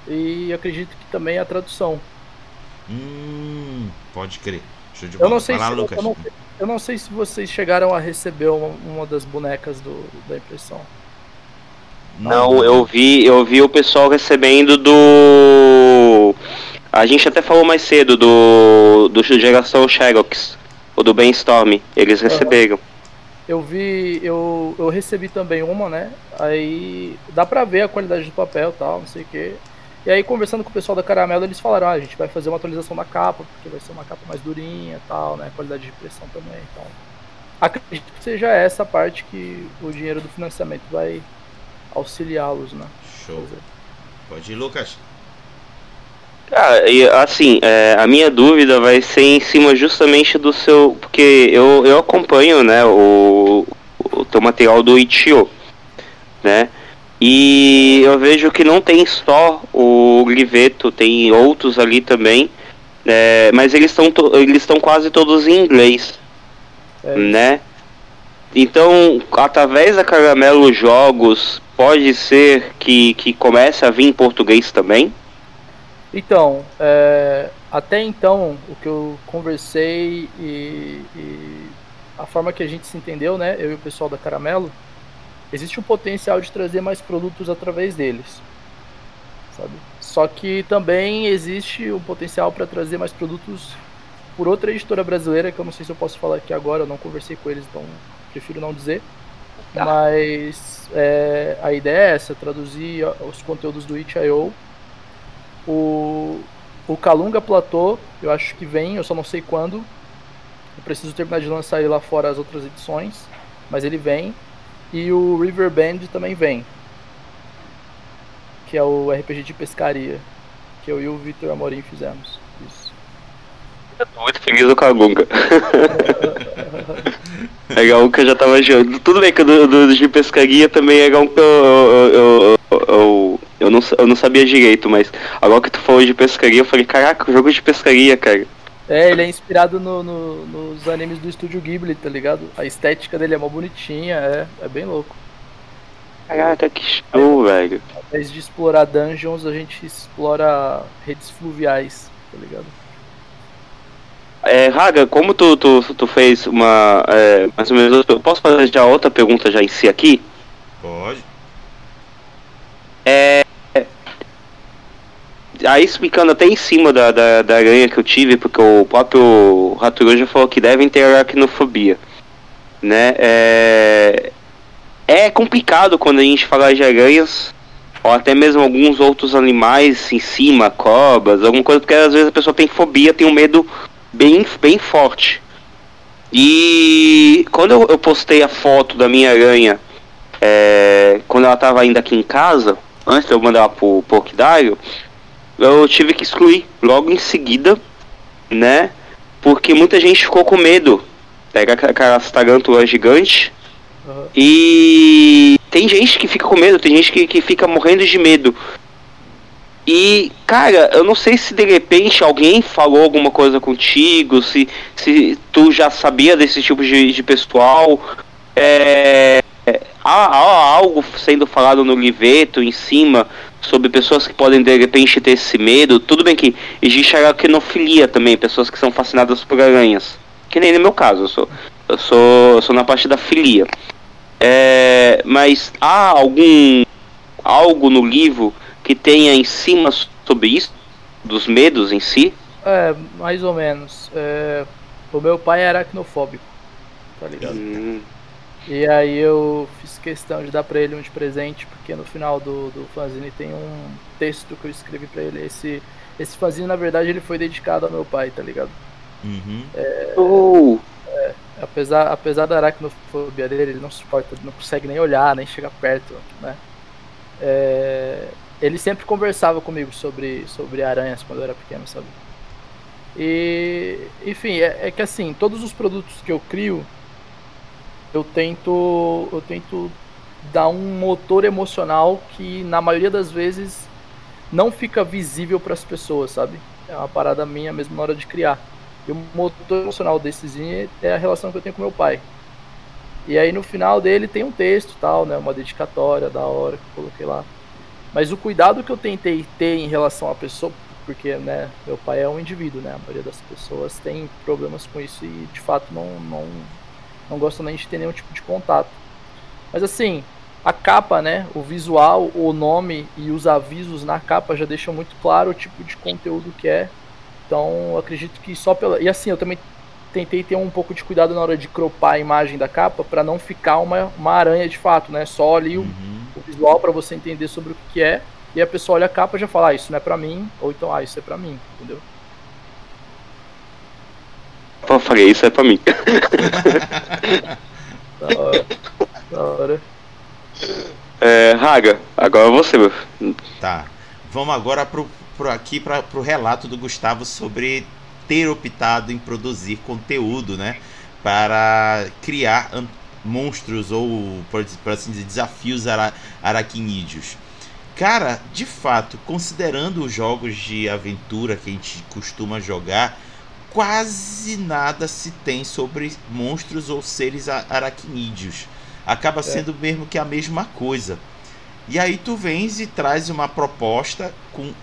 E acredito que também a tradução. Hum, pode crer. Show de bola. Eu não sei, se, Lucas. Eu, não, eu não sei se vocês chegaram a receber uma, uma das bonecas do, da impressão. Não, eu vi, eu vi o pessoal recebendo do. A gente até falou mais cedo do do geração Xerox, ou do Brainstorm. Eles receberam. Eu vi, eu, eu recebi também uma, né? Aí dá pra ver a qualidade do papel tal, não sei o que. E aí, conversando com o pessoal da Caramelo, eles falaram: ah, a gente vai fazer uma atualização da capa, porque vai ser uma capa mais durinha tal, né? Qualidade de impressão também. Então, acredito que seja essa parte que o dinheiro do financiamento vai auxiliá-los, né? Show. Pode ir, Lucas. Cara, e assim, é, a minha dúvida vai ser em cima justamente do seu. Porque eu, eu acompanho, né, o, o teu material do Itio, né? E eu vejo que não tem só o Liveto, tem outros ali também, é, mas eles estão eles estão quase todos em inglês, é. né? Então, através da Caramelo Jogos, pode ser que, que comece a vir em português também? Então, é, até então, o que eu conversei e, e, a forma que a gente se entendeu, né, eu e o pessoal da Caramelo, existe um potencial de trazer mais produtos através deles, sabe? Só que também existe um potencial para trazer mais produtos por outra editora brasileira, que eu não sei se eu posso falar aqui agora, eu não conversei com eles, então prefiro não dizer. Tá. Mas é, a ideia é essa, traduzir os conteúdos do itch.io o, o Kalunga Platô, eu acho que vem, eu só não sei quando. Eu preciso terminar de lançar ele lá fora as outras edições, mas ele vem. E o River Band também vem. Que é o RPG de pescaria. Que eu e o Victor Amorim fizemos. Isso. Eu tô muito feliz com a Gunga. a Gaúca já tava jogando. Tudo bem que do, do, de pescaria também é que eu, eu, eu, eu, eu, não, eu não sabia direito, mas agora que tu falou de pescaria, eu falei, caraca, jogo de pescaria, cara. É, ele é inspirado no, no, nos animes do estúdio Ghibli, tá ligado? A estética dele é mó bonitinha, é, é bem louco. Caraca, que show, velho. Ao invés de explorar dungeons, a gente explora redes fluviais, tá ligado? É, Raga, como tu, tu, tu fez uma. É, mais ou menos. Eu posso fazer já outra pergunta já em si aqui? Pode. É. Aí explicando até em cima da, da, da aranha que eu tive, porque o próprio Raturu já falou que devem ter aracnofobia. Né? É, é complicado quando a gente fala de aranhas, ou até mesmo alguns outros animais em cima, cobras, alguma coisa, porque às vezes a pessoa tem fobia, tem um medo bem, bem forte. E quando eu, eu postei a foto da minha aranha, é, quando ela estava ainda aqui em casa, antes de eu mandar pro Porquidário, eu tive que excluir logo em seguida, né? Porque muita gente ficou com medo. Pega aquelas tarântulas gigantes. Uhum. E tem gente que fica com medo, tem gente que, que fica morrendo de medo. E, cara, eu não sei se de repente alguém falou alguma coisa contigo, se, se tu já sabia desse tipo de, de pessoal. É, há, há, algo sendo falado no liveto em cima sobre pessoas que podem de repente ter esse medo. Tudo bem que existe a aracnofilia também, pessoas que são fascinadas por aranhas. Que nem no meu caso, eu sou, eu sou, eu sou na parte da filia. É, mas há algum algo no livro que tenha em cima sobre isso, dos medos em si? É, mais ou menos. É, o meu pai era aracnofóbico, tá ligado? Hum. E aí eu fiz questão de dar pra ele um de presente, porque no final do, do fanzine tem um texto que eu escrevi pra ele. Esse, esse fanzine, na verdade, ele foi dedicado ao meu pai, tá ligado? Uhum. É, oh. é, apesar, apesar da aracnofobia dele, ele não suporta, não consegue nem olhar, nem chegar perto, né? É, ele sempre conversava comigo sobre, sobre aranhas quando eu era pequeno, sabe? E, enfim, é, é, que assim, todos os produtos que eu crio, eu tento, eu tento dar um motor emocional que na maioria das vezes não fica visível para as pessoas, sabe? É uma parada minha mesmo na hora de criar. E o motor emocional desses é a relação que eu tenho com meu pai. E aí no final dele tem um texto, tal, né, uma dedicatória da hora que eu coloquei lá. Mas o cuidado que eu tentei ter em relação à pessoa, porque né, meu pai é um indivíduo, né? A maioria das pessoas tem problemas com isso e de fato não, não, não gostam nem de ter nenhum tipo de contato. Mas assim, a capa, né? O visual, o nome e os avisos na capa já deixam muito claro o tipo de conteúdo que é. Então acredito que só pela. E assim, eu também tentei ter um pouco de cuidado na hora de cropar a imagem da capa para não ficar uma, uma aranha de fato, né? Só ali o. Uhum o visual para você entender sobre o que é. E a pessoa olha a capa e já fala, ah, isso não é pra mim, ou então, ah, isso é pra mim, entendeu? Eu falei, isso é pra mim. da hora. Da hora. É, Raga, agora você, meu. Tá. Vamos agora pro, pro aqui para pro relato do Gustavo sobre ter optado em produzir conteúdo, né? Para criar monstros ou, por, por assim dizer, desafios ara, araquinídeos. Cara, de fato, considerando os jogos de aventura que a gente costuma jogar, quase nada se tem sobre monstros ou seres aracnídeos. Acaba é. sendo mesmo que a mesma coisa. E aí tu vens e traz uma proposta com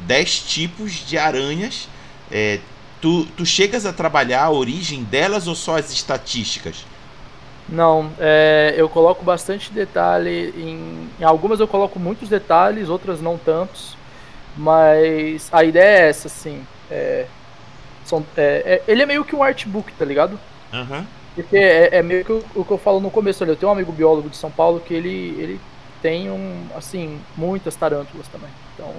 10 tipos de aranhas. É, tu, tu chegas a trabalhar a origem delas ou só as estatísticas? Não, é, eu coloco bastante detalhe em, em, algumas eu coloco muitos detalhes, outras não tantos, mas a ideia é essa, assim. É, são, é, é ele é meio que um artbook, tá ligado? Uhum. Porque é, é, meio que o, o, que eu falo no começo ali. Eu tenho um amigo biólogo de São Paulo que ele, ele tem um, assim, muitas tarântulas também. Então,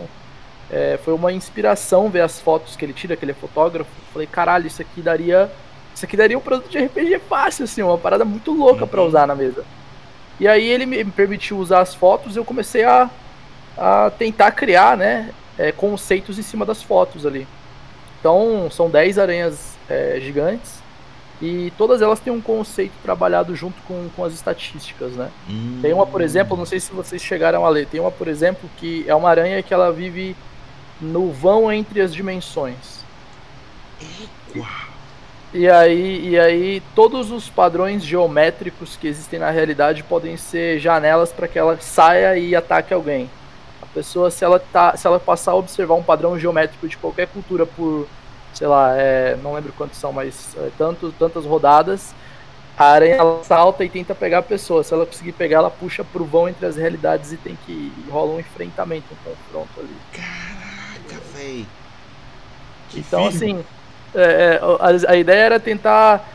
é, foi uma inspiração ver as fotos que ele tira, que ele é fotógrafo. Falei, caralho, isso aqui daria isso aqui daria um produto de RPG fácil, assim, uma parada muito louca uhum. para usar na mesa. E aí ele me permitiu usar as fotos e eu comecei a, a tentar criar, né, é, conceitos em cima das fotos ali. Então, são 10 aranhas é, gigantes e todas elas têm um conceito trabalhado junto com, com as estatísticas, né? Hum. Tem uma, por exemplo, não sei se vocês chegaram a ler, tem uma, por exemplo, que é uma aranha que ela vive no vão entre as dimensões. E aí, e aí todos os padrões geométricos que existem na realidade podem ser janelas para que ela saia e ataque alguém. Pessoa, se ela, tá, se ela passar a observar um padrão geométrico de qualquer cultura por sei lá, é, não lembro quantos são, mas é, tanto, tantas rodadas, a aranha ela salta e tenta pegar a pessoa. Se ela conseguir pegar, ela puxa pro vão entre as realidades e tem que rola um enfrentamento, um confronto ali. Caraca, véi. Então, assim, é, é, a, a, ideia era tentar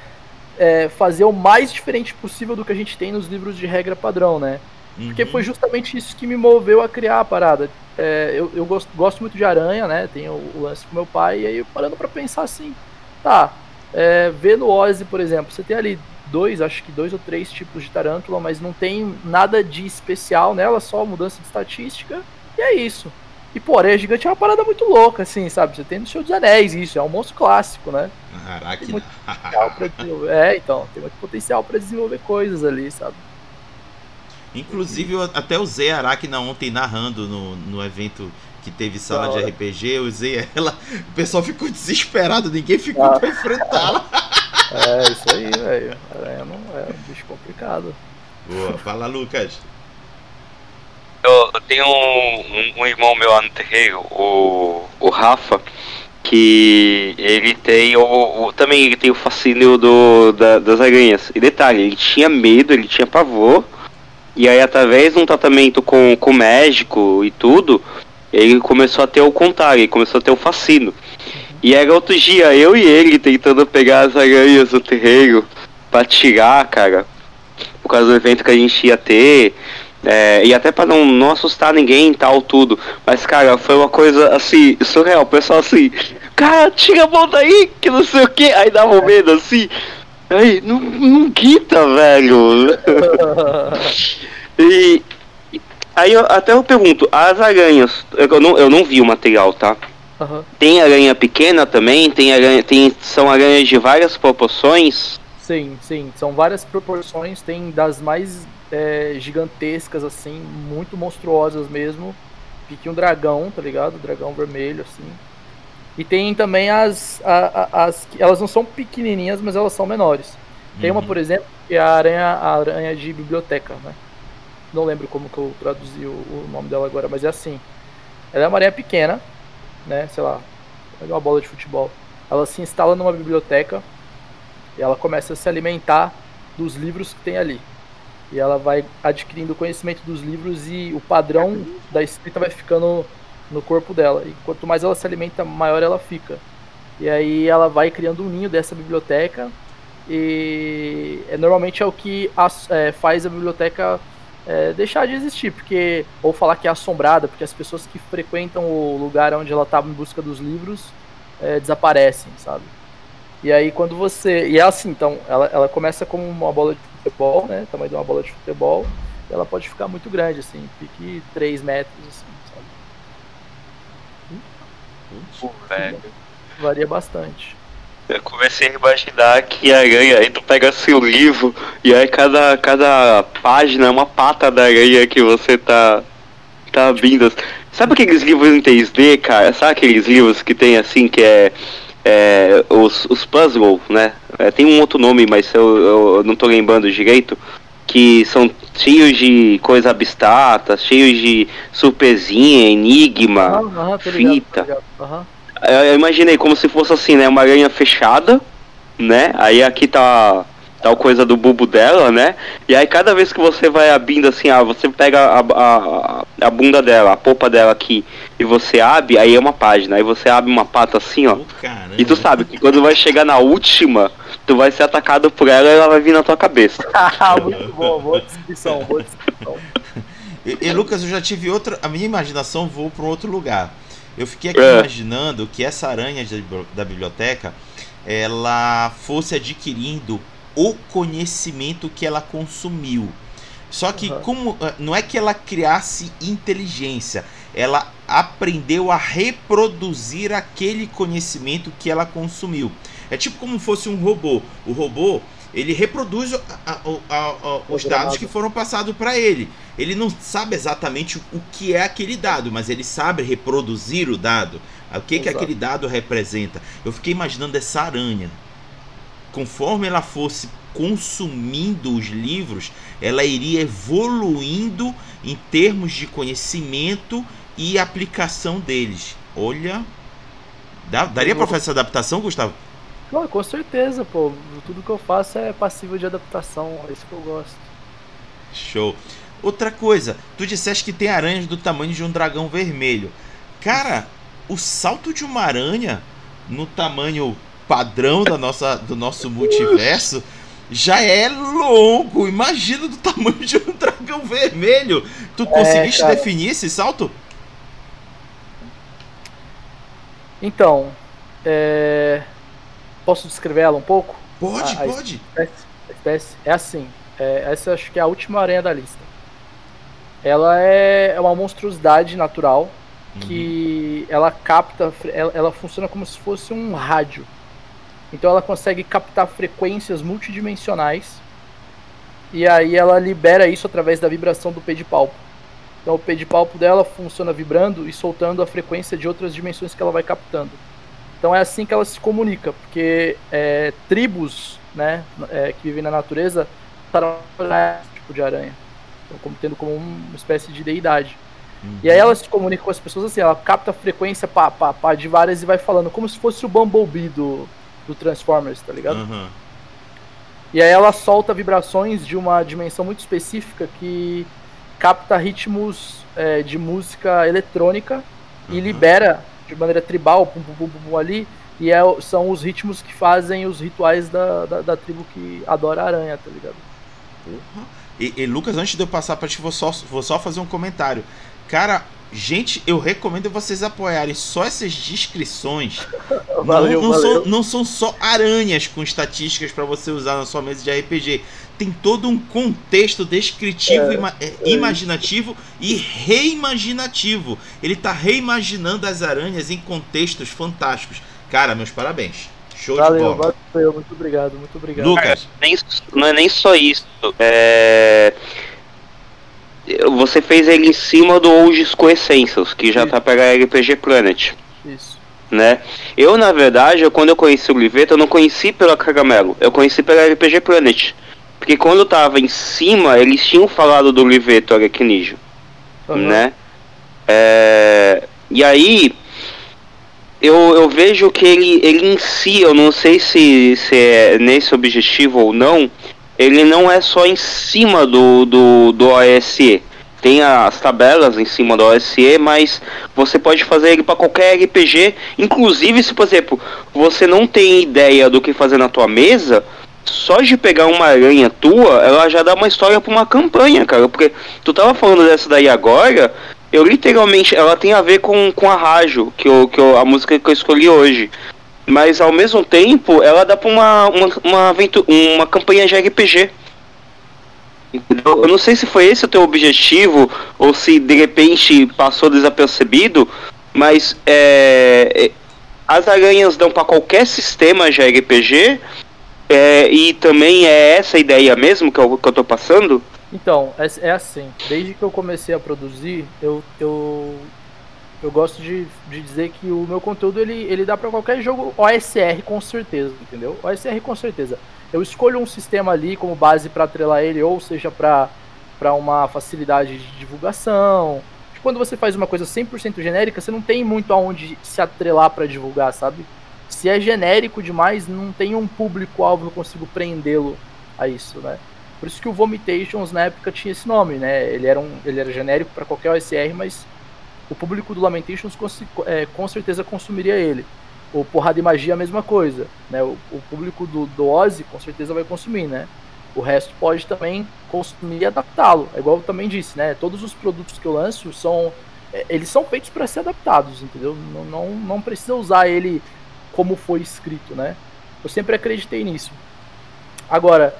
é, fazer o mais diferente possível do que a gente tem nos livros de regra padrão, né? Porque foi uhum. justamente isso que me moveu a criar a parada. É, eu, eu gosto, gosto, muito de aranha, né? Tenho o, lance com meu pai, e aí parando para pensar assim, tá, é, vê no Ozzy, por exemplo, você tem ali dois, acho que dois ou três tipos de tarântula, mas não tem nada de especial nela, só mudança de estatística, e é isso. E, pô, areia gigante é uma parada muito louca, assim, sabe? Você tem no Senhor dos Anéis isso, é um monstro clássico, né? Caraca. É, então, tem muito potencial para desenvolver coisas ali, sabe? Inclusive, eu até usei a Aracna ontem narrando no, no evento que teve sala de RPG, eu usei ela. O pessoal ficou desesperado, ninguém ficou ah. pra enfrentá-la. É, isso aí, velho. É, não, é um bicho complicado. Boa, fala, Lucas. Eu, eu tenho um, um, um, irmão meu lá no terreiro, o, o Rafa, que ele tem o, o, também ele tem o fascínio do, da, das aranhas. E detalhe, ele tinha medo, ele tinha pavor e aí, através de um tratamento com, com o médico e tudo, ele começou a ter o contrário, ele começou a ter o fascínio. E era outro dia, eu e ele tentando pegar as aranhas do terreiro pra tirar, cara, por causa do evento que a gente ia ter. É, e até para não, não assustar ninguém e tal, tudo. Mas, cara, foi uma coisa assim, surreal. O pessoal assim, cara, tira a mão daí, que não sei o que. Aí dava um medo assim. Aí, não, não quita, velho. e aí eu, até eu pergunto, as aranhas, eu não, eu não vi o material, tá? Uhum. Tem aranha pequena também? Tem aranha, tem, são aranhas de várias proporções? Sim, sim, são várias proporções, tem das mais é, gigantescas, assim, muito monstruosas mesmo. Pique um dragão, tá ligado? Dragão vermelho, assim. E tem também as, a, as. Elas não são pequenininhas, mas elas são menores. Tem uma, uhum. por exemplo, que é a aranha, a aranha de biblioteca, né? Não lembro como que eu traduzi o, o, nome dela agora, mas é assim. Ela é uma aranha pequena, né? Sei lá, uma bola de futebol. Ela se instala numa biblioteca e ela começa a se alimentar dos livros que tem ali. E ela vai adquirindo conhecimento dos livros e o padrão da escrita vai ficando no corpo dela. E quanto mais ela se alimenta, maior ela fica. E aí ela vai criando um ninho dessa biblioteca. E é, normalmente é o que as, é, faz a biblioteca é, deixar de existir, porque ou falar que é assombrada, porque as pessoas que frequentam o lugar onde ela estava em busca dos livros é, desaparecem, sabe? E aí quando você. E é assim, então, ela, ela começa como uma bola de futebol, né? Tamanho de uma bola de futebol. Ela pode ficar muito grande, assim, pique 3 metros, assim. Velho. Varia bastante. Eu comecei a imaginar que a aranha, aí tu pega seu livro e aí cada, cada página é uma pata da aranha que você tá, tá abrindo. Sabe aqueles livros em 3D, cara? Sabe aqueles livros que tem assim, que é, é os, os puzzle, né? É, tem um outro nome, mas eu, eu não tô lembrando direito. Que são cheios de coisa abstrata, cheios de surpresinha, enigma, uhum, fita. Uhum eu imaginei como se fosse assim, né? Uma aranha fechada, né? Aí aqui tá tal coisa do bulbo dela, né? E aí cada vez que você vai abrindo assim, ah, você pega a, a, a bunda dela, a polpa dela aqui, e você abre, aí é uma página. Aí você abre uma pata assim, ó. Oh, e tu sabe que quando vai chegar na última, tu vai ser atacado por ela e ela vai vir na tua cabeça. Muito bom, boa descrição, boa descrição. E, e, Lucas, eu já tive outra. A minha imaginação voou para um outro lugar. Eu fiquei aqui é. imaginando que essa aranha da biblioteca ela fosse adquirindo o conhecimento que ela consumiu. Só que uhum. como eh, não é que ela criasse inteligência, ela aprendeu a reproduzir aquele conhecimento que ela consumiu. É tipo como fosse um robô. O robô ele reproduz a, a, a, os dados que foram passados para ele. Ele não sabe exatamente o que é aquele dado, mas ele sabe reproduzir o dado. O que, que aquele dado representa. Eu fiquei imaginando essa aranha. Conforme ela fosse consumindo os livros, ela iria evoluindo em termos de conhecimento e aplicação deles. Olha, dá, daria para fazer essa adaptação, Gustavo? Pô, com certeza, pô. Tudo que eu faço é passível de adaptação. É isso que eu gosto. Show. Outra coisa, tu disseste que tem aranhas do tamanho de um dragão vermelho. Cara, o salto de uma aranha no tamanho padrão da nossa, do nosso multiverso já é longo. Imagina do tamanho de um dragão vermelho. Tu é, conseguiste definir esse salto? Então, é... Posso descrever ela um pouco? Pode, a, a pode. Espécie, a espécie é assim. É, essa acho que é a última aranha da lista. Ela é, é uma monstruosidade natural que uhum. ela capta, ela, ela, funciona como se fosse um rádio. Então ela consegue captar frequências multidimensionais e aí ela libera isso através da vibração do pedipalpo. Então o pedipalpo dela funciona vibrando e soltando a frequência de outras dimensões que ela vai captando. Então é assim que ela se comunica, porque é, tribos né, é, que vivem na natureza estão tipo de aranha, então, como, tendo como uma espécie de deidade. Uhum. E aí ela se comunica com as pessoas assim, ela capta a frequência pá, pá, pá, de várias e vai falando, como se fosse o Bumblebee do, do Transformers, tá ligado? Uhum. E aí ela solta vibrações de uma dimensão muito específica que capta ritmos é, de música eletrônica uhum. e libera de maneira tribal, pum, pum, pum, pum, ali, e é, são os ritmos que fazem os rituais da, da, da tribo que adora a aranha, tá ligado? Uhum. E, e, Lucas, antes de eu passar para ti, vou só, vou só fazer um comentário. Cara, gente, eu recomendo vocês apoiarem só essas descrições. valeu, não, não, valeu. São, não são só aranhas com estatísticas para você usar na sua mesa de RPG tem todo um contexto descritivo, é, ima é, é imaginativo e reimaginativo. Ele está reimaginando as aranhas em contextos fantásticos. Cara, meus parabéns. Show valeu, de bola. Valeu, muito obrigado, muito obrigado. Lucas. Nem, não é nem só isso. É... Você fez ele em cima do Olds Essentials, que já isso. tá para RPG Planet. Isso. Né? Eu, na verdade, quando eu conheci o Liveta, eu não conheci pela Caramelo, eu conheci pela RPG Planet. Porque quando eu tava em cima, eles tinham falado do Liveto Aracnídeo, uhum. né? É, e aí, eu, eu vejo que ele, ele em si, eu não sei se, se é nesse objetivo ou não, ele não é só em cima do, do, do OSE. Tem as tabelas em cima do OSE, mas você pode fazer ele para qualquer RPG. Inclusive, se, por exemplo, você não tem ideia do que fazer na tua mesa, só de pegar uma aranha tua, ela já dá uma história pra uma campanha, cara. Porque tu tava falando dessa daí agora, eu literalmente, ela tem a ver com, com a rádio, que, eu, que eu, a música que eu escolhi hoje. Mas ao mesmo tempo, ela dá pra uma, uma, uma, aventura, uma campanha de RPG. Eu não sei se foi esse o teu objetivo, ou se de repente passou desapercebido, mas é, é as aranhas dão para qualquer sistema de RPG é, e também é essa ideia mesmo que eu, que eu tô passando? Então, é, é assim. Desde que eu comecei a produzir, eu, eu, eu gosto de, de dizer que o meu conteúdo ele, ele dá para qualquer jogo OSR com certeza, entendeu? OSR com certeza. Eu escolho um sistema ali como base para atrelar ele, ou seja, para uma facilidade de divulgação. Quando você faz uma coisa 100% genérica, você não tem muito aonde se atrelar para divulgar, sabe? Se é genérico demais, não tem um público-alvo que eu consigo prendê-lo a isso, né? Por isso que o Vomitations na época tinha esse nome, né? Ele era, um, ele era genérico para qualquer OSR, mas o público do Lamentations com, é, com certeza consumiria ele. O Porrada e Magia a mesma coisa, né? O, o público do, do Ozzy com certeza vai consumir, né? O resto pode também consumir e adaptá-lo. É igual eu também disse, né? Todos os produtos que eu lanço são é, eles são feitos para ser adaptados, entendeu? Não, não, não precisa usar ele como foi escrito, né? Eu sempre acreditei nisso. Agora,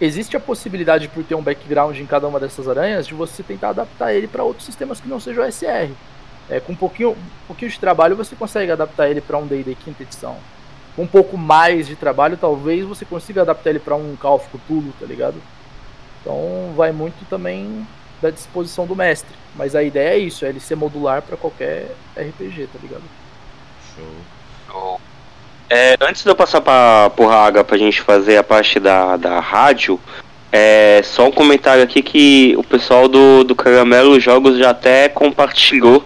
existe a possibilidade, por ter um background em cada uma dessas aranhas, de você tentar adaptar ele para outros sistemas que não sejam SR. É, com um pouquinho, um pouquinho de trabalho você consegue adaptar ele para um D&D quinta edição. Com um pouco mais de trabalho, talvez você consiga adaptar ele para um Call of Cthulhu, tá ligado? Então vai muito também da disposição do mestre. Mas a ideia é isso, é ele ser modular para qualquer RPG, tá ligado? Show. É, antes de eu passar para o Raga para a gente fazer a parte da, da rádio, é, só um comentário aqui que o pessoal do, do Caramelo Jogos já até compartilhou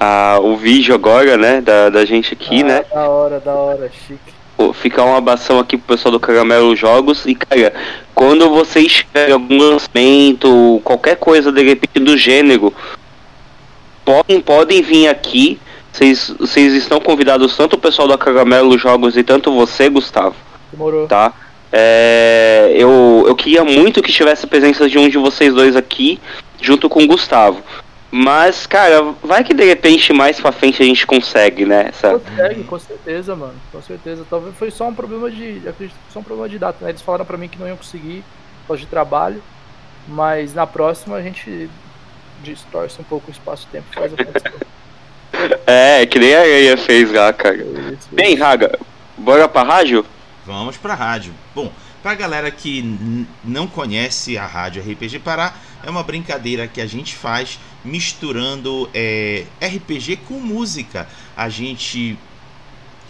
ah, o vídeo agora, né, da, da gente aqui, ah, né? Da hora, da hora, chique. Ficar uma abração aqui pro pessoal do Caramelo Jogos e, cara, quando vocês tiverem algum lançamento, qualquer coisa de repente do gênero, podem, podem vir aqui vocês, vocês estão convidados, tanto o pessoal da Caramelo Jogos e tanto você, Gustavo. Demorou. Tá? É, eu, eu queria muito que tivesse a presença de um de vocês dois aqui, junto com o Gustavo. Mas, cara, vai que de repente mais pra frente a gente consegue, né? Essa... Consegue, com certeza, mano. Com certeza. Talvez foi só um problema de. Acredito que foi só um problema de data, né? Eles falaram pra mim que não iam conseguir por de trabalho. Mas na próxima a gente distorce um pouco o espaço-tempo e faz acontecer. É, que nem a Areia fez lá, cara. Bem, Raga, bora pra rádio? Vamos pra rádio. Bom, pra galera que não conhece a rádio RPG Pará, é uma brincadeira que a gente faz misturando é, RPG com música. A gente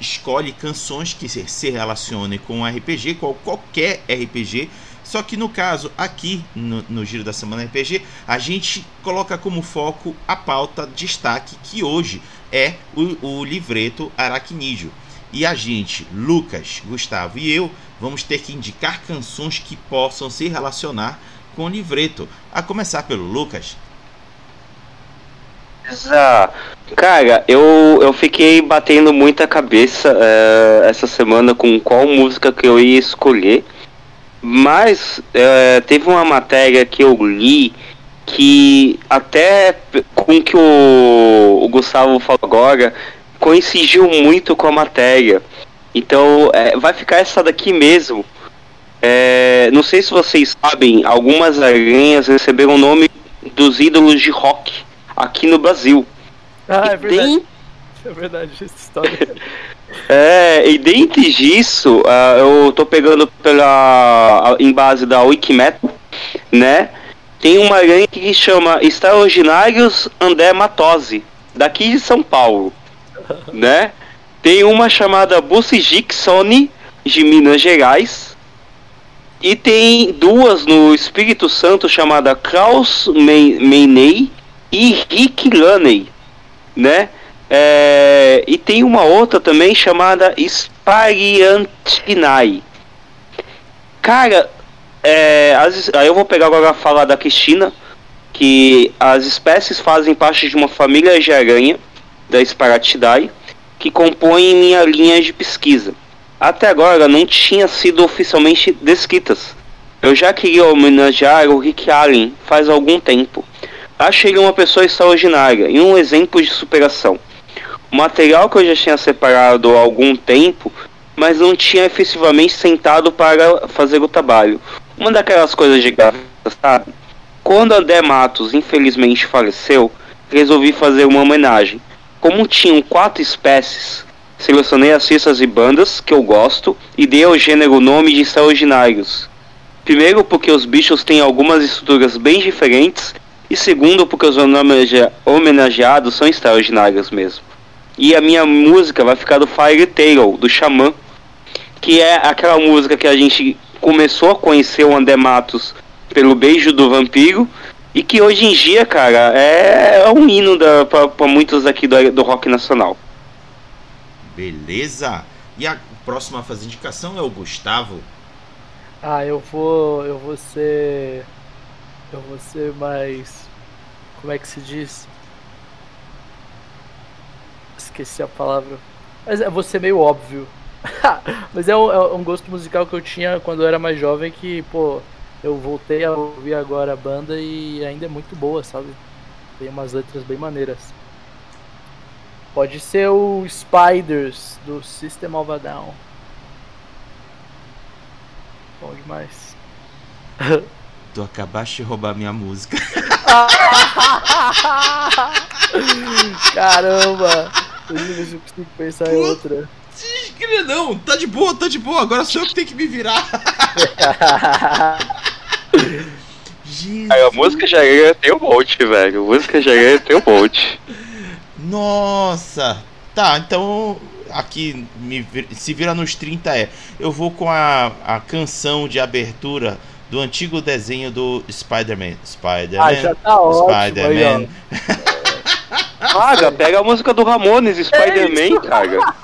escolhe canções que se relacionem com RPG, com qualquer RPG só que no caso, aqui no, no, Giro da Semana RPG, a gente coloca como foco a pauta destaque, que hoje é o, o livreto Aracnídeo. E a gente, Lucas, Gustavo e eu, vamos ter que indicar canções que possam se relacionar com o livreto. A começar pelo Lucas. Cara, eu, eu fiquei batendo muita cabeça uh, essa semana com qual música que eu ia escolher. Mas é, teve uma matéria que eu li que até com o que o, o Gustavo falou agora coincidiu muito com a matéria. Então é, vai ficar essa daqui mesmo. É, não sei se vocês sabem, algumas aranhas receberam o nome dos ídolos de rock aqui no Brasil. Ah, é verdade. Tem... É verdade essa história. É, e dentro disso, uh, eu tô pegando pela em base da Wikimetal, né? Tem uma aranha que chama Extraordinários Andematose, daqui de São Paulo, né? Tem uma chamada Bucigixone, de Minas Gerais. E tem duas no Espírito Santo chamada Klaus Meinei e Rick Laney, né? É, e tem uma outra também chamada Spariantinai. Cara, é, as, aí eu vou pegar agora falar da Cristina, que as espécies fazem parte de uma família de aranha, da Sparatidae, que compõem minha linha de pesquisa. Até agora não tinha sido oficialmente descritas. Eu já queria homenagear o Rick Allen faz algum tempo. Achei ele uma pessoa extraordinária e um exemplo de superação material que eu já tinha separado há algum tempo, mas não tinha efetivamente sentado para fazer o trabalho. Uma daquelas coisas de graça, sabe? Quando André Matos infelizmente faleceu, resolvi fazer uma homenagem. Como tinham quatro espécies, selecionei as cistas e bandas que eu gosto e dei ao gênero o nome de extraordinários. Primeiro porque os bichos têm algumas estruturas bem diferentes e segundo porque os homenageados são extraordinários mesmo. E a minha música vai ficar do Fire Tail, do Xamã, que é aquela música que a gente começou a conhecer o André Matos pelo Beijo do Vampiro e que hoje em dia, cara, é, um hino para muitos aqui do, do rock nacional. Beleza. E a próxima a fazer indicação é o Gustavo. Ah, eu vou, eu vou ser, eu vou ser mais, como é que se diz? Esqueci a palavra. Mas é você meio óbvio. Mas é um, é um, gosto musical que eu tinha quando eu era mais jovem que, pô, eu voltei a ouvir agora a banda e ainda é muito boa, sabe? Tem umas letras bem maneiras. Pode ser o Spiders do System of a Down. Bom demais. tu acabaste de roubar minha música. Caramba! Ver se eu consigo pensar em outra. Não, tá de boa, tá de boa. Agora sou eu que tenho que me virar. Aí, a música já tem um monte, velho. A música já tem um monte. Nossa! Tá, então aqui me, se vira nos 30 é. Eu vou com a, a canção de abertura do antigo desenho do Spider-Man. Spider-Man. Ah, já tá ótimo. Spider-Man. Cara, pega a música do Ramones, Spider-Man, cara.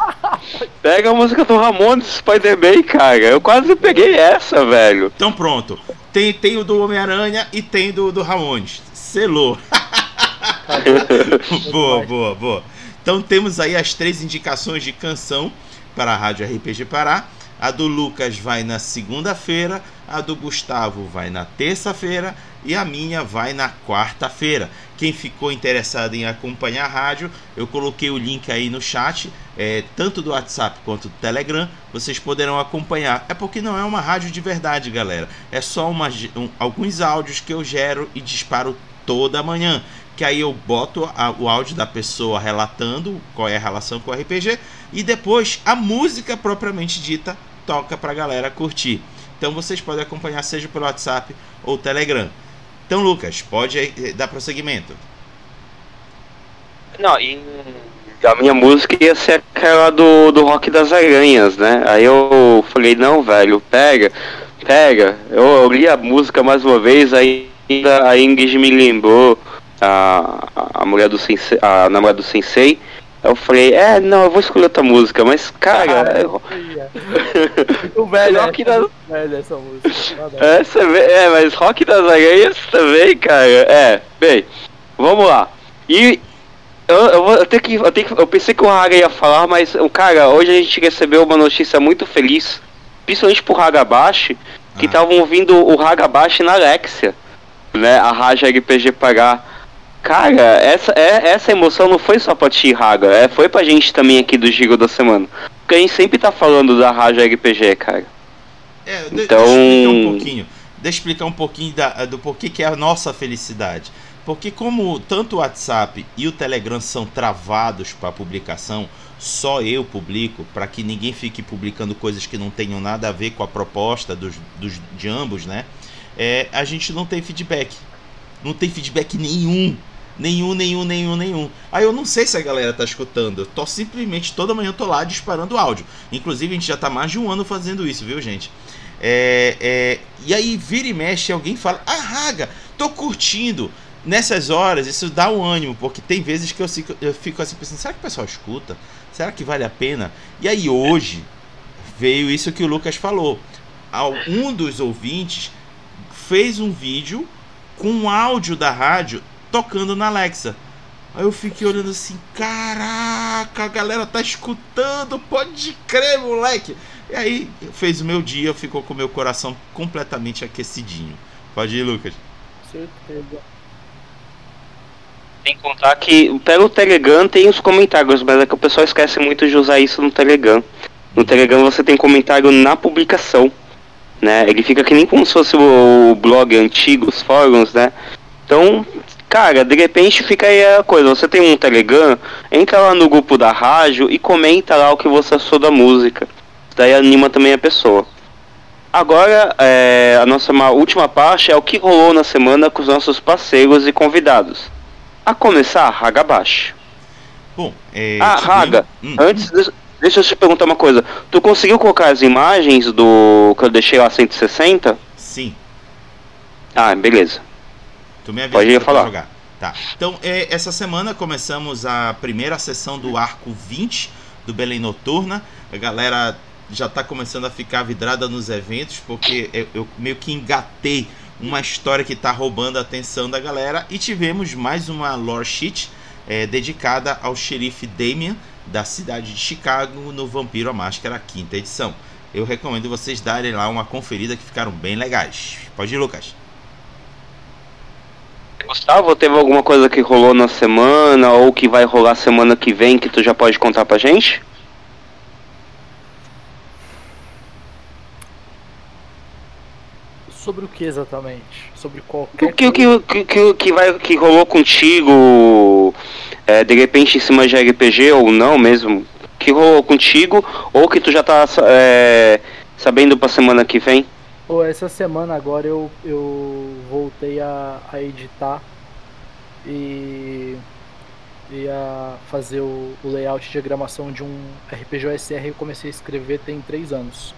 Pega a música do Ramones, Spider-Man, cara. Eu quase peguei essa, velho. Então pronto. Tem, tem o do Homem-Aranha e tem do, do Ramones. Selou. boa, boa, boa. Então temos aí as três indicações de canção para a Rádio RPG Pará. A do Lucas vai na segunda-feira, a do Gustavo vai na terça-feira e a minha vai na quarta-feira. Quem ficou interessado em acompanhar a rádio, eu coloquei o link aí no chat, é, tanto do WhatsApp quanto do Telegram, vocês poderão acompanhar. É porque não é uma rádio de verdade, galera. É só uma, um, alguns áudios que eu gero e disparo toda manhã. Que aí eu boto a, o áudio da pessoa relatando qual é a relação com o RPG e depois a música propriamente dita toca pra galera curtir. Então vocês podem acompanhar seja pelo WhatsApp ou Telegram. Então, Lucas, pode eh, dar prosseguimento. Não, e a minha música ia ser aquela do, do Rock das Aranhas, né? Aí eu falei, não, velho, pega, pega. Eu, eu li a música mais uma vez, aí a Ingrid me lembrou a, a mulher do sensei, a namorada do sensei. Eu falei, é, não, eu vou escolher outra música, mas cara. Ah, é... Muito velho, rock das... velho essa música. É, você vê, é, mas Rock das Aranhas também, cara. É, bem, vamos lá. E eu, eu, eu, tenho que, eu, tenho que, eu pensei que o Raga ia falar, mas, cara, hoje a gente recebeu uma notícia muito feliz, principalmente pro Hagabashi, que estavam ah. ouvindo o Hagabashi na Alexia, né? A Raja RPG pagar Cara, essa, é, essa emoção não foi só pra ti, Raga, é, foi pra gente também aqui do Gigo da Semana. Porque a gente sempre tá falando da Raja RPG, cara. É, então... deixa eu explicar um pouquinho. Deixa eu explicar um pouquinho da, do porquê que é a nossa felicidade. Porque como tanto o WhatsApp e o Telegram são travados para publicação, só eu publico, para que ninguém fique publicando coisas que não tenham nada a ver com a proposta dos, dos, de ambos, né? É, a gente não tem feedback. Não tem feedback nenhum Nenhum, nenhum, nenhum, nenhum. Aí eu não sei se a galera tá escutando. Eu tô simplesmente toda manhã eu tô lá disparando áudio. Inclusive a gente já tá mais de um ano fazendo isso, viu, gente? É, é, e aí vira e mexe alguém fala: Ah, Raga, tô curtindo. Nessas horas, isso dá um ânimo, porque tem vezes que eu eu fico assim pensando: será que o pessoal escuta? Será que vale a pena? E aí hoje veio isso que o Lucas falou. Um dos ouvintes fez um vídeo com áudio da rádio tocando na Alexa. Aí eu fiquei olhando assim, caraca, a galera tá escutando, pode crer, moleque. E aí fez o meu dia, ficou com o meu coração completamente aquecidinho. Pode ir, Lucas. Certeza. Tem que contar que pelo Telegram tem os comentários, mas é que o pessoal esquece muito de usar isso no Telegram. No Telegram você tem comentário na publicação, né? Ele fica que nem como se fosse o blog antigo, os fóruns, né? Então Cara, de repente fica aí a coisa, você tem um Telegram, entra lá no grupo da rádio e comenta lá o que você achou da música. Daí anima também a pessoa. Agora, é, a nossa última parte é o que rolou na semana com os nossos parceiros e convidados. A começar, Raga Baixo. Bom, é, Ah, Raga, hum. antes, de, deixa eu te perguntar uma coisa. Tu conseguiu colocar as imagens do que eu deixei lá 160? Sim. Ah, beleza. Tu me avisa Pode falar. jogar. Tá. Então, é, essa semana começamos a primeira sessão do arco 20 do Belém Noturna. A galera já está começando a ficar vidrada nos eventos, porque eu, eu meio que engatei uma história que está roubando a atenção da galera. E tivemos mais uma lore sheet é, dedicada ao xerife Damian, da cidade de Chicago, no Vampiro a Máscara, quinta edição. Eu recomendo vocês darem lá uma conferida que ficaram bem legais. Pode ir, Lucas. Gustavo, teve alguma coisa que rolou na semana ou que vai rolar semana que vem que tu já pode contar pra gente? sobre o que exatamente? Sobre qualquer o que, o que, que, que, que, vai, que rolou contigo, é, de repente em cima de RPG ou não mesmo? Que rolou contigo ou que tu já tá é, sabendo pra semana que vem? Pô, essa semana agora eu, eu voltei a, a editar e, e a fazer o, o layout de diagramação de um RPG OSR eu comecei a escrever tem três anos.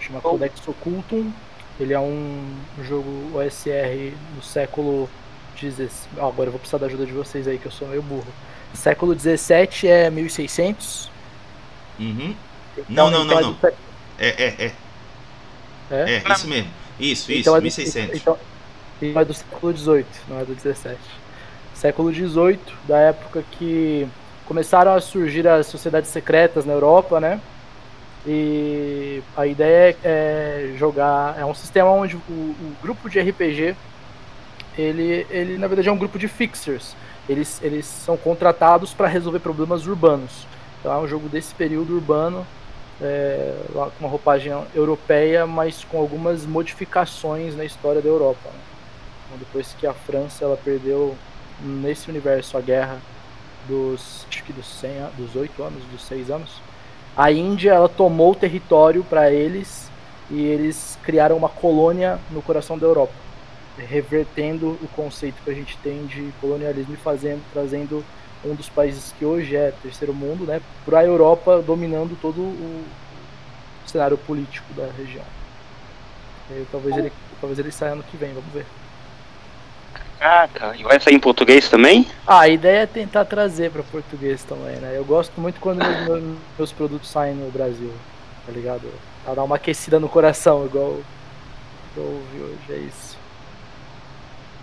Chama oh. Codex Occultum. Ele é um jogo OSR do século XVI. Agora eu vou precisar da ajuda de vocês aí, que eu sou meio burro. Século XVII é 1600. Uhum. Então, não, não, não, não. É, é, é. É? É, isso mesmo. Isso, então isso, é do, 1600. Então, então é do século XVIII, não é do 17. Século XVIII, da época que começaram a surgir as sociedades secretas na Europa, né? E a ideia é jogar. É um sistema onde o, o grupo de RPG ele, ele na verdade é um grupo de fixers. Eles, eles são contratados para resolver problemas urbanos. Então é um jogo desse período urbano, é, com uma roupagem europeia, mas com algumas modificações na história da Europa. Né? Então, depois que a França ela perdeu nesse universo a guerra dos acho que dos 100, dos 8 anos, dos 6 anos, a Índia ela tomou o território para eles e eles criaram uma colônia no coração da Europa, revertendo o conceito que a gente tem de colonialismo e fazendo, trazendo um dos países que hoje é terceiro mundo, né, para a Europa, dominando todo o cenário político da região. E, talvez ele, talvez ele saia ano que vem, vamos ver. Caraca, e vai sair em português também? Ah, a ideia é tentar trazer para português também, né? Eu gosto muito quando meus, meus, produtos saem no Brasil, tá ligado? Pra dar uma aquecida no coração, igual eu ouvi hoje, é isso.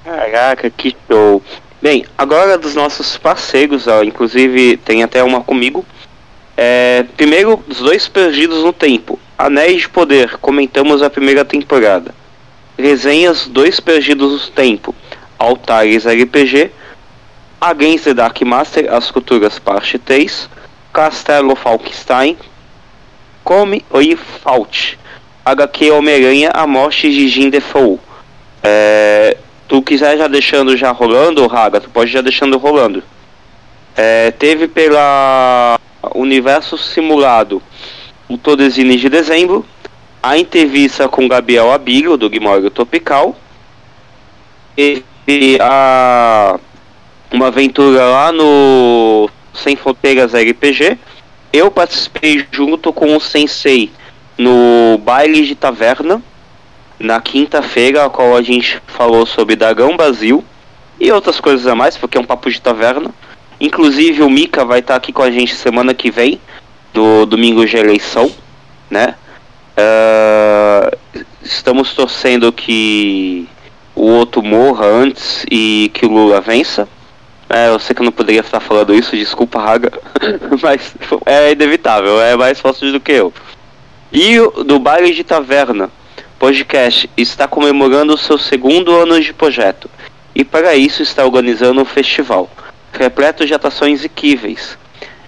Caraca, que show. Bem, agora dos nossos parceiros, ó, inclusive tem até uma comigo. É, primeiro, os dois perdidos no tempo. Anéis de Poder, comentamos a primeira temporada. Resenhas, dois perdidos no tempo. Altares RPG, Against the Dark Master, As Culturas Parte 3, Castelo Falkenstein, Come e Fault, HQ Homem-Aranha, A Morte de Jim Defoe. É, tu quiser já deixando já rolando, Raga, tu pode já deixando rolando. É, teve pela Universo Simulado o Todesine de dezembro, a entrevista com Gabriel Abílio, do Gmorgo Tropical, e a uma aventura lá no Sem Fronteiras RPG. Eu participei junto com o Sensei no baile de taverna na quinta-feira, a qual a gente falou sobre Dragão Brasil e outras coisas a mais, porque é um papo de taverna. Inclusive o Mika vai estar aqui com a gente semana que vem, do domingo de eleição, né? Uh, estamos torcendo que o outro morra antes e que o Lula vença. É, eu sei que eu não poderia estar falando isso, desculpa, Raga, mas é inevitável, é mais fácil do que eu. E do baile de taverna, podcast está comemorando seu segundo ano de projeto e para isso está organizando um festival repleto de atrações equíveis.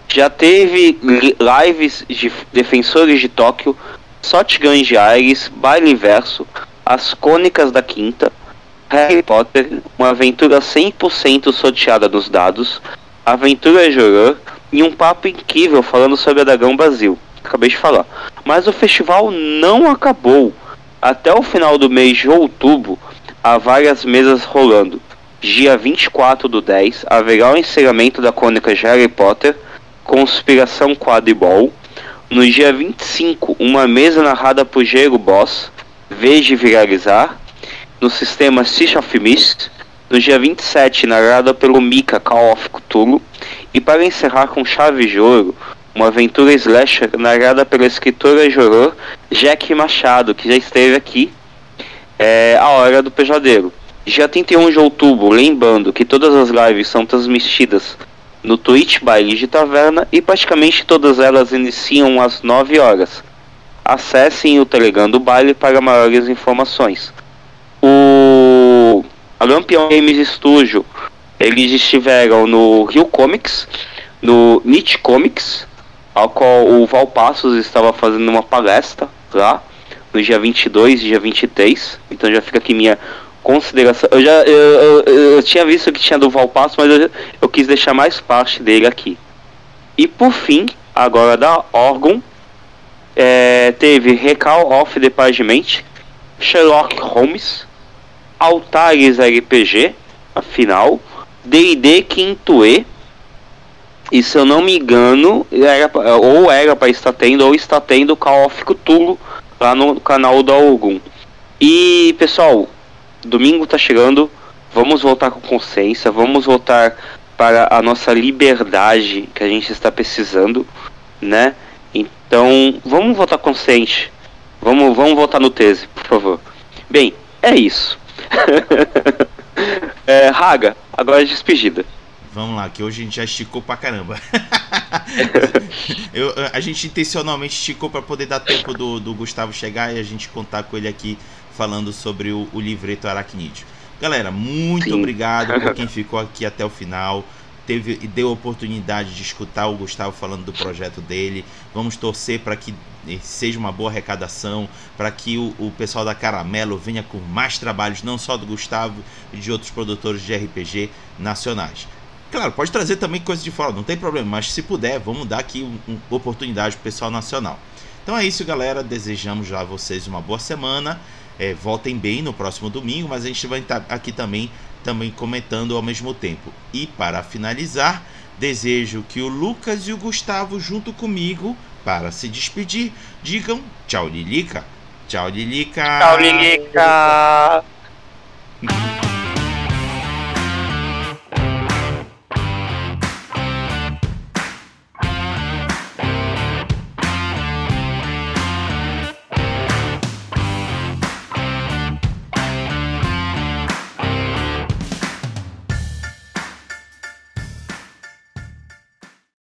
Já teve lives de defensores de Tóquio, shotguns de Ares, baile inverso, as cônicas da quinta, Harry Potter, uma aventura 100% sorteada nos dados, aventura Jorã e um papo incrível falando sobre a Dragão Brasil. Acabei de falar. Mas o festival não acabou. Até o final do mês de outubro, há várias mesas rolando. Dia 24 do 10, haverá o encerramento da crônica de Harry Potter, Conspiração Quadribol. No dia 25, uma mesa narrada por Diego Boss, de Viralizar no sistema Siege of Mist, no dia 27, narrada pelo Mika Call of Cthulhu, e para encerrar com Chave de Ouro, uma aventura slasher narrada pela escritora Jorô Jack Machado, que já esteve aqui, é, A Hora do Pejadeiro. Dia 31 de outubro, lembrando que todas as lives são transmitidas no Twitch Baile de Taverna e praticamente todas elas iniciam às 9 horas. Acessem o Telegram do baile para maiores informações o a Lampião Games Studio eles estiveram no Rio Comics, no Nietzsche Comics, ao qual o Val Passos estava fazendo uma palestra lá no dia 22 e dia 23. Então já fica aqui minha consideração. Eu já eu, eu, eu tinha visto que tinha do Valpasso, mas eu, eu quis deixar mais parte dele aqui. E por fim, agora da órgão, é, teve Recall of the Pagement, Sherlock Holmes, Altares RPG, afinal, D&D Quinto E, e se eu não me engano, era, ou era para estar tendo, ou está tendo Call of Cthulhu lá no canal da Ogum. E pessoal, domingo tá chegando, vamos voltar com consciência, vamos voltar para a nossa liberdade que a gente está precisando, né? Então, vamos votar consciente. Vamos, vamos votar no tese, por favor. Bem, é isso. é, Raga, agora é despedida. Vamos lá, que hoje a gente já esticou pra caramba. Eu, a gente intencionalmente esticou para poder dar tempo do, do Gustavo chegar e a gente contar com ele aqui falando sobre o, o livreto aracnídeo. Galera, muito Sim. obrigado por quem ficou aqui até o final teve e deu a oportunidade de escutar o Gustavo falando do projeto dele. Vamos torcer para que seja uma boa arrecadação, para que o, o, pessoal da Caramelo venha com mais trabalhos, não só do Gustavo e de outros produtores de RPG nacionais. Claro, pode trazer também coisas de fora, não tem problema, mas se puder, vamos dar aqui uma um oportunidade para o pessoal nacional. Então é isso, galera. Desejamos já a vocês uma boa semana. É, voltem bem no próximo domingo, mas a gente vai estar aqui também também comentando ao mesmo tempo. E para finalizar, desejo que o Lucas e o Gustavo, junto comigo, para se despedir, digam tchau, Lilica. Tchau, Lilica. Tchau, Lilica.